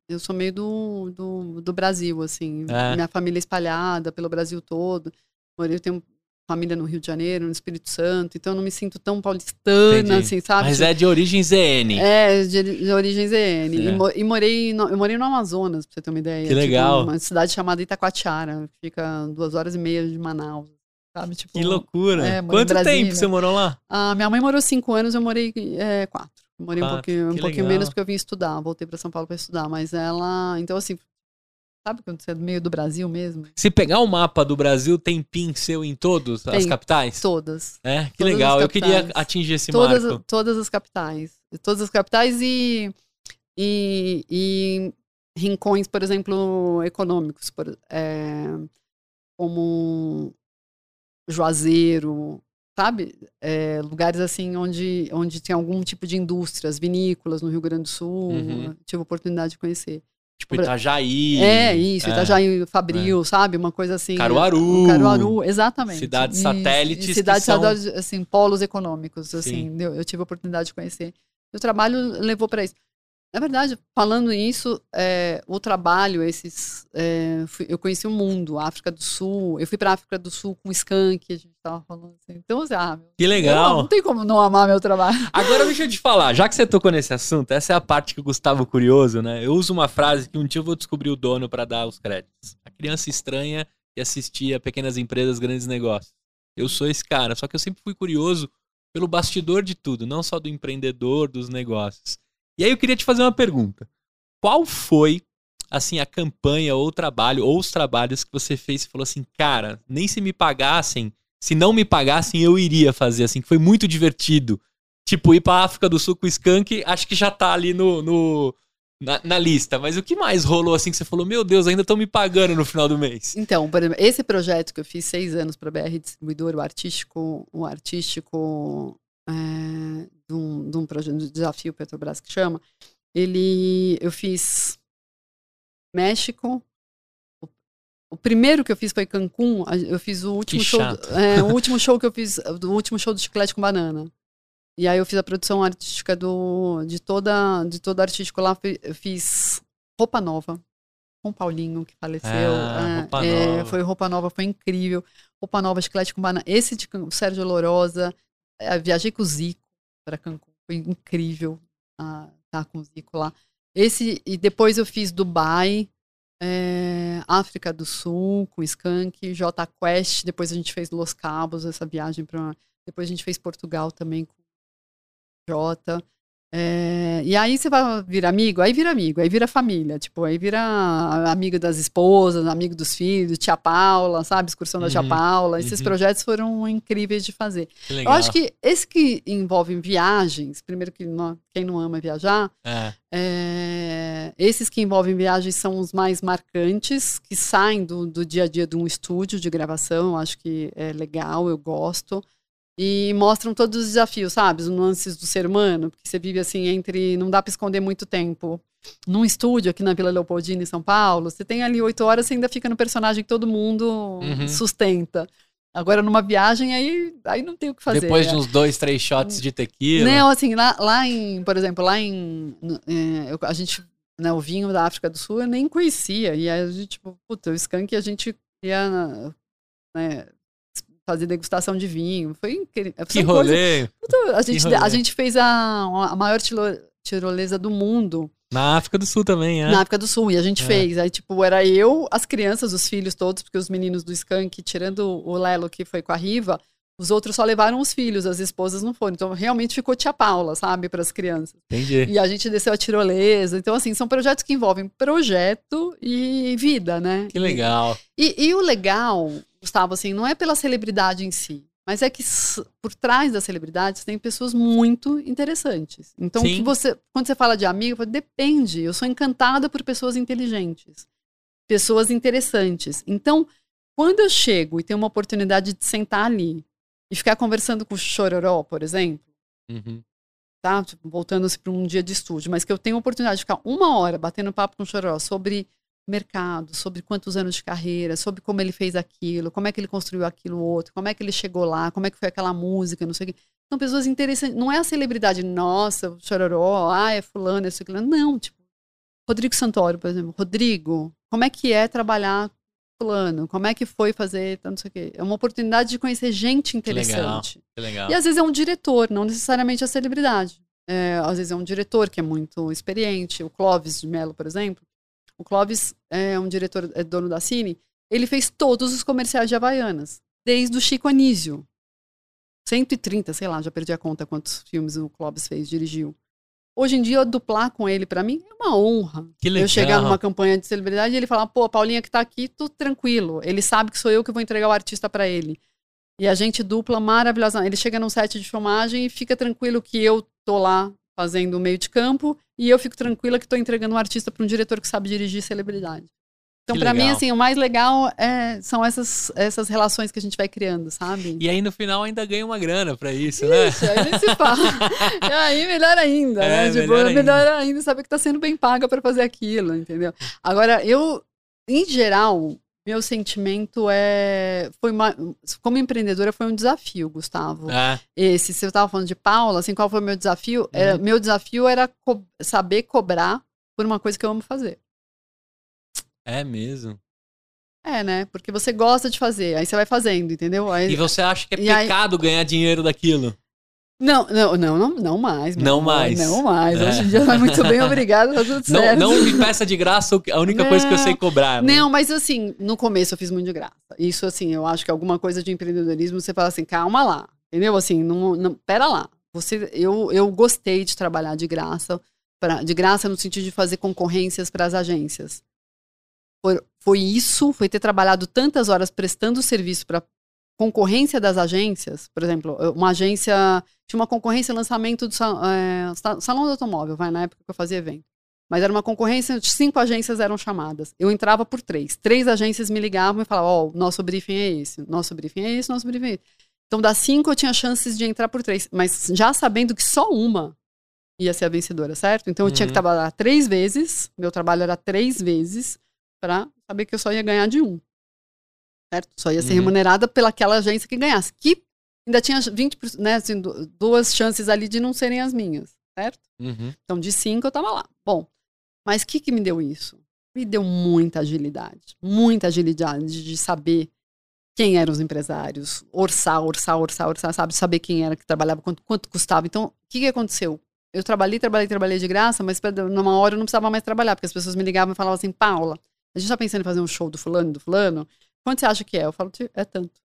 eu sou meio do, do, do Brasil, assim. É. Minha família é espalhada pelo Brasil todo. Eu tenho família no Rio de Janeiro, no Espírito Santo, então eu não me sinto tão paulistana, Entendi. assim, sabe? Mas é de origem ZN. É, de, de origem ZN. É. E, mo- e morei no, eu morei no Amazonas, pra você ter uma ideia. Que legal. Tipo, uma cidade chamada Itacoatiara, fica duas horas e meia de Manaus. Sabe? Tipo, Que loucura. É, Quanto tempo você morou lá? A minha mãe morou cinco anos, eu morei é, quatro. Morei um Quatro, pouquinho, um pouquinho legal. menos porque eu vim estudar. Voltei pra São Paulo pra estudar. Mas ela. Então, assim, sabe quando você é do meio do Brasil mesmo? Se pegar o mapa do Brasil, tem PIN seu em todas as capitais? Todas. É, que Todas as legal. Eu queria atingir esse todas, marco. todas as capitais. Todas as capitais e, e, e rincões, por exemplo, econômicos, por, é, como Juazeiro, sabe? É, lugares assim onde, onde tem algum tipo de indústrias, vinícolas no Rio Grande do Sul. Uhum. Tive a oportunidade de conhecer. Tipo Itajaí. é, isso, é. Itajaí, Fabril, sabe? Uma coisa assim. Caruaru. Caruaru, exatamente. Cidades satélites e Cidades são- satélites, assim, polos econômicos, assim. Sim. Eu, eu tive a oportunidade de conhecer. E o trabalho levou para isso. Na verdade, falando isso, é, o trabalho, esses. é, fui- eu conheci o mundo, a África do Sul. Eu fui para África do Sul com o Skank, a gente tava falando assim. Então, assim, ah, meu, Que legal. não, não tem como não amar meu trabalho. Agora deixa eu te falar, já que você tocou nesse assunto, essa é a parte que o Gustavo curioso, né? Eu uso uma frase que um dia eu vou descobrir o dono para dar os créditos. A criança estranha que assistia pequenas empresas, grandes negócios. Eu sou esse cara, só que eu sempre fui curioso pelo bastidor de tudo, não só do empreendedor, dos negócios. E aí eu queria te fazer uma pergunta. Qual foi, assim, a campanha ou o trabalho, ou os trabalhos que você fez e falou assim, cara, nem se me pagassem, se não me pagassem, eu iria fazer, assim, que foi muito divertido. Tipo, ir pra África do Sul com o Skank, acho que já tá ali no, no- na, na lista. Mas o que mais rolou assim que você falou, meu Deus, ainda estão me pagando no final do mês? Então, por exemplo, esse projeto que eu fiz seis anos para a BR Distribuidor, o artístico, o artístico é, de, um, de um projeto de desafio Petrobras que chama, ele eu fiz México. O, primeiro que eu fiz foi Cancún. Eu fiz o último Que show, é, o último show que eu fiz, o último show do Chiclete com Banana. E aí eu fiz a produção artística do, de toda de todo artístico lá. Eu fiz Roupa Nova com o Paulinho, que faleceu. Ah, é, Roupa é, foi Roupa Nova, foi incrível. Roupa Nova, Chiclete com Banana. Esse de Can- Sérgio Lorosa. É, viajei com o Zico para Cancún. Foi incrível ah, tá com o Zico lá. Esse, e depois eu fiz Dubai, é, África do Sul, com Skank, J Quest. Depois a gente fez Los Cabos, essa viagem para. Depois a gente fez Portugal também com Jota. É, e aí você vai virar amigo, aí vira amigo, aí vira família, tipo, aí vira amigo das esposas, amigo dos filhos, tia Paula, sabe? Excursão da tia Uhum, Paula. Esses uhum. projetos foram incríveis de fazer. Eu acho que esse que envolve viagens, primeiro que não- quem não ama viajar, É. é, esses que envolvem viagens são os mais marcantes, que saem do, do dia a dia de um estúdio de gravação. Eu acho que é legal, eu gosto. E mostram todos os desafios, sabe? Os nuances do ser humano, porque você vive assim entre. Não dá para esconder muito tempo. Num estúdio aqui na Vila Leopoldina, em São Paulo, você tem ali oito horas, você ainda fica no personagem que todo mundo Uhum. sustenta. Agora, numa viagem, aí, aí não tem o que fazer. Depois de uns dois, três shots de tequila. Não, assim, lá, lá em, por exemplo, lá em. é, a gente, né, o vinho da África do Sul eu nem conhecia. E aí a gente, tipo, puta, o skunk a gente ia né, fazer degustação de vinho. Foi incrível. Que São rolê. a, gente, rolê. a gente fez a, a maior tiro- tirolesa do mundo Na África do Sul também, é. na África do Sul. E a gente É. fez. Aí, tipo, era eu, as crianças, os filhos todos, porque os meninos do skunk, tirando o Lelo que foi com a Riva, os outros só levaram os filhos, as esposas não foram. Então, realmente ficou tia Paula, sabe, para as crianças. Entendi. E a gente desceu a tirolesa. Então, assim, são projetos que envolvem projeto e vida, né? Que legal. E, e o legal, Gustavo, assim, não é pela celebridade em si, mas é que por trás das celebridades tem pessoas muito interessantes. Então, você, quando você fala de amigo, fala, depende. Eu sou encantada por pessoas inteligentes, pessoas interessantes. Então, quando eu chego e tenho uma oportunidade de sentar ali e ficar conversando com o Chororó, por exemplo, Uhum. tá? Tipo, Voltando-se para um dia de estúdio, mas que eu tenho a oportunidade de ficar uma hora batendo papo com o Chororó sobre mercado, sobre quantos anos de carreira, sobre como ele fez aquilo, como é que ele construiu aquilo outro, como é que ele chegou lá, como é que foi aquela música, não sei o quê. São pessoas interessantes. Não é a celebridade, nossa, o Chororó, ah, é fulano, é aquilo. Não, tipo, Rodrigo Santoro, por exemplo. Rodrigo, como é que é trabalhar fulano? Como é que foi fazer, não sei o quê. É uma oportunidade de conhecer gente Que legal. interessante. Que legal. E às vezes é um diretor, não necessariamente a celebridade. É, às vezes é um diretor que é muito experiente. O Clóvis de Mello, por exemplo. O Clóvis é um diretor, é dono da Cine. Ele fez todos os comerciais de Havaianas, desde o Chico Anísio. 130, sei lá, já perdi a conta quantos filmes o Clóvis fez, dirigiu. Hoje em dia, duplar com ele, pra mim, é uma honra. Que legal. Eu chegar numa campanha de celebridade e ele falar, pô, a Paulinha que tá aqui, tô tranquilo. Ele sabe que sou eu que vou entregar o artista pra ele. E a gente dupla maravilhosa. Ele chega num set de filmagem e fica tranquilo que eu tô lá fazendo o meio de campo e eu fico tranquila que tô entregando um artista pra um diretor que sabe dirigir celebridade. Então, pra mim, assim, o mais legal é, são essas, essas relações que a gente vai criando, sabe? E aí no final ainda ganha uma grana pra isso, né? Isso, aí se fala. e aí, melhor ainda, É, né? Tipo, melhor é ainda. melhor ainda saber que tá sendo bem paga para fazer aquilo, entendeu? Agora, eu, em geral, meu sentimento é. Foi uma, como empreendedora, foi um desafio, Gustavo. Ah, Esse, se eu tava falando de Paula, assim, qual foi o meu desafio? Uhum. Era- meu desafio era co- saber cobrar por uma coisa que eu amo fazer. É mesmo. É, né? Porque você gosta de fazer, aí você vai fazendo, entendeu? Aí, E você acha que é E aí- pecado ganhar dinheiro daquilo? Não, não, não, não, não mais. Não amor, mais. Não mais. É. Hoje em dia vai muito bem, obrigado, tá tudo Não, certo. não me peça de graça a única coisa que eu Não. sei cobrar. né? Não, mas assim, no começo eu fiz muito de graça. Isso, assim, eu acho que alguma coisa de empreendedorismo, você fala assim, calma lá, entendeu? Assim, não, não, pera lá. Você, eu, eu gostei de trabalhar de graça, pra, de graça no sentido de fazer concorrências para as agências. Foi, foi isso, foi ter trabalhado tantas horas prestando serviço para concorrência das agências. Por exemplo, uma agência tinha uma concorrência lançamento do é, sa- salão do automóvel, vai na época que eu fazia evento. Mas era uma concorrência, cinco agências eram chamadas. Eu entrava por três. Três agências me ligavam e falavam: Ó, o nosso briefing é esse, nosso briefing é esse, nosso briefing é esse. Então, das cinco, eu tinha chances de entrar por três. Mas já sabendo que só uma ia ser a vencedora, certo? Então, eu tinha que Uhum. trabalhar três vezes. Meu trabalho era três vezes para saber que eu só ia ganhar de um. Certo? Só ia ser Uhum. remunerada pelaquela agência que ganhasse. Que ainda tinha 20%, né, assim, duas chances ali de não serem as minhas, certo? Uhum. Então, de cinco eu tava lá. Bom, mas o que, que me deu isso? Me deu muita agilidade. Muita agilidade de saber quem eram os empresários, orçar, orçar, orçar, orçar, sabe? Saber quem era que trabalhava, quanto, quanto custava. Então, o que, que aconteceu? Eu trabalhei, trabalhei, trabalhei de graça, mas numa hora eu não precisava mais trabalhar, porque as pessoas me ligavam e falavam assim, Paula, a gente tá pensando em fazer um show do fulano, do fulano, quanto você acha que é? Eu falo, é tanto.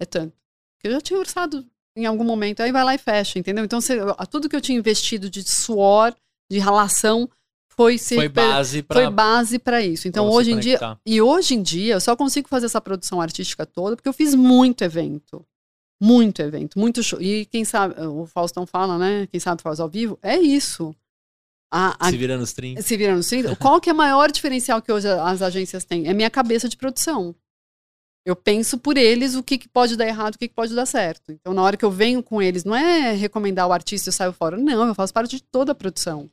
É tanto. Porque eu já tinha orçado em algum momento, aí vai lá e fecha, entendeu? Então, você, tudo que eu tinha investido de suor, de relação, foi se foi base para foi base para isso. Então hoje em dia e hoje em dia eu só consigo fazer essa produção artística toda porque eu fiz muito evento. Muito evento, muito show. E quem sabe, o Faustão fala, né? Quem sabe faz ao vivo, é isso. A, a, se vira nos 30. Se vira nos 30. Qual que é o maior diferencial que hoje as agências têm? É minha cabeça de produção. Eu penso por eles o que, que pode dar errado, o que, que pode dar certo. Então, na hora que eu venho com eles, não é recomendar o artista e eu saio fora. Não, eu faço parte de toda a produção.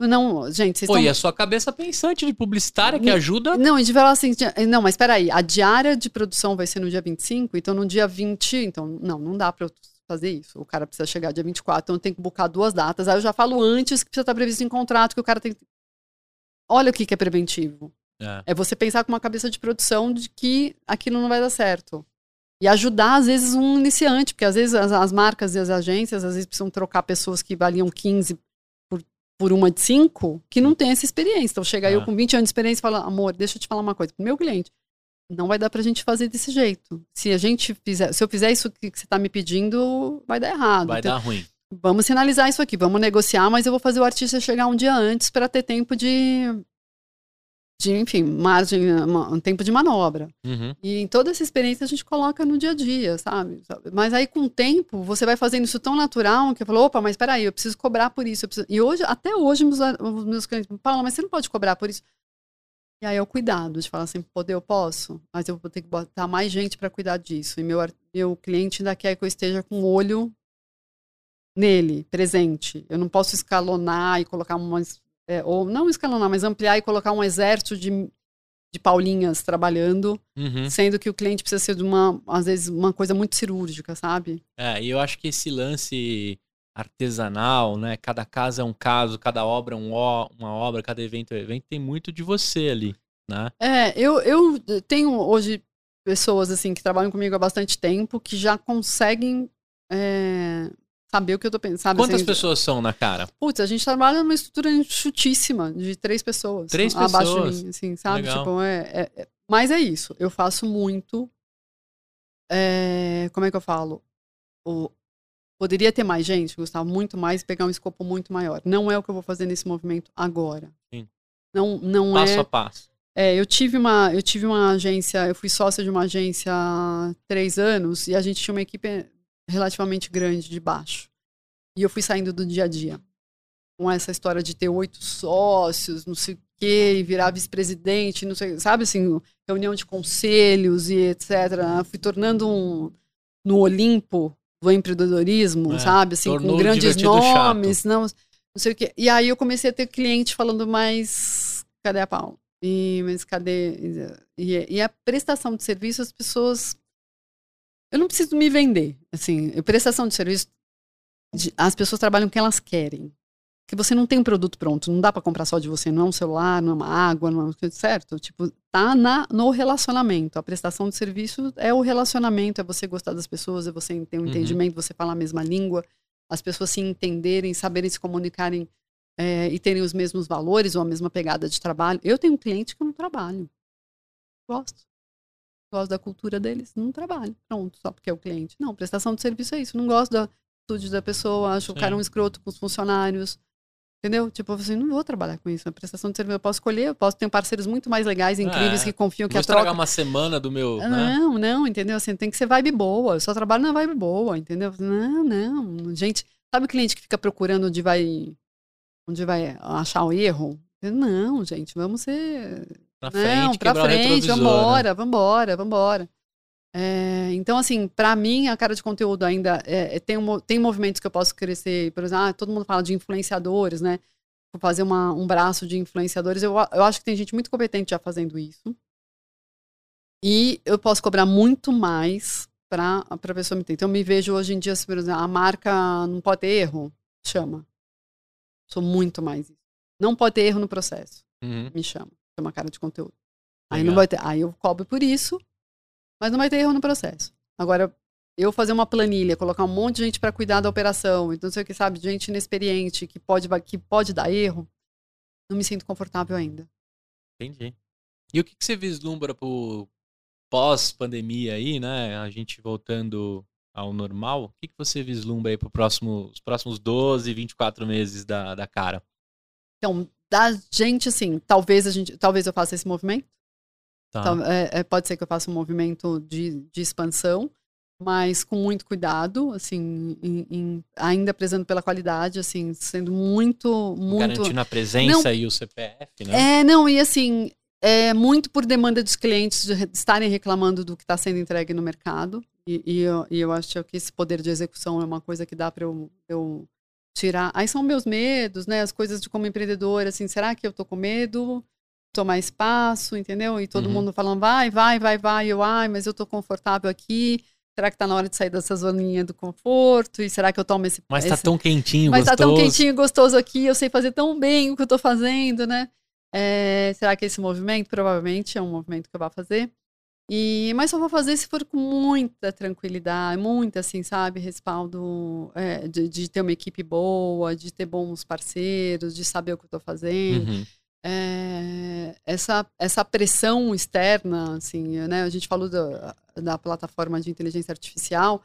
Não, gente, vocês Pô, e a sua cabeça pensante de publicitária que ajuda. Não, a gente vai falar assim, não, mas peraí, a diária de produção vai ser no dia 25, então no dia 20, então, não, não dá pra eu fazer isso. O cara precisa chegar dia 24, então tem que buscar duas datas. Aí eu já falo antes que precisa estar previsto em contrato, que o cara tem Olha o que, que é preventivo. É. é você pensar com uma cabeça de produção de que aquilo não vai dar certo. E ajudar, às vezes, um iniciante, porque às vezes as, as marcas e as agências, às vezes, precisam trocar pessoas que valiam 15 por uma de cinco que não tem essa experiência. Então chega ah. eu com 20 anos de experiência e fala, amor, deixa eu te falar uma coisa, pro meu cliente, não vai dar pra gente fazer desse jeito. Se a gente fizer, se eu fizer isso que você tá me pedindo, vai dar errado. Vai então, dar ruim. Vamos sinalizar isso aqui, vamos negociar, mas eu vou fazer o artista chegar um dia antes para ter tempo de de, enfim, margem, um tempo de manobra. Uhum. E em toda essa experiência a gente coloca no dia a dia, sabe? Mas aí com o tempo, você vai fazendo isso tão natural que eu falo, opa, mas peraí, eu preciso cobrar por isso. E hoje, até hoje, meus, os meus clientes falam, mas você não pode cobrar por isso. E aí é o cuidado de falar assim, poder eu posso, mas eu vou ter que botar mais gente para cuidar disso. E meu, meu cliente ainda quer que eu esteja com o olho nele, presente. Eu não posso escalonar e colocar umas é, ou não escalonar, mas ampliar e colocar um exército de, de paulinhas trabalhando, uhum. sendo que o cliente precisa ser de uma, às vezes, uma coisa muito cirúrgica, sabe? É, e eu acho que esse lance artesanal, né? Cada casa é um caso, cada obra é um, uma obra, cada evento é um evento, tem muito de você ali, né? É, eu, eu tenho hoje pessoas assim que trabalham comigo há bastante tempo que já conseguem é, saber o que eu tô pensando. Quantas assim, pessoas são na cara? Putz, a gente trabalha numa estrutura chutíssima, de três pessoas. Três pessoas? Abaixo de mim, assim, sabe? Legal. Tipo, é, é, é, mas é isso, eu faço muito. É, como é que eu falo? O, poderia ter mais gente, Gustavo, muito mais, pegar um escopo muito maior. Não é o que eu vou fazer nesse movimento agora. Sim. Não, não passo é. Passo a passo. É, eu tive uma, eu tive uma agência, eu fui sócia de uma agência há três anos e a gente tinha uma equipe relativamente grande de baixo. E eu fui saindo do dia a dia. Com essa história de ter oito sócios, não sei o quê, e virar vice-presidente, não sei, sabe assim, reunião de conselhos e etc. Fui tornando um no Olimpo do empreendedorismo, é, sabe? Assim, com grandes nomes, não, não sei o quê. E aí eu comecei a ter cliente falando mais cadê a pau? E, mas cadê? E, e a prestação de serviço, as pessoas eu não preciso me vender. Assim, prestação de serviço, as pessoas trabalham o que elas querem. Que você não tem um produto pronto, não dá para comprar só de você, não é um celular, não é uma água, não é certo? Tipo, tá na, no relacionamento. A prestação de serviço é o relacionamento, é você gostar das pessoas, é você ter um uhum. entendimento, você falar a mesma língua, as pessoas se entenderem, saberem se comunicarem é, e terem os mesmos valores ou a mesma pegada de trabalho. Eu tenho um cliente que eu não trabalho. Gosto gosto da cultura deles, não trabalho. Pronto, só porque é o cliente. Não, prestação de serviço é isso. Não gosto da atitude da pessoa, acho Sim. o cara um escroto com os funcionários. Entendeu? Tipo assim, não vou trabalhar com isso. A prestação de serviço eu posso escolher, eu posso ter parceiros muito mais legais, incríveis, é, que confiam que vou a troca... uma semana do meu... Né? Não, não, entendeu? Assim, tem que ser vibe boa. Eu só trabalho na vibe boa, entendeu? Não, não. Gente, sabe o cliente que fica procurando onde vai... Onde vai achar o erro? Não, gente, vamos ser Pra frente, Não, pra frente, né? vambora, né? vambora, vambora. É, então, assim, para mim, a cara de conteúdo ainda é, é, tem, um, tem movimentos que eu posso crescer. Por exemplo, ah, todo mundo fala de influenciadores, né? Vou fazer uma, um braço de influenciadores. Eu, eu acho que tem gente muito competente já fazendo isso. E eu posso cobrar muito mais para a pessoa me entender. Então, eu me vejo hoje em dia, por exemplo, a marca não pode ter erro, chama. Sou muito mais isso. Não pode ter erro no processo, Uhum. me chama. Uma cara de conteúdo. Aí, não vai ter, aí eu cobro por isso, mas não vai ter erro no processo. Agora, eu fazer uma planilha, colocar um monte de gente para cuidar da operação, então sei o que, sabe, gente inexperiente que pode, que pode dar erro, não me sinto confortável ainda. Entendi. E o que, que você vislumbra pro pós-pandemia aí, né? A gente voltando ao normal. O que, que você vislumbra aí para próximo, os próximos 12, 24 meses da, da cara? Então, da gente, assim, talvez a gente, talvez eu faça esse movimento. Tá. Tal- é- é, pode ser que eu faça um movimento de, de expansão, mas com muito cuidado, assim, em- em- ainda prezando pela qualidade, assim, sendo muito, muito. Garantindo a presença e o CPF, né? É, não, e assim, é muito por demanda dos clientes de re- estarem reclamando do que está sendo entregue no mercado. E, e eu, e eu acho que esse poder de execução é uma coisa que dá para eu, eu tirar. Aí são meus medos, né? As coisas de como empreendedora, assim, será que eu tô com medo? Tomar espaço, entendeu? E todo Uhum. mundo falando, vai, vai, vai, vai. Eu, ai, mas eu tô confortável aqui. Será que tá na hora de sair dessa zoninha do conforto? E será que eu tomo esse Mas tá esse- tão quentinho, mas gostoso. tá tão quentinho gostoso aqui, eu sei fazer tão bem o que eu tô fazendo, né? É, será que esse movimento? Provavelmente é um movimento que eu vou fazer. E, mas só vou fazer se for com muita tranquilidade, muita, assim, sabe, respaldo é, de, de ter uma equipe boa, de ter bons parceiros, de saber o que eu tô fazendo. Uhum. É, essa, essa pressão externa, assim, né? A gente falou da, da plataforma de inteligência artificial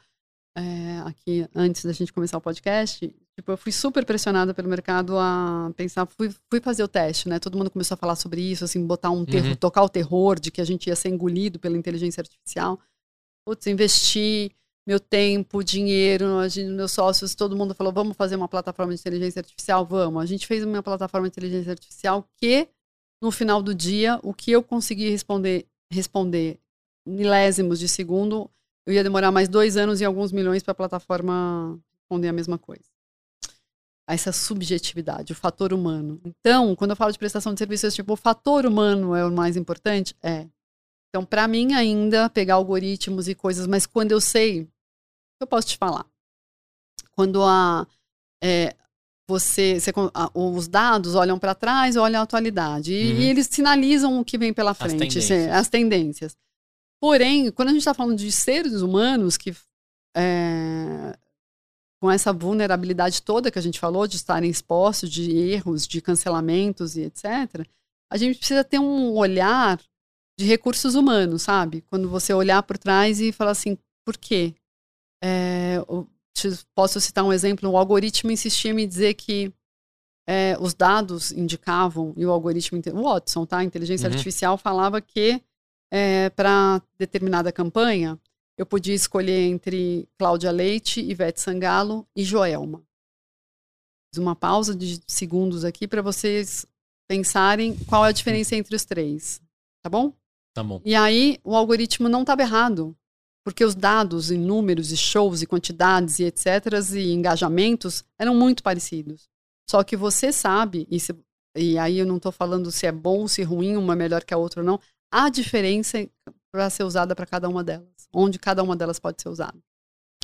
é, aqui antes da gente começar o podcast. Tipo, eu fui super pressionada pelo mercado a pensar, fui, fui fazer o teste, né? Todo mundo começou a falar sobre isso, assim, botar um terror, Uhum. tocar o terror de que a gente ia ser engolido pela inteligência artificial. Putz, investir meu tempo, dinheiro, a gente, meus sócios, todo mundo falou, vamos fazer uma plataforma de inteligência artificial? Vamos. A gente fez uma plataforma de inteligência artificial que, no final do dia, o que eu consegui responder, responder milésimos de segundo, eu ia demorar mais dois anos e alguns milhões para a plataforma responder a mesma coisa. Essa subjetividade, o fator humano. Então, quando eu falo de prestação de serviços, tipo, o fator humano é o mais importante? É. Então, para mim, ainda, pegar algoritmos e coisas, mas quando eu sei, eu posso te falar. Quando a, é, você, você a- os dados olham para trás, olham a atualidade. E, Uhum. e eles sinalizam o que vem pela frente, tendências. se- as tendências. Porém, quando a gente está falando de seres humanos que é, com essa vulnerabilidade toda que a gente falou, de estarem expostos, de erros, de cancelamentos e etc., a gente precisa ter um olhar de recursos humanos, sabe? Quando você olhar por trás e falar assim, por quê? É, posso citar um exemplo, o algoritmo insistia em me dizer que é, os dados indicavam, e o algoritmo, o Watson, tá? A inteligência Uhum. artificial falava que para determinada campanha, eu podia escolher entre Cláudia Leite, Ivete Sangalo e Joelma. Fiz uma pausa de segundos aqui para vocês pensarem qual é a diferença entre os três, tá bom? Tá bom. E aí o algoritmo não estava errado, porque os dados em números e shows e quantidades e etc e engajamentos eram muito parecidos. Só que você sabe, e, se- e aí eu não estou falando se é bom, se ruim, uma é melhor que a outra ou não, há diferença para ser usada para cada uma delas, onde cada uma delas pode ser usada.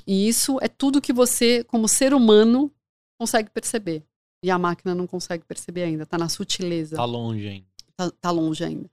E isso é tudo que você, como ser humano, consegue perceber. E a máquina não consegue perceber ainda, está na sutileza Tá longe ainda. tá, tá longe ainda.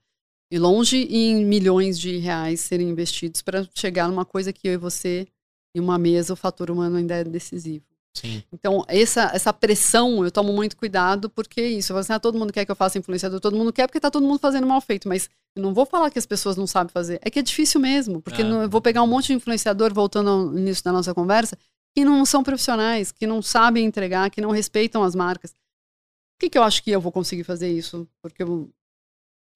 E longe em milhões de reais serem investidos para chegar numa coisa que eu e você, em uma mesa, o fator humano ainda é decisivo. Sim. Então, essa, essa pressão, eu tomo muito cuidado, porque é isso. Eu falo assim, ah, todo mundo quer que eu faça influenciador, todo mundo quer, porque tá todo mundo fazendo mal feito. Mas eu não vou falar que as pessoas não sabem fazer. É que é difícil mesmo, porque É. não- eu vou pegar um monte de influenciador, voltando ao início da nossa conversa, que não são profissionais, que não sabem entregar, que não respeitam as marcas. Por que, que eu acho que eu vou conseguir fazer isso? Porque eu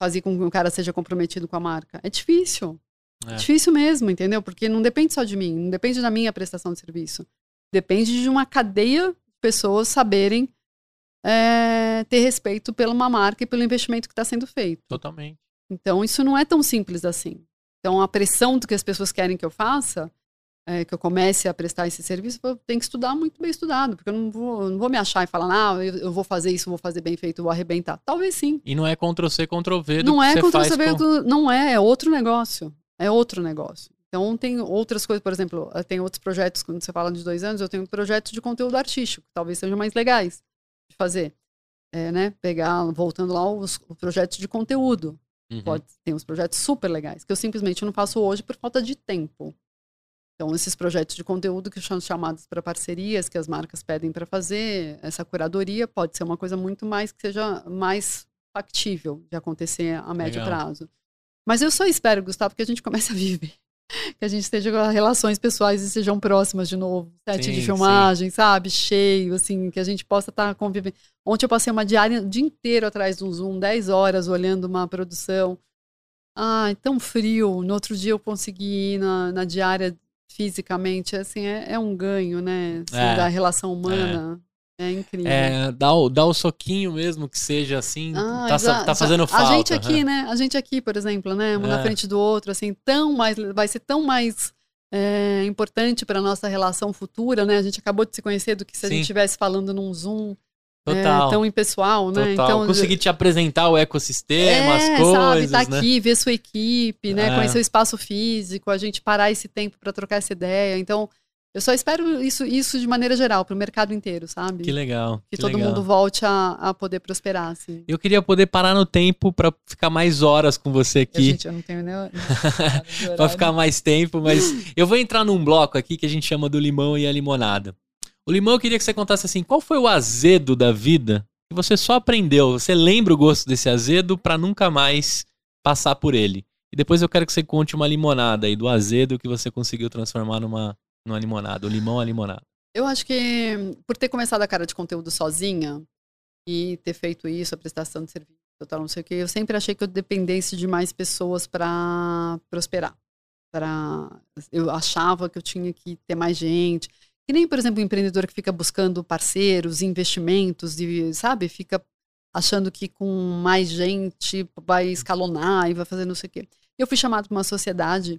fazer com que o cara seja comprometido com a marca? É difícil. É. Difícil mesmo, entendeu? Porque não depende só de mim, não depende da minha prestação de serviço. Depende de uma cadeia de pessoas saberem é, ter respeito pela uma marca e pelo investimento que está sendo feito. Totalmente. Então, isso não é tão simples assim. Então, a pressão do que as pessoas querem que eu faça, é, que eu comece a prestar esse serviço, eu tenho que estudar muito bem estudado, porque eu não vou, não vou me achar e falar, ah, eu, eu vou fazer isso, vou fazer bem feito, vou arrebentar. Talvez sim. E não é Ctrl C, Ctrl V do Não é saber, com... não é, é outro negócio. É outro negócio. Então, tem outras coisas, por exemplo, tem outros projetos, quando você fala de dois anos, eu tenho projetos de conteúdo artístico, que talvez sejam mais legais de fazer. É, né? Pegar, voltando lá, os, os projetos de conteúdo. Uhum. Pode, tem uns projetos super legais, que eu simplesmente não faço hoje por falta de tempo. Então, esses projetos de conteúdo que são chamados para parcerias, que as marcas pedem para fazer, essa curadoria pode ser uma coisa muito mais que seja mais factível de acontecer a médio Legal. prazo. Mas eu só espero, Gustavo, que a gente comece a viver que a gente esteja com relações pessoais e sejam próximas de novo. Sete sim, de filmagem, sim. sabe? Cheio, assim, que a gente possa estar tá convivendo. Ontem eu passei uma diária o dia inteiro atrás um Zoom, 10 horas olhando uma produção. Ai, tão frio. No outro dia eu consegui ir na, na diária fisicamente. Assim, é, é um ganho, né? Assim, é, da relação humana. É. É incrível. É, dá o, dá o soquinho mesmo, que seja assim, ah, tá, já, tá fazendo já, falta. A gente aqui, né? A gente aqui, por exemplo, né? Um é. na frente do outro, assim, tão mais, vai ser tão mais é, importante para nossa relação futura, né? A gente acabou de se conhecer do que se Sim. a gente estivesse falando num Zoom. Total. É, tão impessoal, né? Total. Então, Conseguir te apresentar o ecossistema, é, as coisas. Sabe, tá né? aqui, ver sua equipe, né? É. Conhecer o espaço físico, a gente parar esse tempo para trocar essa ideia. Então, eu só espero isso, isso de maneira geral, para o mercado inteiro, sabe? Que legal. Que, que todo legal. mundo volte a, a poder prosperar, assim. Eu queria poder parar no tempo para ficar mais horas com você aqui. Eu, gente, eu não tenho nem. para ficar mais tempo, mas eu vou entrar num bloco aqui que a gente chama do limão e a limonada. O limão eu queria que você contasse assim, qual foi o azedo da vida que você só aprendeu? Você lembra o gosto desse azedo para nunca mais passar por ele? E depois eu quero que você conte uma limonada aí do azedo que você conseguiu transformar numa numa limonada, o limão à limonada? Eu acho que por ter começado a cara de conteúdo sozinha e ter feito isso, a prestação de serviço, tal, não sei o que, eu sempre achei que eu dependesse de mais pessoas para prosperar. Para eu achava que eu tinha que ter mais gente. Que nem, por exemplo, o um empreendedor que fica buscando parceiros, investimentos, e, sabe? Fica achando que com mais gente vai escalonar e vai fazer não sei o quê. Eu fui chamado para uma sociedade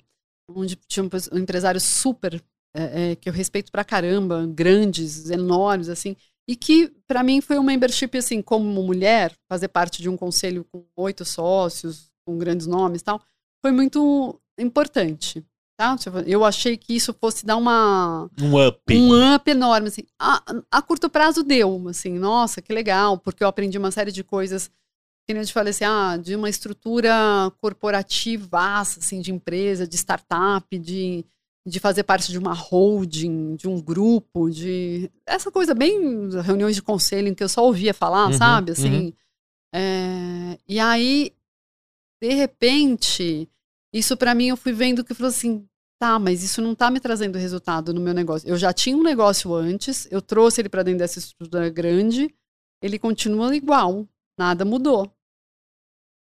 onde tinha um empresário super é, é, que eu respeito pra caramba, grandes, enormes, assim, e que para mim foi uma membership, assim, como mulher, fazer parte de um conselho com oito sócios, com grandes nomes e tal, foi muito importante. Tá? Eu achei que isso fosse dar uma um up, um up enorme assim. A, a curto prazo deu, assim, nossa, que legal, porque eu aprendi uma série de coisas que nem eu te falei assim, ah, de uma estrutura corporativa, assim, de empresa, de startup, de de fazer parte de uma holding, de um grupo, de essa coisa bem reuniões de conselho em que eu só ouvia falar, uhum, sabe? Assim, uhum. é, e aí, de repente, isso para mim eu fui vendo que falou assim, tá, mas isso não tá me trazendo resultado no meu negócio. Eu já tinha um negócio antes, eu trouxe ele para dentro dessa estrutura grande, ele continua igual, nada mudou.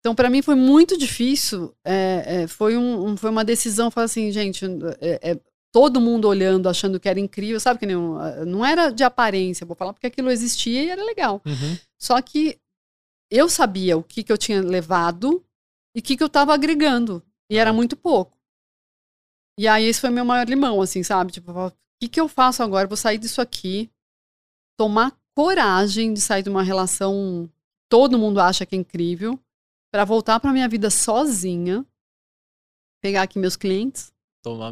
Então, para mim foi muito difícil. É, é, foi, um, um, foi uma decisão, falar assim, gente, é, é, todo mundo olhando, achando que era incrível, sabe que não, não era de aparência, vou falar porque aquilo existia e era legal. Uhum. Só que eu sabia o que, que eu tinha levado e o que, que eu estava agregando. E era muito pouco. E aí esse foi meu maior limão, assim, sabe? Tipo, o que, que eu faço agora? Eu vou sair disso aqui, tomar coragem de sair de uma relação todo mundo acha que é incrível para voltar para minha vida sozinha, pegar aqui meus clientes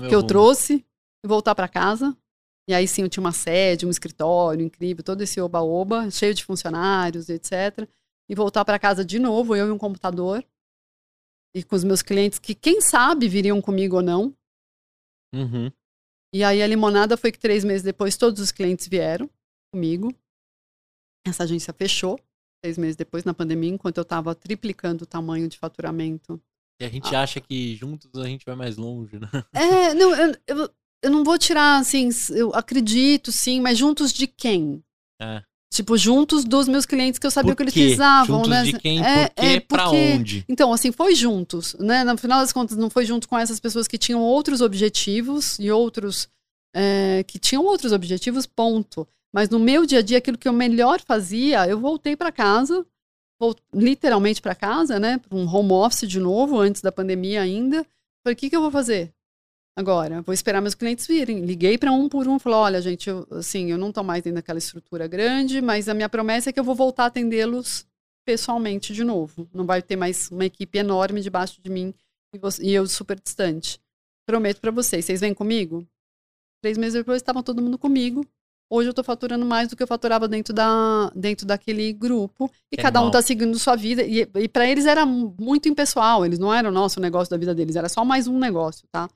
que rumo. eu trouxe e voltar para casa. E aí sim, eu tinha uma sede, um escritório incrível, todo esse oba-oba, cheio de funcionários, etc. E voltar para casa de novo, eu e um computador. E com os meus clientes, que quem sabe viriam comigo ou não. Uhum. E aí a limonada foi que três meses depois todos os clientes vieram comigo. Essa agência fechou seis meses depois, na pandemia, enquanto eu estava triplicando o tamanho de faturamento. E a gente ah. acha que juntos a gente vai mais longe, né? É, não, eu, eu, eu não vou tirar, assim, eu acredito, sim, mas juntos de quem? É. Tipo, juntos dos meus clientes que eu sabia o que eles precisavam, juntos né? de quem, é, por quê, é, pra onde? Então, assim, foi juntos, né? No final das contas, não foi junto com essas pessoas que tinham outros objetivos e outros... É, que tinham outros objetivos, ponto. Mas no meu dia a dia, aquilo que eu melhor fazia, eu voltei para casa, literalmente para casa, né? Um home office de novo, antes da pandemia ainda. Falei, o que, que eu vou fazer? Agora, vou esperar meus clientes virem. Liguei para um por um, falei, olha, gente, eu, assim, eu não estou mais dentro daquela estrutura grande, mas a minha promessa é que eu vou voltar a atendê-los pessoalmente de novo. Não vai ter mais uma equipe enorme debaixo de mim e, você, e eu super distante. prometo para vocês, vocês vêm comigo? Três meses depois estavam todo mundo comigo. Hoje eu tô faturando mais do que eu faturava dentro, da, dentro daquele grupo. E Que cada um animal. tá seguindo sua vida. E, e para eles era muito impessoal. Eles não eram o nosso negócio da vida deles. Era só mais um negócio, tá?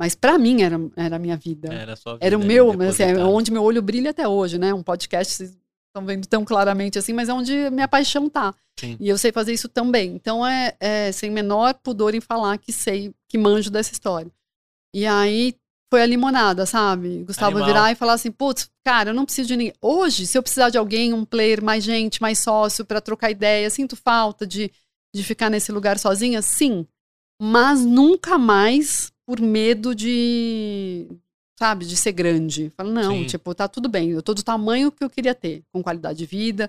Mas para mim era, era a minha vida. Era, só Era o vida meu, assim, é onde meu olho brilha até hoje, né? Um podcast, vocês estão vendo tão claramente assim, mas é onde minha paixão tá. Sim. E eu sei fazer isso também. Então é, é sem menor pudor em falar que sei, que manjo dessa história. E aí foi a limonada, sabe? Gustavo Animal. virar e falar assim: putz, cara, eu não preciso de ninguém. Hoje, se eu precisar de alguém, um player, mais gente, mais sócio, para trocar ideia, sinto falta de, de ficar nesse lugar sozinha, sim. Mas nunca mais por medo de, sabe, de ser grande. Falo, não, Sim. tipo, tá tudo bem, eu tô do tamanho que eu queria ter, com qualidade de vida,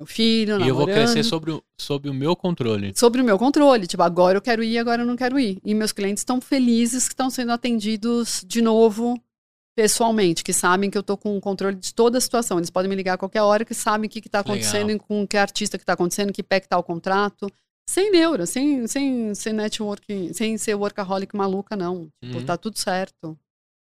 meu filho, E eu vou namorando crescer sobre o, sob o meu controle. sobre o meu controle. Tipo, agora eu quero ir, agora eu não quero ir. E meus clientes estão felizes que estão sendo atendidos de novo pessoalmente, que sabem que eu tô com o controle de toda a situação. Eles podem me ligar a qualquer hora, que sabem o que, que tá Legal. acontecendo, e com que artista que tá acontecendo, que pé que tá o contrato. Sem neura, sem, sem ser network, sem ser workaholic maluca, não. Tipo, Uhum. tá tudo certo.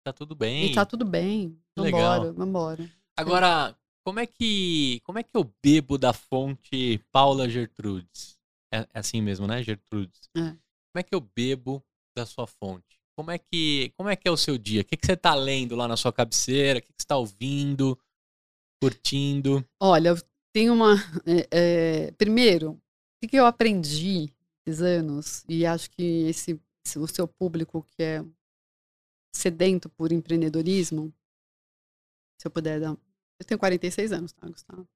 Tá tudo bem. E tá tudo bem. Legal. Vambora, vambora. Agora, como é que como é que eu bebo da fonte Paula Gertrudes? É, é assim mesmo, né, Gertrudes? É. Como é que eu bebo da sua fonte? Como é que como é que é o seu dia? O que, que você tá lendo lá na sua cabeceira? O que, que você tá ouvindo? Curtindo? Olha, tenho uma. é, é, primeiro, que, que eu aprendi esses anos, e acho que esse, esse- o seu público que é sedento por empreendedorismo, se eu puder dar. Eu tenho 46 anos, tá, Gustavo?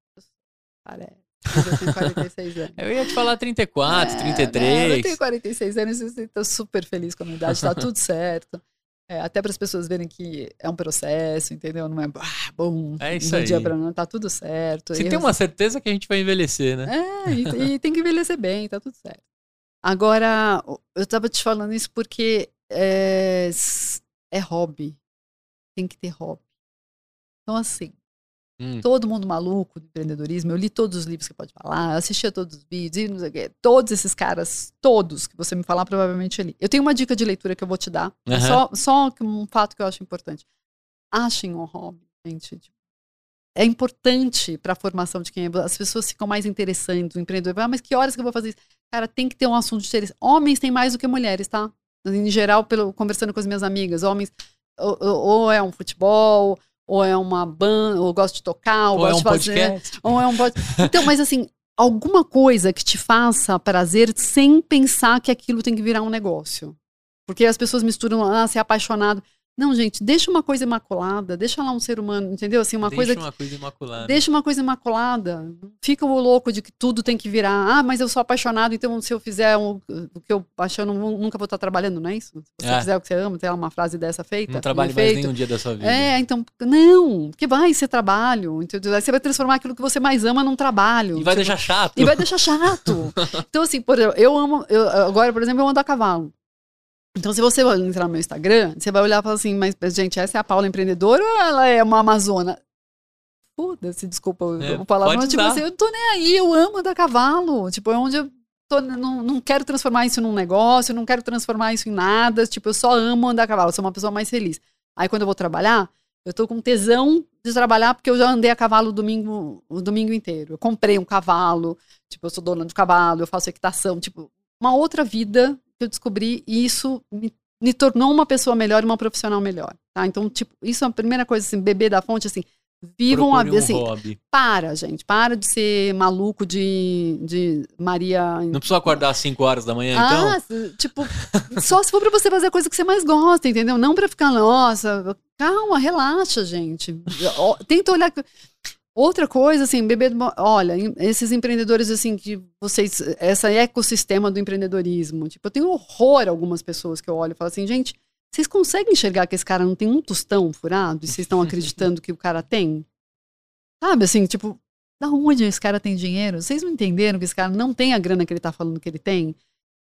Parece. Mas eu tenho 46 anos. Eu ia te falar 34, É, 33. né, Eu tenho 46 anos e estou super feliz com a minha idade, tá tudo certo. É, até para as pessoas verem que é um processo, entendeu? Não é ah, bom, É isso um dia aí. para não, tá tudo certo. Você tem eu- uma certeza que a gente vai envelhecer, né? é, e, e tem que envelhecer bem, tá tudo certo. Agora, eu tava te falando isso porque é, é hobby. Tem que ter hobby. Então, assim, Hum, todo mundo maluco do empreendedorismo, eu li todos os livros que pode falar, assistia todos os vídeos, não sei o quê. Todos esses caras, todos que você me falar, provavelmente eu li. Eu tenho uma dica de leitura que eu vou te dar. Aham. Só, só um fato que eu acho importante. Achem um hobby, gente. Tipo, É importante para a formação de quem é. As pessoas ficam mais interessantes, o empreendedor. Ah, mas que horas que eu vou fazer isso? Cara, tem que ter um assunto de interesse. Homens têm mais do que mulheres, tá? Em geral, pelo, conversando com as minhas amigas, homens, ou, ou- ou é um futebol, ou é uma banda, ou gosto de tocar, ou, Ou é gosto um de fazer. podcast. Ou é um pod- Então, mas assim, alguma coisa que te faça prazer sem pensar que aquilo tem que virar um negócio. Porque as pessoas misturam, ah, ser apaixonado. Não, gente, deixa uma coisa imaculada, deixa lá um ser humano, entendeu? Assim, uma Deixa coisa que uma coisa imaculada. Deixa uma coisa imaculada. Fica o louco de que tudo tem que virar. Ah, mas eu sou apaixonado, então se eu fizer o, o que eu apaixono, nunca vou estar trabalhando, não é isso? Se você É. fizer o que você ama, tem uma frase dessa feita. Não trabalhe mais nenhum dia da sua vida. É, então, não, que vai ser trabalho, entendeu? Aí você vai transformar aquilo que você mais ama num trabalho. E vai tipo, deixar chato. e vai deixar chato. Então, assim, por exemplo, eu amo. eu- agora, por exemplo, eu ando a cavalo. Então, se você entrar no meu Instagram, você vai olhar e falar assim, mas, gente, essa é a Paula empreendedora ou ela é uma amazona? Foda-se, desculpa É, o palavrão. mas, Tipo assim, eu tô nem aí, eu amo andar a cavalo. Tipo, é onde eu tô, não, não quero transformar isso num negócio, não quero transformar isso em nada. Tipo, eu só amo andar a cavalo, sou uma pessoa mais feliz. Aí, quando eu vou trabalhar, eu tô com tesão de trabalhar porque eu já andei a cavalo o domingo, o domingo inteiro. Eu comprei um cavalo, tipo, eu sou dona de cavalo, eu faço equitação, tipo, uma outra vida que eu descobri e isso me, me tornou uma pessoa melhor e uma profissional melhor, tá? Então, tipo, isso é a primeira coisa, assim, beber da fonte, assim, vivam a vida, um assim, hobby. para, gente, para de ser maluco de, de Maria... Não precisa acordar às 5 horas da manhã, então? Ah, se- tipo, só se for pra você fazer a coisa que você mais gosta, entendeu? Não pra ficar, nossa, calma, relaxa, gente. Tenta olhar. Outra coisa, assim, beber. Olha, esses empreendedores, assim, que vocês. Essa ecossistema do empreendedorismo. Tipo, eu tenho horror a algumas pessoas que eu olho e falo assim, gente, vocês conseguem enxergar que esse cara não tem um tostão furado e vocês estão acreditando que o cara tem? Sabe, assim, tipo, da onde esse cara tem dinheiro? Vocês não entenderam que esse cara não tem a grana que ele tá falando que ele tem?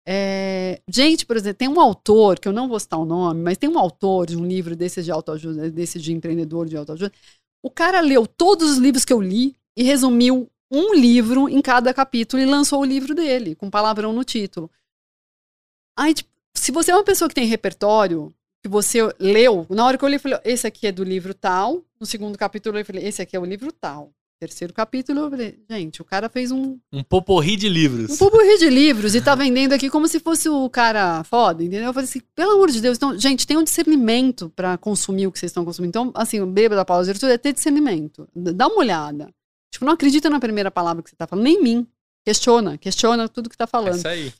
É, gente, por exemplo, tem um autor, que eu não vou citar o nome, mas tem um autor de um livro desses de autoajuda, desse de empreendedor de autoajuda. O cara leu todos os livros que eu li e resumiu um livro em cada capítulo e lançou o livro dele, com palavrão no título. Aí, tipo, se você é uma pessoa que tem repertório, que você leu, na hora que eu li, eu falei, esse aqui é do livro tal. No segundo capítulo, eu falei, esse aqui é o livro tal. Terceiro capítulo, eu falei, gente, o cara fez um. Um poporri de livros. Um poporri de livros e tá vendendo aqui como se fosse o cara foda, entendeu? Eu falei assim, pelo amor de Deus, então, gente, tem um discernimento para consumir o que vocês estão consumindo. Então, assim, o bêbado da pausa tudo é ter discernimento. Dá uma olhada. Tipo, não acredita na primeira palavra que você tá falando, nem em mim. Questiona, questiona tudo que tá falando. É isso aí.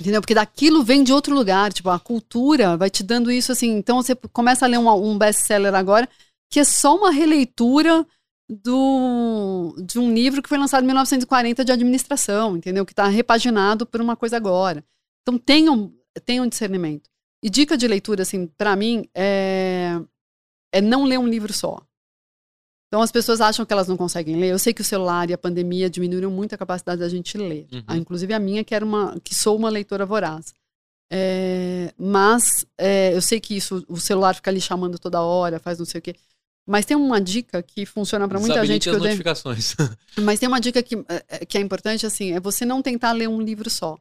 Entendeu? Porque daquilo vem de outro lugar. Tipo, a cultura vai te dando isso assim. Então você começa a ler um, um best-seller agora, que é só uma releitura do, de um livro que foi lançado em 1940 de administração, entendeu? Que está repaginado por uma coisa agora. Então tenham, tenham discernimento. E dica de leitura, assim, para mim, é, é não ler um livro só. Então as pessoas acham que elas não conseguem ler. Eu sei que o celular e a pandemia diminuíram muito a capacidade da gente ler. Uhum. Ah, inclusive a minha, que era uma, que sou uma leitora voraz. É, mas é, eu sei que isso, o celular fica ali chamando toda hora, faz não sei o quê. Mas tem uma dica que funciona para muita gente. Que as notificações. Mas tem uma dica que, é, é, que é importante, assim, é você não tentar ler um livro só.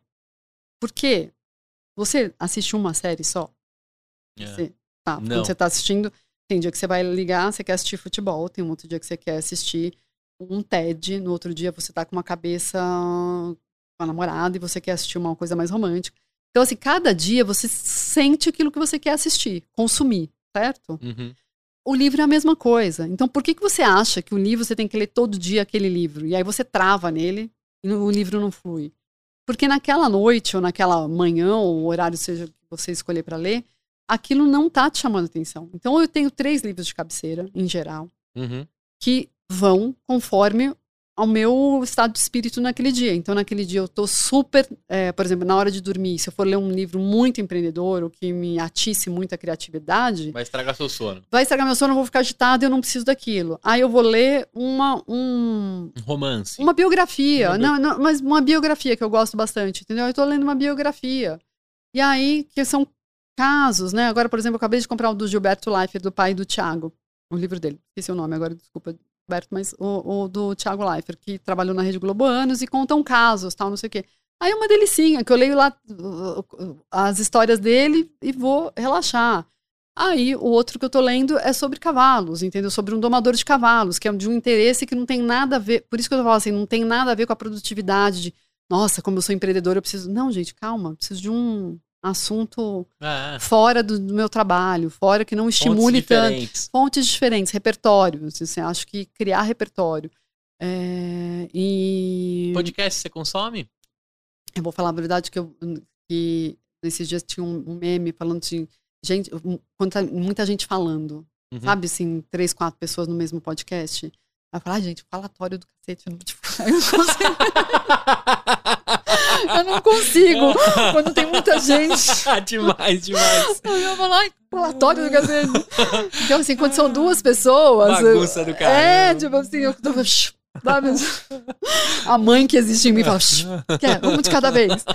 Por quê? Você assiste uma série só? É. Você, tá, quando você está assistindo, tem dia que você vai ligar, você quer assistir futebol, tem um outro dia que você quer assistir um TED, no outro dia você tá com uma cabeça com a namorada e você quer assistir uma coisa mais romântica. Então, assim, cada dia você sente aquilo que você quer assistir, consumir, certo? Uhum o livro é a mesma coisa. Então, por que, que você acha que o livro você tem que ler todo dia aquele livro? E aí você trava nele e o livro não flui. Porque naquela noite, ou naquela manhã, ou o horário seja que você escolher para ler, aquilo não tá te chamando atenção. Então, eu tenho três livros de cabeceira, em geral, uhum. que vão conforme ao meu estado de espírito naquele dia. Então, naquele dia eu tô super, é, por exemplo, na hora de dormir, se eu for ler um livro muito empreendedor, ou que me atisse muita criatividade... Vai estragar seu sono. Vai estragar meu sono, eu vou ficar agitado e eu não preciso daquilo. Aí eu vou ler uma... Um, um romance. Uma biografia. Uma não, não, mas uma biografia que eu gosto bastante, entendeu? Eu tô lendo uma biografia. E aí, que são casos, né? Agora, por exemplo, eu acabei de comprar o do Gilberto Leifert, do pai do Tiago. O livro dele. Esqueci o nome agora, desculpa Roberto, mas o, o, do Thiago Leifert, que trabalhou na Rede Globo anos e contam casos, tal, não sei o quê. Aí é uma delicinha, que eu leio lá uh, as histórias dele e vou relaxar. Aí o outro que eu tô lendo é sobre cavalos, entendeu? Sobre um domador de cavalos, que é de um interesse que não tem nada a ver. Por isso que eu falando assim, não tem nada a ver com a produtividade de, nossa, como eu sou empreendedor, eu preciso. Não, gente, calma, preciso de um assunto é. fora do, do, meu trabalho, fora que não estimule Fontes tanto. Diferentes. Fontes diferentes, repertório. Assim, acho que criar repertório. É, e... Podcast você consome? Eu vou falar a verdade que, eu, que nesses dias tinha um, um meme falando de gente, muita gente falando. Uhum. Sabe, assim, três, quatro pessoas no mesmo podcast. Eu falo, ah, gente, falatório do cacete. Eu tipo, eu não consigo. eu não consigo. Quando tem muita gente. demais, demais. Eu vou lá, falatório do cacete. Então, assim, quando são duas pessoas. Bagunça eu, do cara. É, tipo assim, eu tô. Sabe? A mãe que existe em mim fala, quer, vamos de cada vez.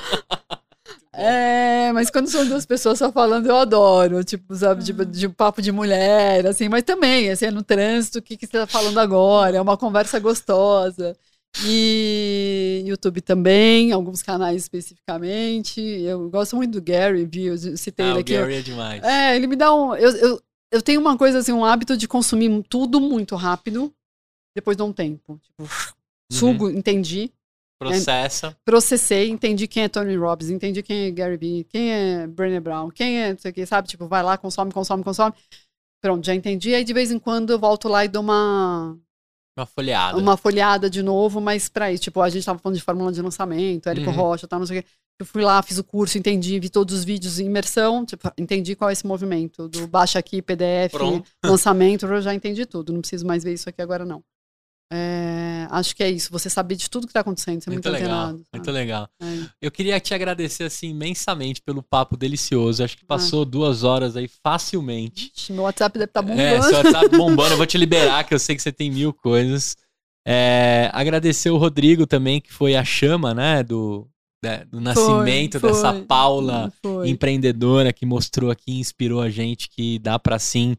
É, mas quando são duas pessoas só falando, eu adoro. Tipo, sabe, tipo, de um papo de mulher, assim, mas também, assim, é no trânsito, o que, que você tá falando agora? É uma conversa gostosa. E YouTube também, alguns canais especificamente. Eu gosto muito do Gary viu? Eu citei ah, ele aqui. O Gary é demais. É, ele me dá um. Eu, eu, eu tenho uma coisa assim, um hábito de consumir tudo muito rápido, depois de um tempo. Tipo, sugo, uhum. entendi. Processa. Processei, entendi quem é Tony Robbins, entendi quem é Gary Vee, quem é Brené Brown, quem é, não sei o que, sabe? Tipo, vai lá, consome, consome, consome. Pronto, já entendi. Aí de vez em quando eu volto lá e dou uma. Uma folhada. Uma folhada de novo, mas pra isso. Tipo, a gente tava falando de fórmula de lançamento, Érico uhum. Rocha, tal, não sei o que. Eu fui lá, fiz o curso, entendi, vi todos os vídeos em imersão, tipo, entendi qual é esse movimento do baixa aqui, PDF, Pronto. lançamento, eu já entendi tudo. Não preciso mais ver isso aqui agora, não. É, acho que é isso, você saber de tudo que está acontecendo, ser muito, muito legal, antenado, Muito legal. É. Eu queria te agradecer assim imensamente pelo papo delicioso. Acho que passou ah. duas horas aí facilmente. Meu WhatsApp deve estar tá bombando. É, seu WhatsApp bombando. Eu vou te liberar, que eu sei que você tem mil coisas. É, agradecer o Rodrigo também, que foi a chama, né, do, né, do nascimento foi, dessa Paula foi. empreendedora que mostrou aqui, inspirou a gente que dá para sim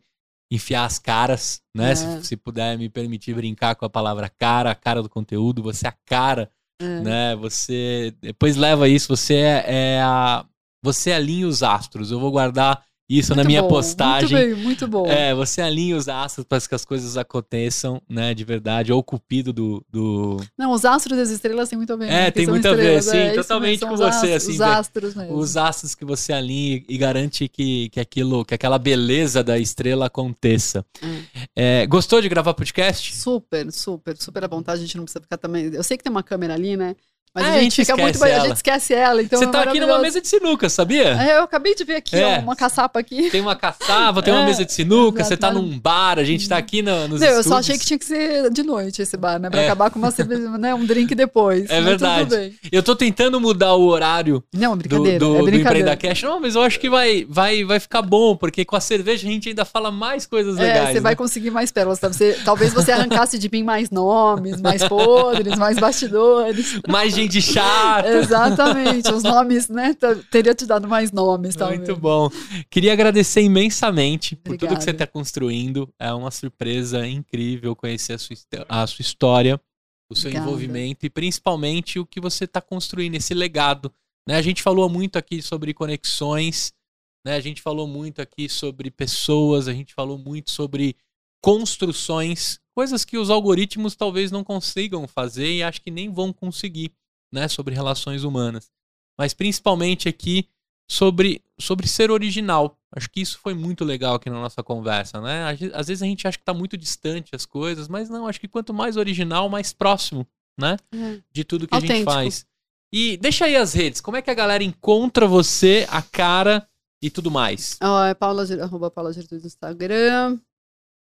enfiar as caras, né? É. Se, se, puder me permitir brincar com a palavra cara, a cara do conteúdo, você é a cara, é. né? Você depois leva isso, você é, é, a, você alinha os astros. Eu vou guardar isso Muito na minha bom, postagem. Muito bem, muito bom. É, você alinha os astros para que as coisas aconteçam, né, de verdade. Ou o cupido do. do... Não, os astros e as estrelas têm muito a ver. É, né? Que tem muito a ver, sim, é, isso totalmente com você, astros, assim, Os vê- astros mesmo. Os astros que você alinha e garante que, que aquilo, que aquela beleza da estrela aconteça. Hum. É, gostou de gravar podcast? Super, super, super à vontade. A gente não precisa ficar também. Eu sei que tem uma câmera ali, né? Mas Ah, a gente fica muito. esquece A ela. gente esquece ela. Então você é tá aqui numa mesa de sinuca, sabia? É, eu acabei de ver aqui, É. ó, uma caçapa aqui. Tem uma caçava, tem uma É, mesa de sinuca, você tá mas- num bar, a gente tá aqui no, nos Não, eu só achei que tinha que ser de noite esse bar, né? Pra É. acabar com uma cerveja, né? Um drink depois. É verdade. Tudo bem. Eu tô tentando mudar o horário Não, do, brincadeira. do, é do brincadeira. Empreenda Cash. Não, mas eu acho que vai, vai, vai ficar bom, porque com a cerveja a gente ainda fala mais coisas É, legais. você né? vai conseguir mais pérolas. tá? Você, talvez você arrancasse de mim mais nomes, mais podres, mais bastidores. Mais gente chata. Exatamente. Os nomes, né? t- Teria te dado mais nomes, talvez. Muito bom. Queria agradecer imensamente por tudo que Obrigada. você está construindo. É uma surpresa incrível conhecer a sua, a sua história, o seu Obrigada. envolvimento e principalmente o que você está construindo, esse legado. Né? A gente falou muito aqui sobre conexões, né? a gente falou muito aqui sobre pessoas, a gente falou muito sobre construções, coisas que os algoritmos talvez não consigam fazer e acho que nem vão conseguir, né? Sobre relações humanas. Mas principalmente aqui sobre, sobre ser original. Acho que isso foi muito legal aqui na nossa conversa, né? Às ve- Às vezes a gente acha que está muito distante as coisas, mas não, acho que quanto mais original, mais próximo, né? É. De tudo que a gente Autêntico. faz. E deixa aí as redes, como é que a galera encontra você, a cara e tudo mais? Ó, é Paula, arroba Paula no Instagram.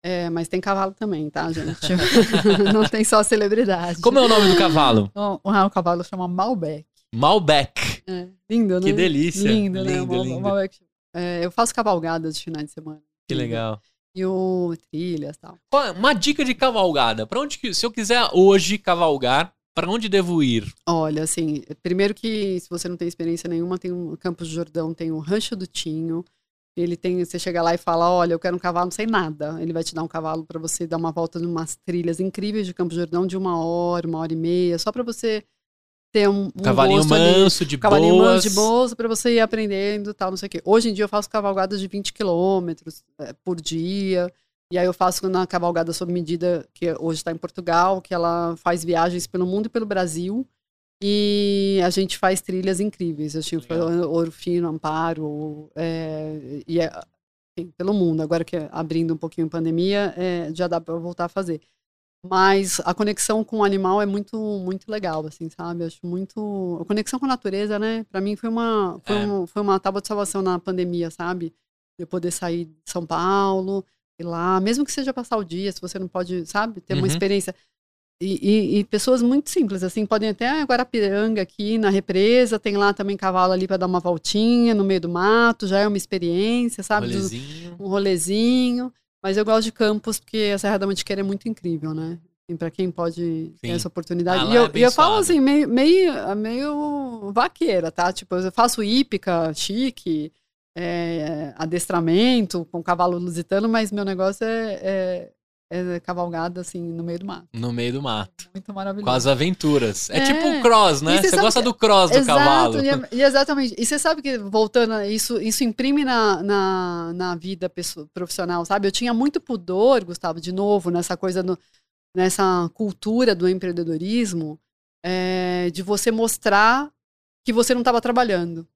É, mas tem cavalo também, tá, gente? Não tem só celebridade. Como é o nome do cavalo? Ó, ah, o cavalo chama Malbec. Malbec. É, lindo, né? Que delícia. Lindo, né? Lindo, Mal- lindo. Malbec. É, eu faço cavalgadas de finais de semana. Que legal. E o trilhas e tal. Uma dica de cavalgada. Para onde que, se eu quiser hoje cavalgar, para onde devo ir? Olha, assim, primeiro que se você não tem experiência nenhuma, tem o Campos do Jordão, tem o Rancho do Tinho. Ele tem, você chega lá e fala, olha, eu quero um cavalo, não sei nada. Ele vai te dar um cavalo para você dar uma volta numas trilhas incríveis de Campos do Jordão de uma hora, uma hora e meia, só para você ter um, um Cavalinho gosto ali. manso, de Cavalinho boas. manso de boas para você ir aprendendo tal, não sei o quê. Hoje em dia eu faço cavalgadas de 20 quilômetros eh, por dia. E aí eu faço na cavalgada sob medida, que hoje está em Portugal, que ela faz viagens pelo mundo e pelo Brasil. E a gente faz trilhas incríveis. Eu tive Legal. Ouro Fino, Amparo, é, e é, enfim, pelo mundo. Agora que é abrindo um pouquinho a pandemia, é, já dá para voltar a fazer. Mas a conexão com o animal é muito, muito legal, assim, sabe? Acho muito. A conexão com a natureza, né? Para mim foi uma, foi, É. um, foi uma tábua de salvação na pandemia, sabe? De eu poder sair de São Paulo, ir lá, mesmo que seja passar o dia, se você não pode, sabe? Ter uma Uhum. experiência. E, e- e pessoas muito simples, assim, podem até ah, Guarapiranga aqui na represa, tem lá também cavalo ali para dar uma voltinha no meio do mato, já é uma experiência, sabe? Rolezinho. um rolezinho. Mas eu gosto de Campos porque a Serra da Mantiqueira é muito incrível, né? Para quem pode ter essa oportunidade. Ah, e eu, é e eu falo assim, meio, meio, meio vaqueira, tá? Tipo, eu faço hípica, chique, é, adestramento com cavalo lusitano, mas meu negócio é, é, é cavalgada, assim, no meio do mato. No meio do mato. Muito maravilhoso. Com as aventuras. É, É. tipo um cross, né? Você gosta que- do cross do Exato, cavalo. E, é- exatamente. E você sabe que, voltando, a isso, isso imprime na, na, na vida pessoa- profissional, sabe? Eu tinha muito pudor, Gustavo, de novo, nessa coisa, no- nessa cultura do empreendedorismo, é, de você mostrar que você não estava trabalhando.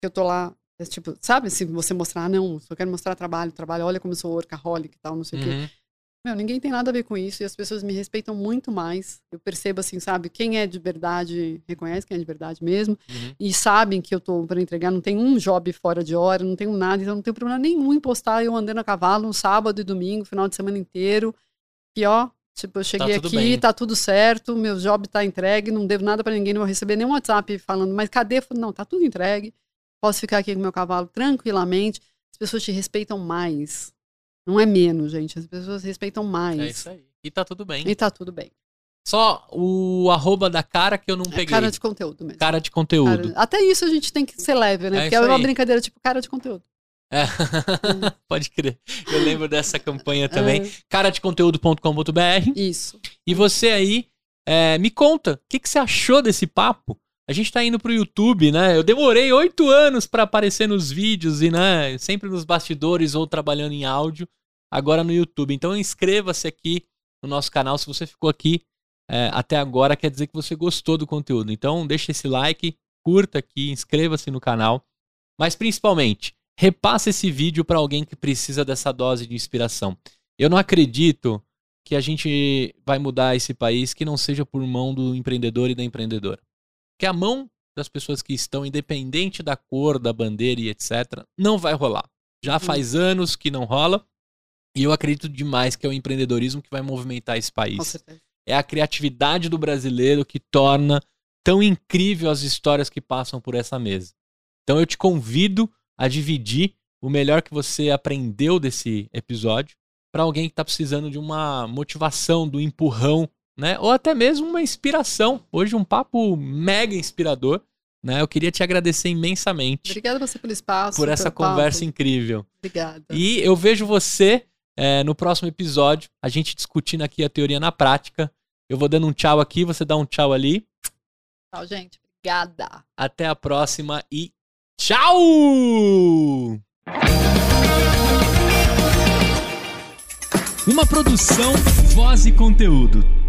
Que eu tô lá, é tipo, sabe? Se você mostrar, ah, não, só quero mostrar trabalho, trabalho, olha como eu sou workaholic e tal, não sei o quê. Meu, ninguém tem nada a ver com isso e as pessoas me respeitam muito mais. Eu percebo assim, sabe? Quem é de verdade reconhece quem é de verdade mesmo Uhum. e sabem que eu tô para entregar. Não tem um job fora de hora, não tenho nada, então não tenho problema nenhum em postar eu andando a cavalo no sábado e domingo, final de semana inteiro. E ó, tipo, eu cheguei tudo aqui, bem. tá tudo certo, meu job tá entregue, não devo nada para ninguém, não vou receber nenhum WhatsApp falando, mas cadê? Não, tá tudo entregue. Posso ficar aqui com meu cavalo tranquilamente. As pessoas te respeitam mais. Não é menos, gente. As pessoas respeitam mais. É isso aí. E tá tudo bem. E tá tudo bem. Só o arroba da cara que eu não É peguei. cara de conteúdo mesmo. Cara de conteúdo. Cara- Até isso a gente tem que ser leve, né? É Porque é uma aí. brincadeira tipo cara de conteúdo. É. Pode crer. Eu lembro dessa campanha também. É, Caradeconteúdo.com.br. isso. E você aí, é, me conta, o que, que você achou desse papo? A gente tá indo pro YouTube, né? Eu demorei oito anos para aparecer nos vídeos e, né, sempre nos bastidores ou trabalhando em áudio, agora no YouTube. Então inscreva-se aqui no nosso canal. Se você ficou aqui é, até agora, quer dizer que você gostou do conteúdo. Então deixa esse like, curta aqui, inscreva-se no canal. Mas principalmente, repasse esse vídeo para alguém que precisa dessa dose de inspiração. Eu não acredito que a gente vai mudar esse país que não seja por mão do empreendedor e da empreendedora. Que a mão das pessoas que estão, independente da cor, da bandeira e etc., não vai rolar. Já uhum. faz anos que não rola. E eu acredito demais que é o empreendedorismo que vai movimentar esse país. É a criatividade do brasileiro que torna tão incrível as histórias que passam por essa mesa. Então eu te convido a dividir o melhor que você aprendeu desse episódio para alguém que está precisando de uma motivação, do empurrão, né? Ou até mesmo uma inspiração. Hoje um papo mega inspirador, né? Eu queria te agradecer imensamente. Obrigada você pelo espaço, por essa conversa papo. incrível. Obrigada. E eu vejo você é, no próximo episódio, a gente discutindo aqui a teoria na prática. Eu vou dando um tchau aqui, você dá um tchau ali. Tchau, gente. Obrigada. Até a próxima e tchau! Uma produção, voz e conteúdo.